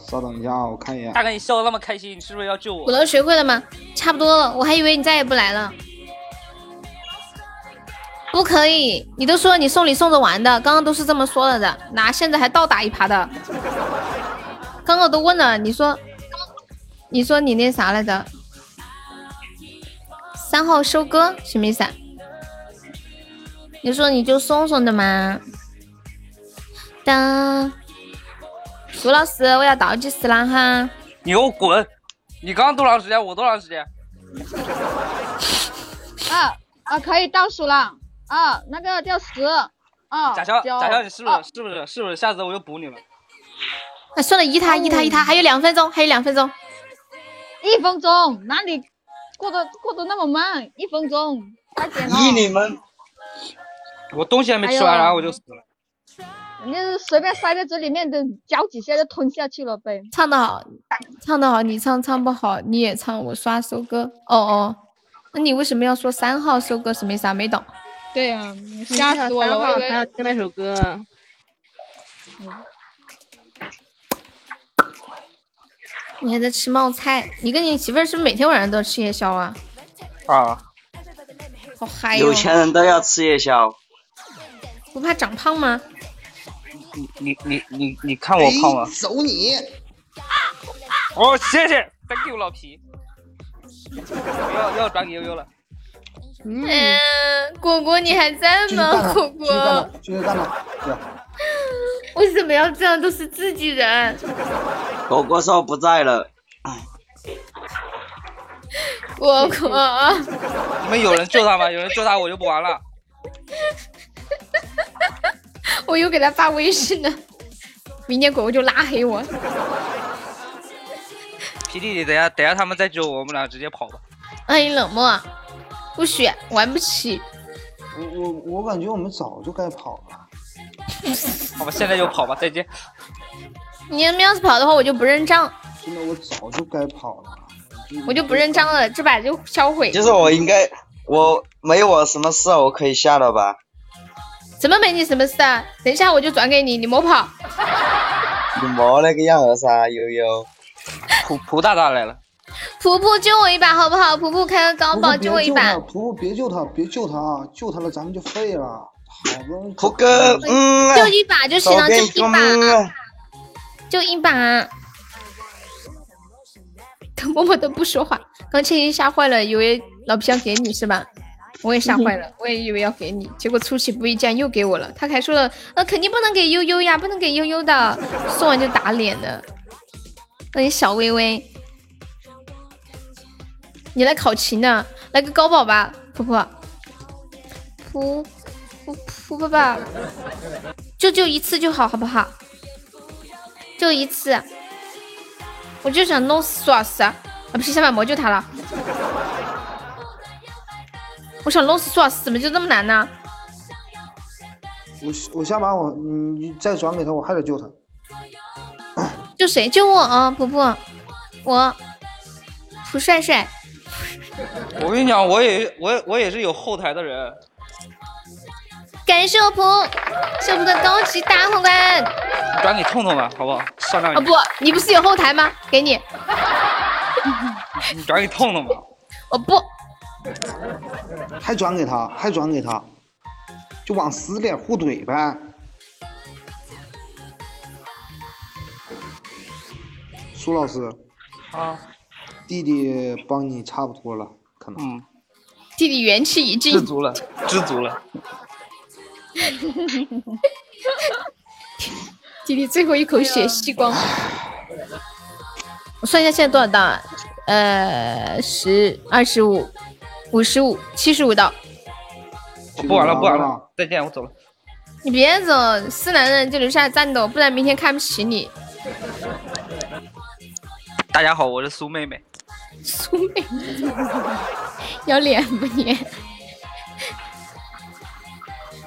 稍等一下啊，我看一眼。大哥，你笑的那么开心，你是不是要救我？我都学会了吗？差不多了，我还以为你再也不来了。不可以，你都说你送礼送着玩的，刚刚都是这么说了的，哪现在还倒打一耙的？刚刚我都问了，你说，你说你那啥来着？三号收割什么意思啊？你说你就送送的吗。当，苏老师，我要倒计时了哈。你给我滚！你刚刚多长时间？我多长时间？啊啊，可以倒数了啊，那个叫十啊，贾乔，九贾乔，你是不是啊是不是是不是？下次我就补你了。啊，算了，一他一他一他，还有两分钟，还有两分钟。一分钟？哪里过得过得那么慢？一分钟，快点哦！依你们，我东西还没吃完，哎然后我就死了。你就是随便塞在嘴里面的，嚼几下就吞下去了呗。唱得好，唱得好，你唱唱不好你也唱，我刷收割。哦哦，那你为什么要说三号收割什么意思啊？没懂。对呀、吓死我了！我以为还要听那首歌。你还在吃冒菜？你跟你媳妇儿是不是每天晚上都要吃夜宵啊？啊，好嗨哟、有钱人都要吃夜宵。不怕长胖吗？你你你你你看我胖了？走你！哦，谢谢，thank you 老皮。要要转给悠悠了。嗯，果果你还在吗？果，果，继续干吧，对，为什么要这样？都是自己人。果果说不在了，果果，你们有人救他吗？有人救他，我就不玩了。我又给他发微信了，明天果果就拉黑我。皮弟弟，等下等下他们再救我我们俩直接跑吧。欢迎冷漠，不许玩不起。我我我感觉我们早就该跑了。好吧，现在就跑吧，再见。你们要是跑的话，我就不认账，真的，我早就该跑了。我就不认账了，这把就销毁。其实我应该，我没我什么事，我可以下了吧？怎么没你什么事啊？等一下我就转给你，你莫跑。你莫那个样儿噻，悠悠。蒲蒲大大来了，[LAUGHS] 噗噗救我一把好不好？噗噗开个高保救我一把。噗噗别救他，别救他啊！救他了咱们就废了。好不容易。蒲哥，嗯，就一把就行了，就一把，就一把。[LAUGHS] 默默都不说话，刚倩倩吓坏了，以为老皮要给你是吧？我也吓坏了，我也以为要给你，结果出其不意竟然又给我了。他还说了，呃，肯定不能给悠悠呀，不能给悠悠的，说完就打脸的。欢迎小微微，你来考勤呢？来个高保吧，婆婆，噗噗噗噗吧，就就一次就好，好不好？就一次。我就想弄死苏老师啊！不是想把魔救他了。我想弄死苏老师，怎么就这么难呢？我我下把我你再转给他，我还得救他。救谁？救我啊！婆婆，我蒲帅帅。[LAUGHS] 我跟你讲，我也我我也是有后台的人。感谢我鹏，谢我们的高级大皇冠。转给痛痛吧，好不好？算账。啊不，你不是有后台吗？给你。[LAUGHS] 你转给痛痛吧。我不。还转给他，还转给他，就往死里互怼呗。苏老师。啊。弟弟帮你差不多了，可能。嗯。弟弟元气已尽。知足了，知足了。[LAUGHS] 弟弟最后一口血吸光。我算一下现在多少道？呃，十、二十五、五十五、七十五道。不玩了，不玩了，再见，我走了。你别走，是男人就留下来战斗，不然明天看不起你。大家好，我是苏妹妹。苏妹，要脸不你？[LAUGHS]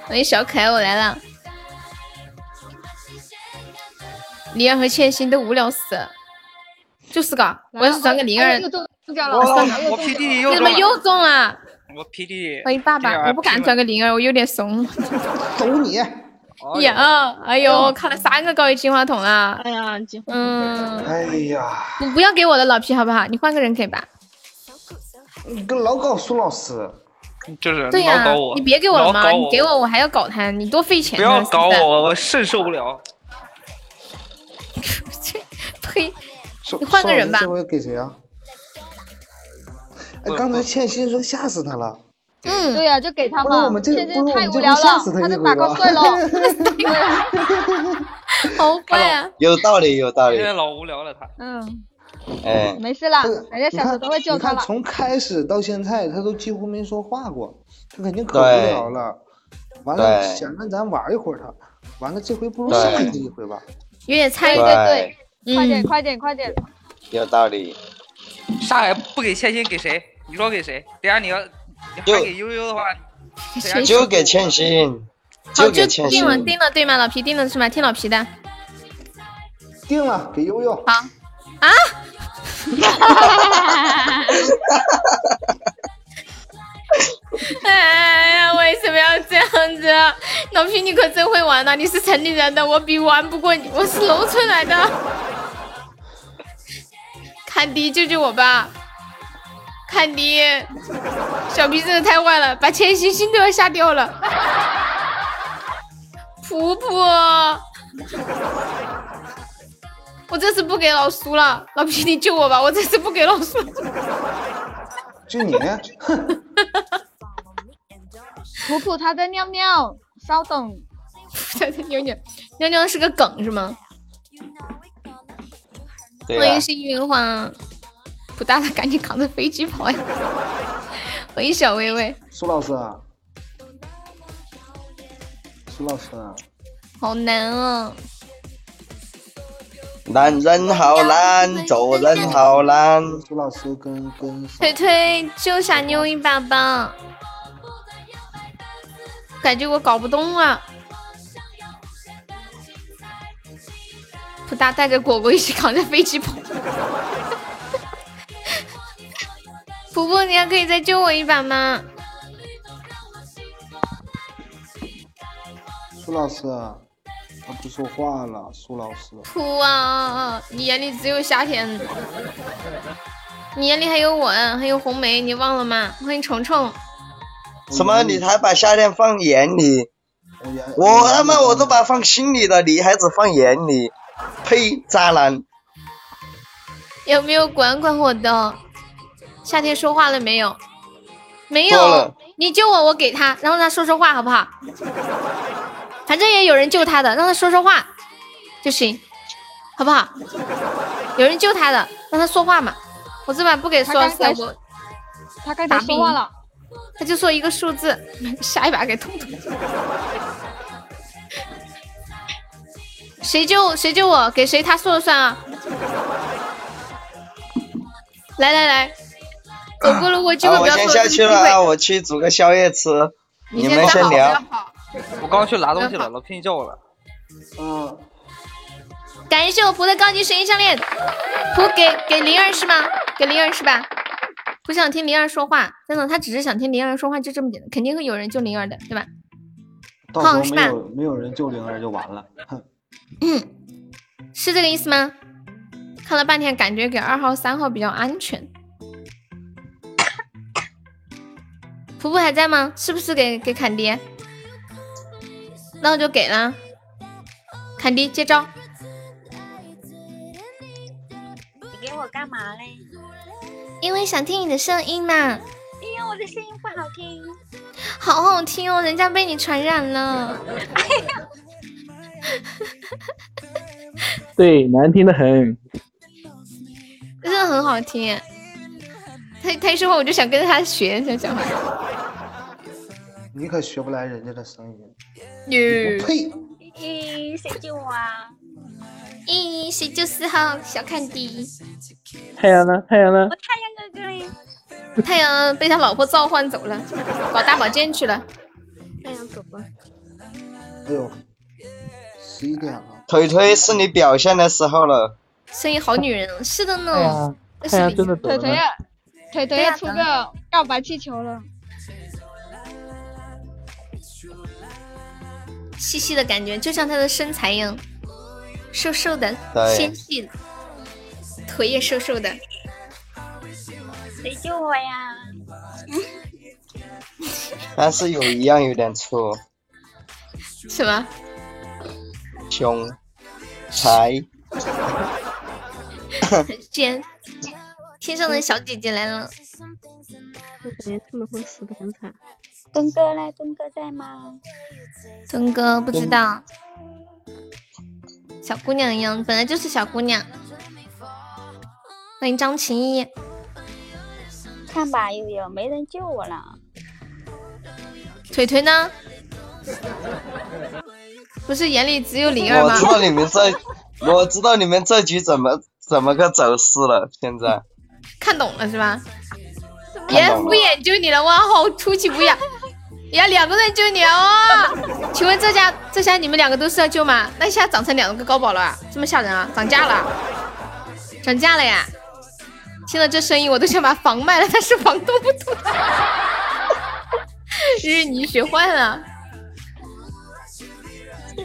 欢迎小可爱，我来了。灵儿和千心都无聊死了，就是个，我要是转给灵儿，我 P D 又你怎么又中了？我 P D。欢迎爸爸，我不敢转给灵儿，我有点怂。[LAUGHS] 走你！呀，哎呦，看了三个高级金话筒了。哎呀，嗯。哎呀。你不要给我的老皮好不好？你换个人可以吧？你跟老搞苏老师。就是对呀，你别给我了嘛，你给我我还要搞他，你多费钱。不要搞我，我肾受不了。[LAUGHS] 呸！你换个人吧。这回给谁啊？哎，刚才倩心说吓死他了。嗯，对呀，就给他嘛。现在太无聊了，他就打瞌睡了。[LAUGHS] 好怪啊！[LAUGHS] 有道理，有道理。现在老无聊了，他。嗯。哎，没事了，人家小时候都会救他了。从开始到现在，他都几乎没说话过，他肯定可无聊了。完了，想让咱玩一会儿，他完了，这回不如下这一回吧。有点参与，对对对，快点快点快点。有道理。上海不给千金给谁？你说给谁？等下你要你还给悠悠的话，就给千心。好，就定了定了对吗？老皮定了是吗？听老皮的。定了，给悠悠。好。啊！哈哈哈哈哈！哎呀，为什么要这样子？老皮，你可真会玩呐！你是城里人的，我比玩不过你，我是农村来的。[LAUGHS] 看迪，救救我吧！看迪，小皮真的太坏了，把千玺心都要吓掉了。[LAUGHS] 婆婆。我这次不给老苏了，老皮你救我吧！我这次不给老苏。[LAUGHS] 就你。普普他在尿尿，稍等。他 [LAUGHS] 在尿尿，尿尿是个梗是吗？欢迎幸运花，普大了赶紧扛着飞机跑呀！欢迎小薇薇，苏老师，苏老师。好难啊！男人好难，做人好难。苏老师跟跟推推救下妞一把吧，感觉我搞不动啊。普大带着果果一起扛着飞机跑。婆婆，你还可以再救我一把吗？苏老师，他不说话了。苏老师，哭啊！你眼里只有夏天，你眼里还有我，还有红梅，你忘了吗？欢迎虫虫。什么？你还把夏天放眼里？我他妈我都把放心里的，你还只放眼里？呸！渣男。有没有管管我的？夏天说话了没有？没有。你救我，我给他，然后他说说话，好不好？反正也有人救他的，让他说说话就行，好不好？有人救他的，让他说话嘛。我这把不给苏老师，他刚才我他刚打才说话了，他就说一个数字，下一把给痛痛。谁救谁救我，给谁他说了算啊！来来来，走过了我机会啊，我先不要错下去了啊，失机会。我去煮个宵夜吃，你们先聊。我刚去拿东西了，老皮叫我了。嗯，感谢我福的高级声音项链，福给给灵儿是吗？给灵儿是吧？不想听灵儿说话，真的，他只是想听灵儿说话，就这么简单，肯定会有人救灵儿的，对吧？到时候好是吧没有没有人救灵儿就完了。哼，是这个意思吗？看了半天，感觉给二号、三号比较安全。普普还在吗？是不是给给坎迪？那我就给了。坎迪接招，你给我干嘛嘞？因为想听你的声音嘛，哎呀，我的声音不好听。好好听哦，人家被你传染了。[LAUGHS] 对，难听的很。真的很好听。他他一说话我就想跟着他学，想讲话。你可学不来人家的声音。哟我呸！咦，谁救我啊？咦，谁救四号小看迪？太阳呢？太阳呢？我太阳哥哥嘞！太阳被他老婆召唤走了，搞大保健去了。太阳走吧。哎呦，十一点了。腿腿是你表现的时候了。声音好女人，是的呢阳。，这太阳真的走了。腿腿啊腿腿要出个告白气球了。细细的感觉，就像他的身材一样，瘦瘦的，对纤细的，腿也瘦瘦的。谁救我呀？[LAUGHS] 但是有一样有点粗，[LAUGHS] 什么？胸，才。[LAUGHS] 很尖。天上的小姐姐来了，我感觉他们会死的很惨。东哥嘞？东哥在吗？东哥不知道。小姑娘一样，本来就是小姑娘。欢迎张晴一，看吧，悠悠，没人救我了。腿腿呢？不是眼里只有灵儿吗我知？道你们这，我知道你们这局怎么怎么个走势了。现在看懂了是吧？别敷衍救你了，哇，好出其不意啊！[LAUGHS] 呀，两个人救你哦！请问这家这下你们两个都是要救吗？那一下长成两个高保了啊，这么吓人啊？涨价了，涨价了呀！听了这声音，我都想把房卖了，但是房东不同意。[LAUGHS] 日你学坏了，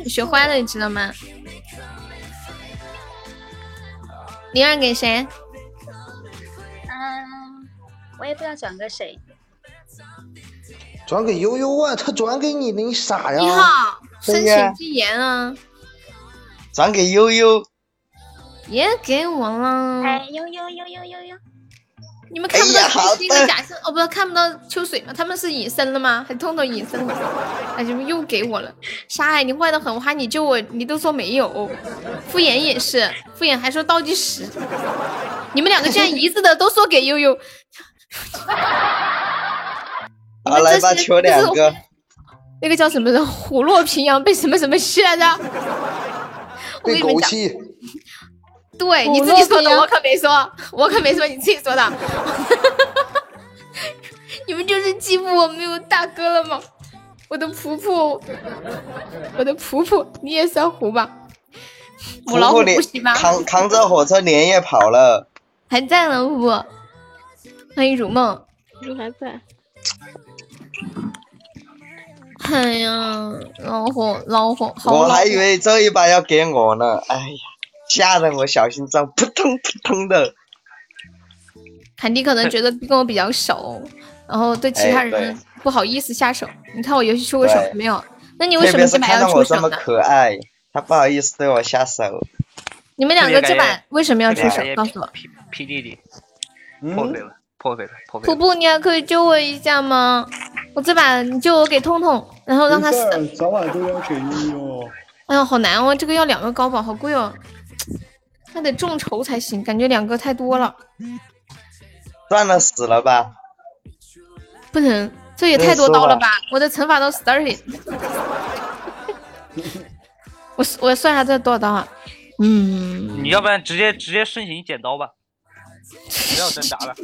你学坏了，你知道吗？灵儿给谁？嗯，我也不知道转给谁。转给悠悠啊，他转给你了，你傻呀？一号申请禁言啊！转给悠悠，别给我了！哎，悠悠悠悠悠悠，你们看不到哎呀好七星和假声哦，不是看不到秋水吗？他们是隐身了吗？还痛痛隐身了？哎，你们又给我了！沙海，你坏的很，我喊你救我，你都说没有。敷衍也是，敷衍还说倒计时。你们两个居然一致的都说给悠悠，[LAUGHS] 好来吧，这是求两个。那个叫什么的虎落平阳被什么什么吸来着？[LAUGHS] 我跟被你们讲，狗气，对你自己说的，我可没说，我可没说，你自己说的。[LAUGHS] 你们就是欺负我没有大哥了吗？我的婆婆，我的婆婆，你也算虎吧？母老虎不行吗？扛扛着火车连夜跑了，还在呢，婆婆。欢迎如梦。如还在？哎呀，老火老火，好老我还以为这一把要给我呢，哎呀，吓得我小心脏扑通扑通的。坎迪可能觉得跟我比较熟，然后对其他哎人不好意思下手。你看我游戏出过手没有？那你为什么这把要出到我这么手呢？可爱，他不好意思对我下手。你们两个这把为什么要出手？告诉我。屁弟弟，嗯破费了，破费了，破费。瀑布，你还可以救我一下吗？我这把你救我给痛痛，然后让他死。早晚都要给你哦。哎呀，好难哦，这个要两个高宝，好贵哦。那得众筹才行，感觉两个太多了，算了，死了吧。不能，这也太多刀了吧？我的惩罚都 started。[LAUGHS] 我我算一下这多少刀啊？嗯，你要不然直接直接申请剪刀吧，不要挣扎了。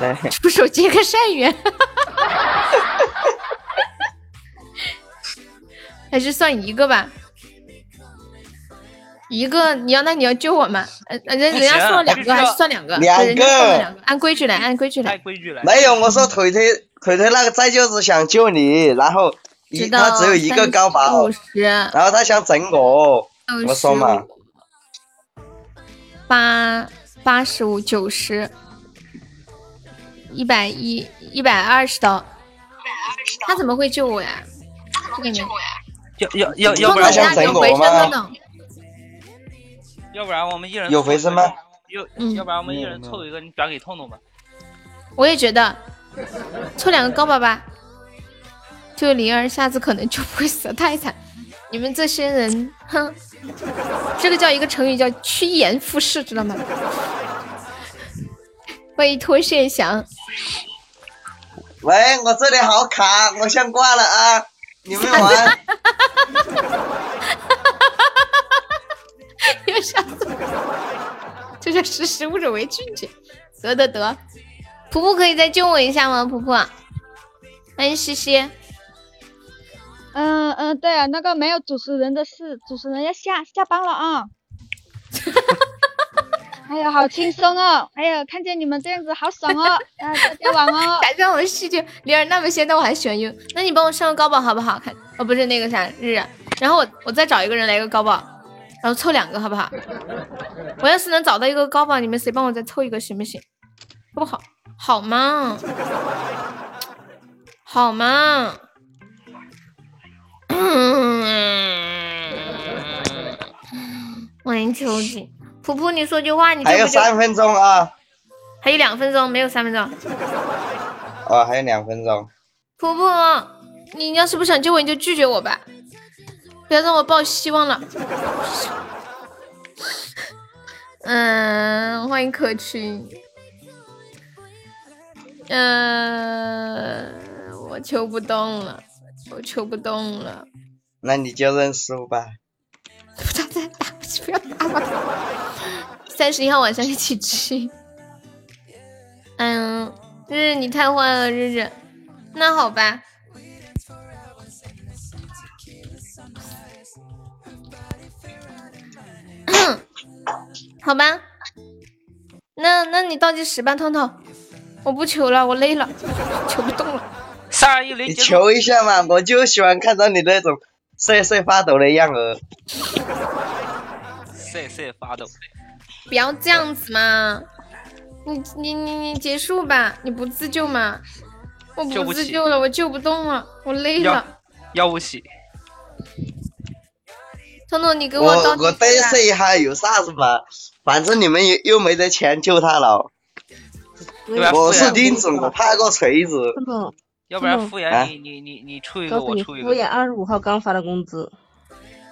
对，出手接个善缘，[LAUGHS] 还是算一个吧。一个你要那你要救我吗？呃，呃人人家送了两个，还是算两个？两对人家说了个两个，按规矩来，按规矩来。按规矩来。没有，我说腿腿腿腿那个再就是想救你，然后一知道他只有一个高保五，十然后他想整我，我说嘛，八八十五九十，一百一一百二十刀，他怎么会救我呀？这个人，要要要要不痛痛然家有回身的呢。要不然我们一人有回声吗？要嗯要不然我们一人凑一个，你转给痛痛吧。我也觉得，凑两个高宝吧。就灵儿，下次可能就不会死得太惨。你们这些人，哼，[LAUGHS] 这个叫一个成语叫趋炎附势，知道吗？[LAUGHS] 欢迎脱线翔，喂，我这里好卡，我先挂了啊，你们玩。[LAUGHS] 又笑死我，这叫识时务者为俊杰。得得得，普普可以再救我一下吗？普普，欢迎西西。嗯嗯，对啊，那个没有主持人的事，主持人要下下班了啊。[LAUGHS] 哎呀，好轻松哦！哎呀，看见你们这样子好爽哦！啊，大家晚哦。改善我的细节，灵儿那么仙，但我还喜欢优。那你帮我上个高宝好不好？看，哦，不是那个啥日日，然后我我再找一个人来个高宝，然后凑两个好不好？我要是能找到一个高宝，你们谁帮我再凑一个行不行？不好？好吗？好吗？[COUGHS] 欢迎秋瑾，噗噗，你说句话，你还有？三分钟啊！还有两分钟，没有三分钟。哦，还有两分钟。婆婆，你要是不想救我，你就拒绝我吧，不要让我抱希望了。[LAUGHS] 嗯，欢迎可群。嗯，我求不动了，我求不动了。那你就认输吧。[LAUGHS] [LAUGHS] 不要打我！三十一号晚上一起吃。嗯，日日你太坏了，日日。那好吧。[COUGHS] 好吧，那那你倒计时吧，彤彤。我不求了，我累了，求不动了。三二一零，你求一下嘛，我就喜欢看到你那种瑟瑟发抖的样儿。瑟瑟发抖。不要这样子嘛！你你你你结束吧，你不自救嘛？我不自救了，我救不动了，我累了。要不起。彤彤，你给我我嘚时啊瑟一下有啥子嘛？反正你们又又没得钱救他了。我是钉子，我怕个锤子。要不然嗯敷啊衍你你你你出一个，告诉你，我出一个。敷衍二十五号刚发的工资。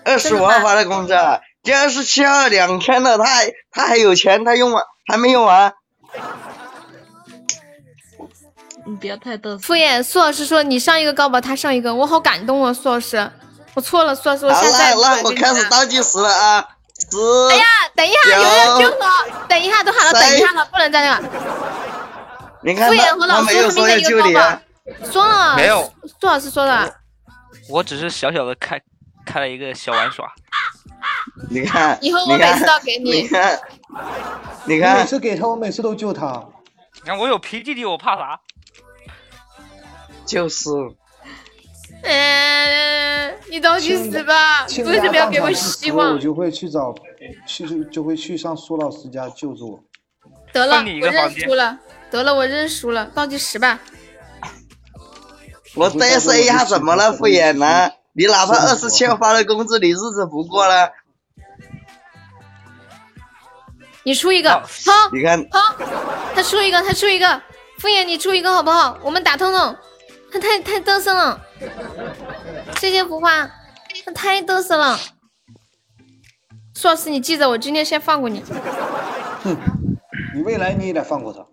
二十五号发的工资，啊，今天是七号两天了，他还他还有钱，他用完还没用完。你不要太嘚瑟。敷衍苏老师说你上一个高保，他上一个，我好感动啊，苏老师，我错了，苏老师，我好下次再了，那我开始倒计时了啊！十，哎呀，等一下，有人九救我！等一下，都喊了，等一下了，不能再那个。你看敷衍他他和老苏没有说要他们一个高保救你啊，，说了，没有，苏老师说的。我只是小小的开开了一个小玩耍。你看，以后我每次都要给你你看，你你看每次给他，我每次都救他。你看我有皮弟弟，我怕啥？就是嗯，你倒计时吧，为什么要给我希望我？就会去找，去就会去上苏老师家救助我。得了，我认输了，得了，我认输了，倒计时吧。我嘚瑟一下怎么了，敷衍呢？你哪怕二十七号发了工资，你日子不过了？你出一个，好，你看，好，他出一个，他出一个，敷衍你出一个好不好？我们打通通，他太太嘚瑟了，谢谢浮花，他太嘚瑟了。苏老师，你记着，我今天先放过你。哼你未来你也得放过他。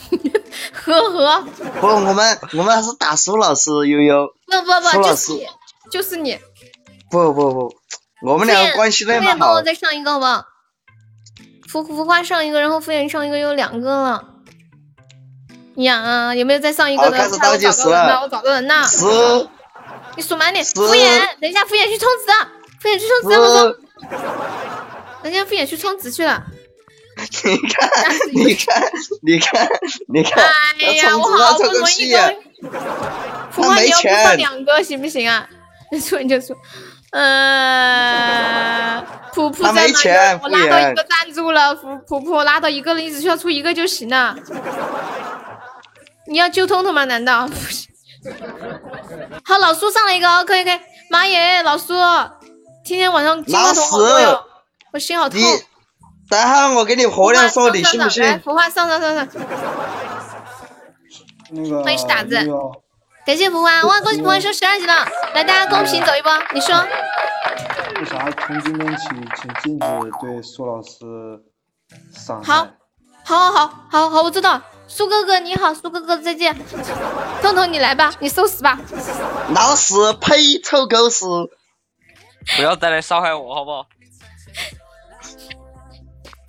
[LAUGHS] 呵呵，不，我们我们还是打苏老师悠悠。不不不，就是你，就是你。不不不，我们两个关系那么好敷衍帮我。再上一个好不好？浮浮花上一个，然后敷衍上一个，有两个了。呀，有没有再上一个的？好开始倒计时了我找个人呢，十我找个人呢。你数慢点，敷衍，等一下，敷衍去充值，敷衍去充值，我说，人家敷衍去充值去了。[LAUGHS] 你看，你看，你看，你看，哎呀，我好不容易个屁呀！终于，浮花没你要不上两个行不行啊？你说你就说，嗯，普普他没在哪 [LAUGHS] 个？我拉到一个赞助了，普普普我拉到一个了，你只需要出一个就行了。你要救通通吗？难道？不行。好，老苏上了一个，哦可以可以。妈耶，老苏，今天晚上金话筒好多哟，我心好痛。你等下我给你合量说，你信不来，信？浮华上上上上，那个欢迎打字感谢浮华，哇，恭喜浮华升十二级了，来大家公屏走一波，你说。为啥从今天起，请禁止对苏老师伤好害？好好好好好，我知道。苏哥哥你好，苏哥哥再见。彤彤你来吧，你收拾吧。老死，呸，臭狗屎！不要再来伤害我，好不好？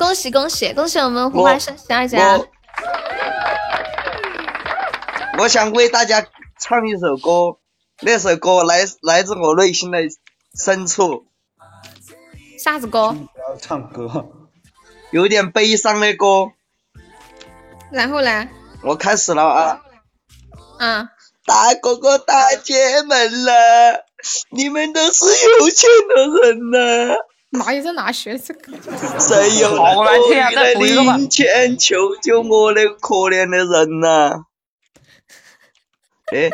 恭喜恭喜恭喜我们浮华升十二级啊！我我想为大家唱一首歌，那首歌来来自我内心的深处，啥子歌？不要唱歌。有点悲伤的歌。然后呢？我开始了啊！嗯，大哥哥大姐们了，你们都是有钱的人呐、妈呀，在哪学的这个？谁有好我的补一个吧零钱救救我那个可怜的人呐、[LAUGHS] 哎，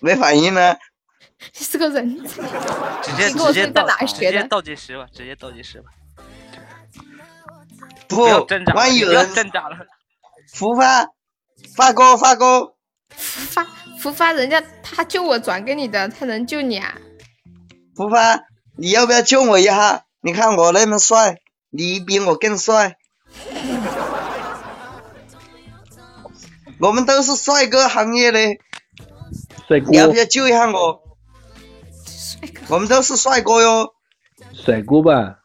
没反应呢？你是个人才。直直接倒直哪学的接倒计时吧，直接倒计时吧。不要挣扎了，不要万一有人挣扎了。福发发哥发哥，发福发，人家他救我转给你的，他能救你啊？福发，你要不要救我一下？你看我那么帅，你比我更帅。我们都是帅哥行业的，帅哥你，要不要救一下我？我们都是帅哥哟，帅哥吧，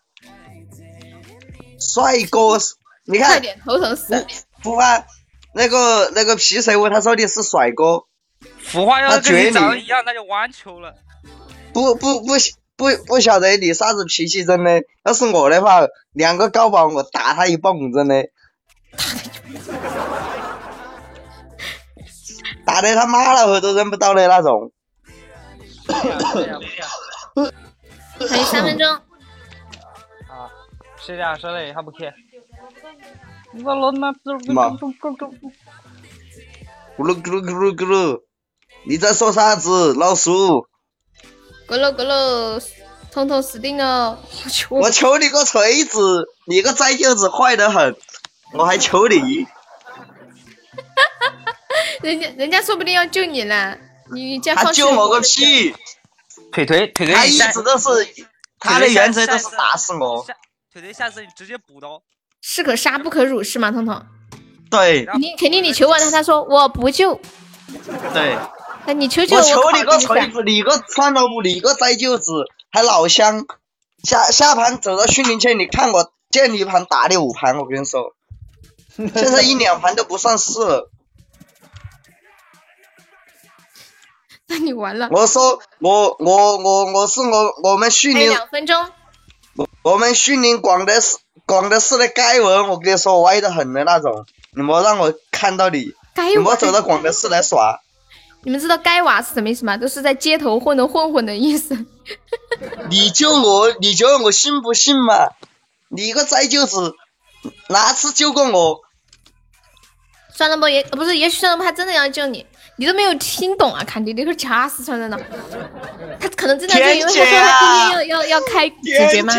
帅哥，你看快点，头疼死！福发，那个那个皮谁问他说你是帅哥，腐化要是跟你长得一样，那就完球了。不不不不不晓得你啥子脾气真的，要是我的话，两个高保我打他一棒真的，[LAUGHS] 打的他妈老汉都认不到的那种。还有三分钟，啊，谁这样说的，他不 care。我老妈妈咕噜咕噜咕噜咕噜，你在说啥子，老叔？咕噜咕噜，彤彤死定了！我求我求你个锤子！你个灾舅子坏得很，我还求你。[LAUGHS] 人家人家说不定要救你呢，你这样他放救我个！屁！腿腿腿腿，他一直都是他的原则都是打死我。腿腿，下次你直接补刀。士可杀不可辱是吗？彤彤，对，你肯定你求完他，他说我不救，对，那你求求我求你个。锤子，你个酸萝卜，你个栽舅子，还老乡。下下盘走到训练圈，你看我见你一盘打你五盘，我跟你说，[LAUGHS] 现在一两盘都不算事了。[LAUGHS] 那你完了。我说我我我我是我我们训还有练两分钟，我我们训练广德市广德市的街文，我跟你说歪的很的那种，你莫让我看到你，你莫走到广德市来耍。你们知道“该娃”是什么意思吗？都是在街头混的混混的意思。你救我，你救我信不信嘛？你个栽舅子，哪次救过我？算了不也不是，也许算了不，他真的要救你，你都没有听懂啊！看你那会掐死算了呢，他可能真的就因为他说他今天要要要开姐姐吗？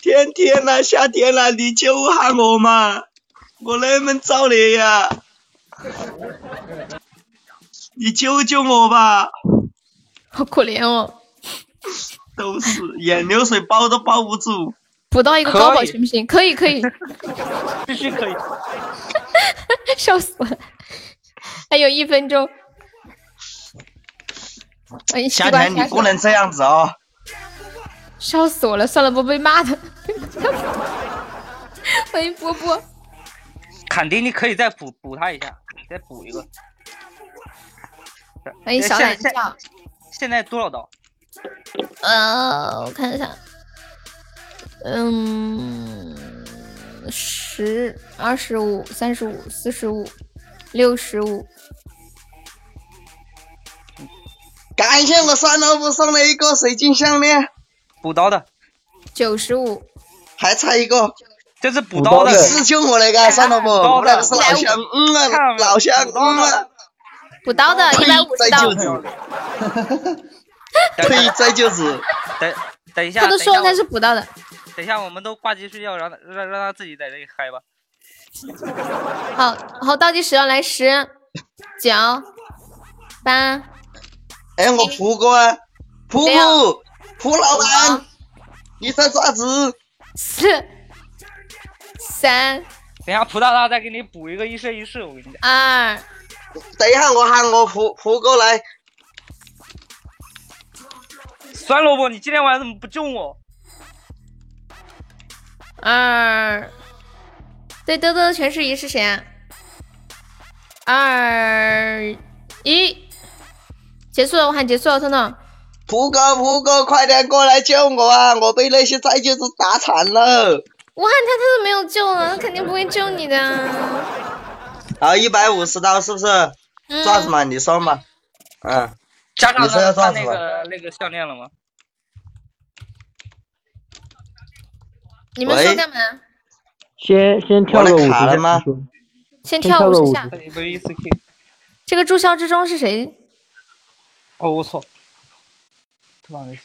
天天啦，夏天啦，你救下我嘛！我那么着你呀、你救救我吧！好可怜哦，都是眼流水包都包不住。补到一个高保行不行？可以可以，[LAUGHS] 必须可以。[LAUGHS] 笑死我了！还有一分钟，哎夏天你不能这样子哦。笑死我了！算了，不被骂的。[LAUGHS] 欢迎波波，坎迪，你可以再补补他一下，再补一个。欢迎小懒现现觉。现在多少刀？呃，我看一下，嗯，十、二十五、三十五、四十五、六十五，感谢我酸萝卜送了一个水晶项链，补刀的，九十五，还差一个。这是补刀的。是救我那个酸萝卜，我那个是老乡，嗯啊，老乡，嗯啊。补刀的，一百五十刀。栽舅子，[LAUGHS] 呸，栽舅子。等等一下，他都说了他是补刀的。等一下，我们都挂机睡觉，让他让让他自己在这里嗨吧。好好，倒计时要来十、九、八、哎，我扑过啊，蒲六蒲蒲老板，你在爪子？四、三、等一下，蒲大大再给你补一个一生一世，我跟你讲。二、等一下，我喊我胡胡哥来。酸萝卜，你今天晚上怎么不救我？二。对，兜兜的全是一是谁啊？二一，结束了，我喊结束了，彤彤。胡哥，胡哥，快点过来救我啊！我被那些栽舅子打惨了。我喊他，他都没有救了，他肯定不会救你的。好，一百五十刀是不是？嗯爪子嘛，你说嘛。嗯。加上你说要他他那？个那个项链了吗？你们说干嘛？先先跳个我五十下先先跳个五十下。这个注销之中是谁？哦，我操！他妈的！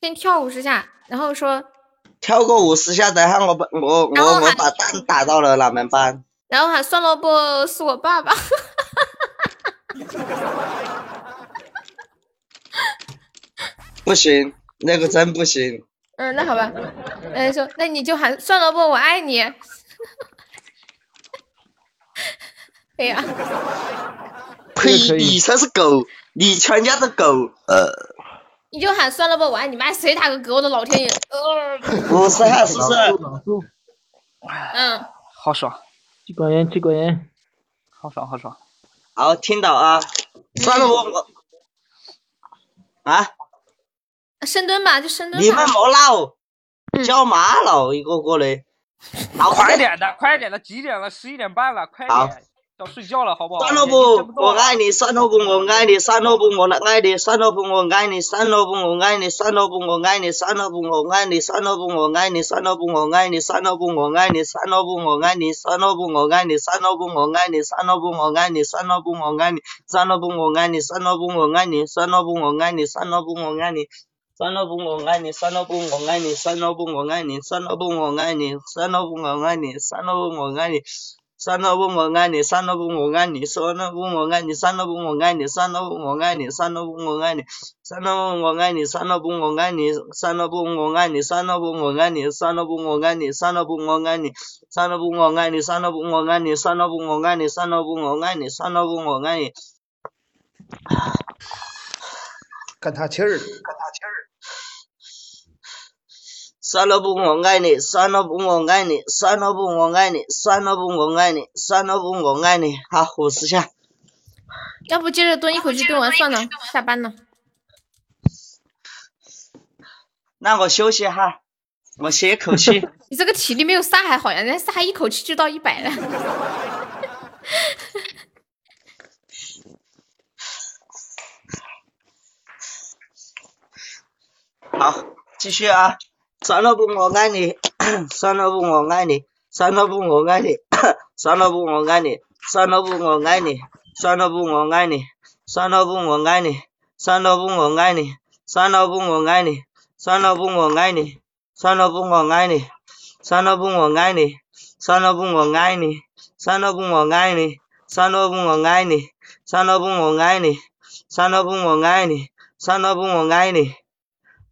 先跳五十下，然后说，跳过五十下，等下我把我我我把蛋打到了哪门班？然后喊酸萝卜是我爸爸。[LAUGHS] 不行，那个真不行。嗯，那好吧，那说那你就喊酸萝卜我爱你。[LAUGHS] 哎呀，呸！你才是狗，你全家的狗。呃，你就喊酸萝卜我爱你，妈谁打个嗝？我的老天爷！呃，五十下是不是？嗯，好爽，机关烟，机关烟。好爽，好爽！好，听到啊。算了，我我啊，深蹲吧，就深蹲吧。你们莫闹，叫妈了，一个个的。快点的，快点的，几点了？十一点半了，快点，要睡觉了，好不好？酸萝卜，我爱你，酸萝卜，我爱你，酸萝卜，我爱你，酸萝卜，我爱你，酸萝卜，我爱你，酸萝卜，我爱你，酸萝卜，我爱你，酸萝卜，我爱你，酸萝卜，我爱你，酸萝卜，我爱你，酸萝卜，我爱你，酸萝卜，我爱你，酸萝卜，我爱你，酸萝卜，我爱你，酸萝卜，我爱你，酸萝卜，我爱你，酸萝卜，我爱你，酸萝卜，我爱你，酸萝卜，我爱你。酸萝卜我爱你，酸萝卜我爱你，酸萝卜我爱你，酸萝卜我爱你，酸萝卜我爱你，酸萝卜我爱你，算了不我爱你，算了不我爱你，算了不我爱你，算了不我爱你，算了不我爱你，算了不我爱你，算了不我爱你，算了不我爱你，算了不我爱你，算了不我爱你，算了不我爱你，算了不我爱你，算了不我爱你，算了不我爱你，算了不我爱你，算了不我爱你，算了不我爱你。干他气儿，算了不我爱你，算了不我爱你，算了不我爱你，算了不我爱你，算了不我爱你。好，五十下。要不接着蹲一口气蹲完算了，下班了。那我休息哈，我歇口气。[LAUGHS] 你这个体力没有撒海好呀，人家撒海一口气就到一百了。[LAUGHS] 好，继续啊！算了不我爱你，算了不我爱你，算了不我爱你，算了不我爱你，算了不我爱你，算了不我爱你，算了不我爱你，算了不我爱你，算了不我爱你，算了不我爱你，算了不我爱你，算了不我爱你，算了不我爱你，算了不我爱你，算了不我爱你，算了不我爱你，算了不我爱你，算了不我爱你。算了不我爱你，算了，不，我爱你；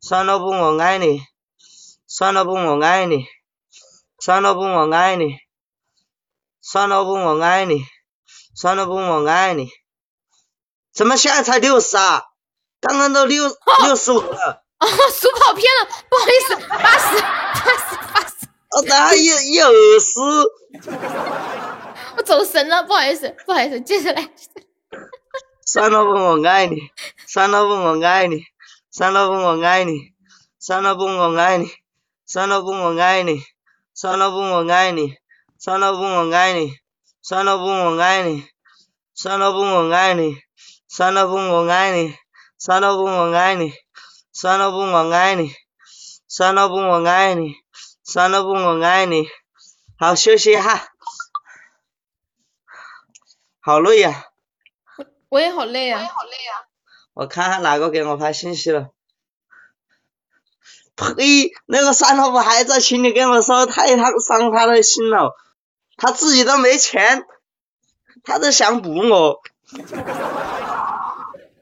算了，不，我爱你算了不我爱你，算了不我爱你，算了不我爱你，算了不我爱你。怎么现在才六十啊？刚刚都六六十五了。哦，数跑偏了，不好意思，八十，八十，八十。我咋还一一二十？我走神了，不好意思，不好意思，接着来。算了不我爱你，算了不我爱你。算了不我爱你，算了不我爱你，算了不我爱你，算了不我爱你，算了不我爱你，算了不我爱你，算了不我爱你，算了不我爱你，算了不我爱你，算了不我爱你，算了不我爱你，算了不我爱你。好，休息一下。好累呀。我也好累啊。我看看哪个给我发信息了。呸！那个三头不还在群里跟我说，太他伤他的心了，他自己都没钱，他都想补我。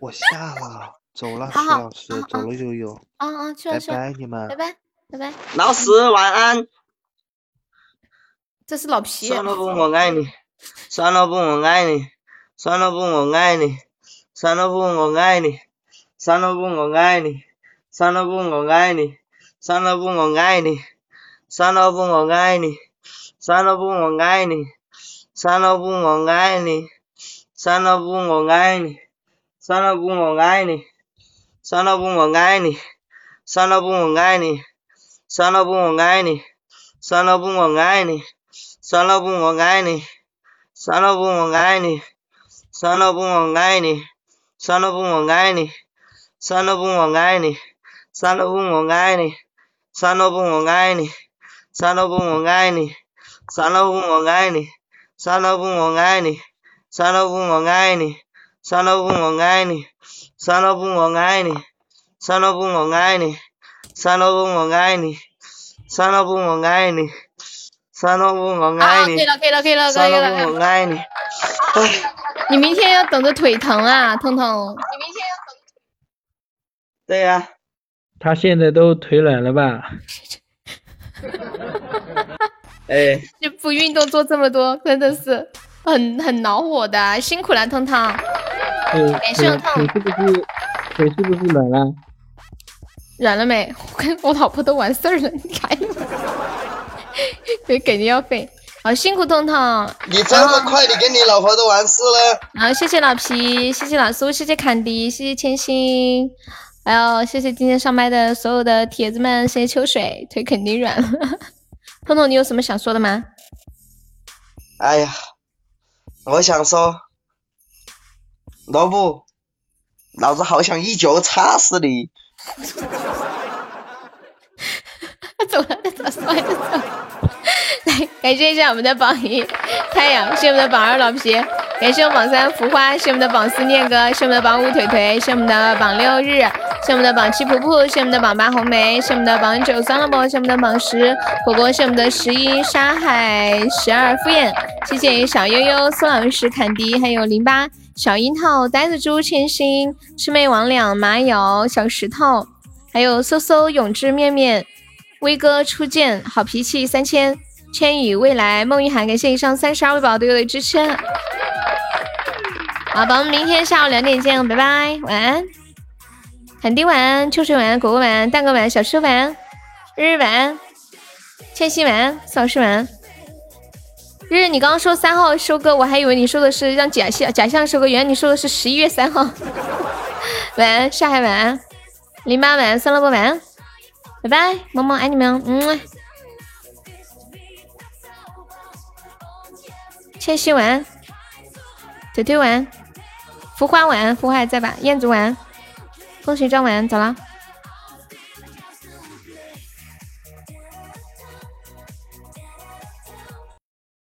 我下了，走了，徐老师，走了悠悠。啊啊，去了拜去了，拜你们。拜拜拜拜。老死晚安。这是老皮。算了不我爱你，算了不我爱你，算了不我爱你，算了不我爱你，算了不我爱你，算了不我爱你，算了不我爱你，算了不我爱你，算了不我爱你，算了不我爱你，算了不我爱你，算了不我爱你，算了不我爱你，算了不我爱你，算了不我爱你，算了不我爱你，算了不我爱你，算了不我爱你，算了不我爱你，算了不我爱你，算了不我爱你，算了不我爱你，算了不我爱你，算了不我爱你，算了不我爱你，算了不我爱你，算了不我爱你，算了不我爱你，算了不我爱你，算了不我爱你，算了不我爱你，算了不我爱你，算了不我爱啊，可你以，了可以了可以了可以算了不。我爱你。你明天要等着腿疼啊，彤彤。对呀、他现在都腿软了吧？[LAUGHS] 哎，就不运动做这么多，真的是很很恼火的，辛苦了，彤彤。腿感谢我腿腿是不是腿是不是软了？软了没？我 [LAUGHS] 跟我老婆都完事儿了，你看，[LAUGHS] 对，肯定要废。好辛苦彤彤。你这么快，你跟你老婆都完事了？好，谢谢老皮，谢谢老苏，谢谢坎迪，谢谢千心，哎呦谢谢今天上麦的所有的铁子们，谢谢秋水，腿肯定软了。[LAUGHS] 彤彤，你有什么想说的吗？哎呀，我想说，萝卜，老子好想一脚插死你！他走了，他走了，他走了。[LAUGHS] 来，感谢一下我们的榜一太阳，谢我们的榜二老皮，感谢我们榜三浮花，谢我们的榜四念哥，谢我们的榜五腿腿，谢我们的榜六日，谢我们的榜七噗噗，谢我们的榜八红梅，谢我们的榜九酸萝卜，谢我们的榜十果果，谢我们的十一沙海，十二敷衍，谢谢小悠悠、苏老师、坎迪，还有零八小樱桃、呆子猪、千心、魑魅魍魉、麻油、小石头，还有搜搜、永志、面面、威哥、初见、好脾气三千。千羽未来梦一涵，感谢以上三十二位宝宝对我的支持。好，宝宝们明天下午两点见，拜拜，晚安。肯定晚安，秋水晚安，果果晚安，蛋哥晚安，小吃晚安，日日晚安，千玺晚安，宋老师晚安。日日，你刚刚说三号收割，我还以为你说的是让假象假象收割，原来你说的是十一月三号。晚安，上海晚安，零八晚安，酸萝卜晚安，拜拜，萌萌爱你们，嗯。千玺晚安，腿腿晚安，浮花晚安，浮花还在吧？燕子晚安，风雪妆晚安，走了。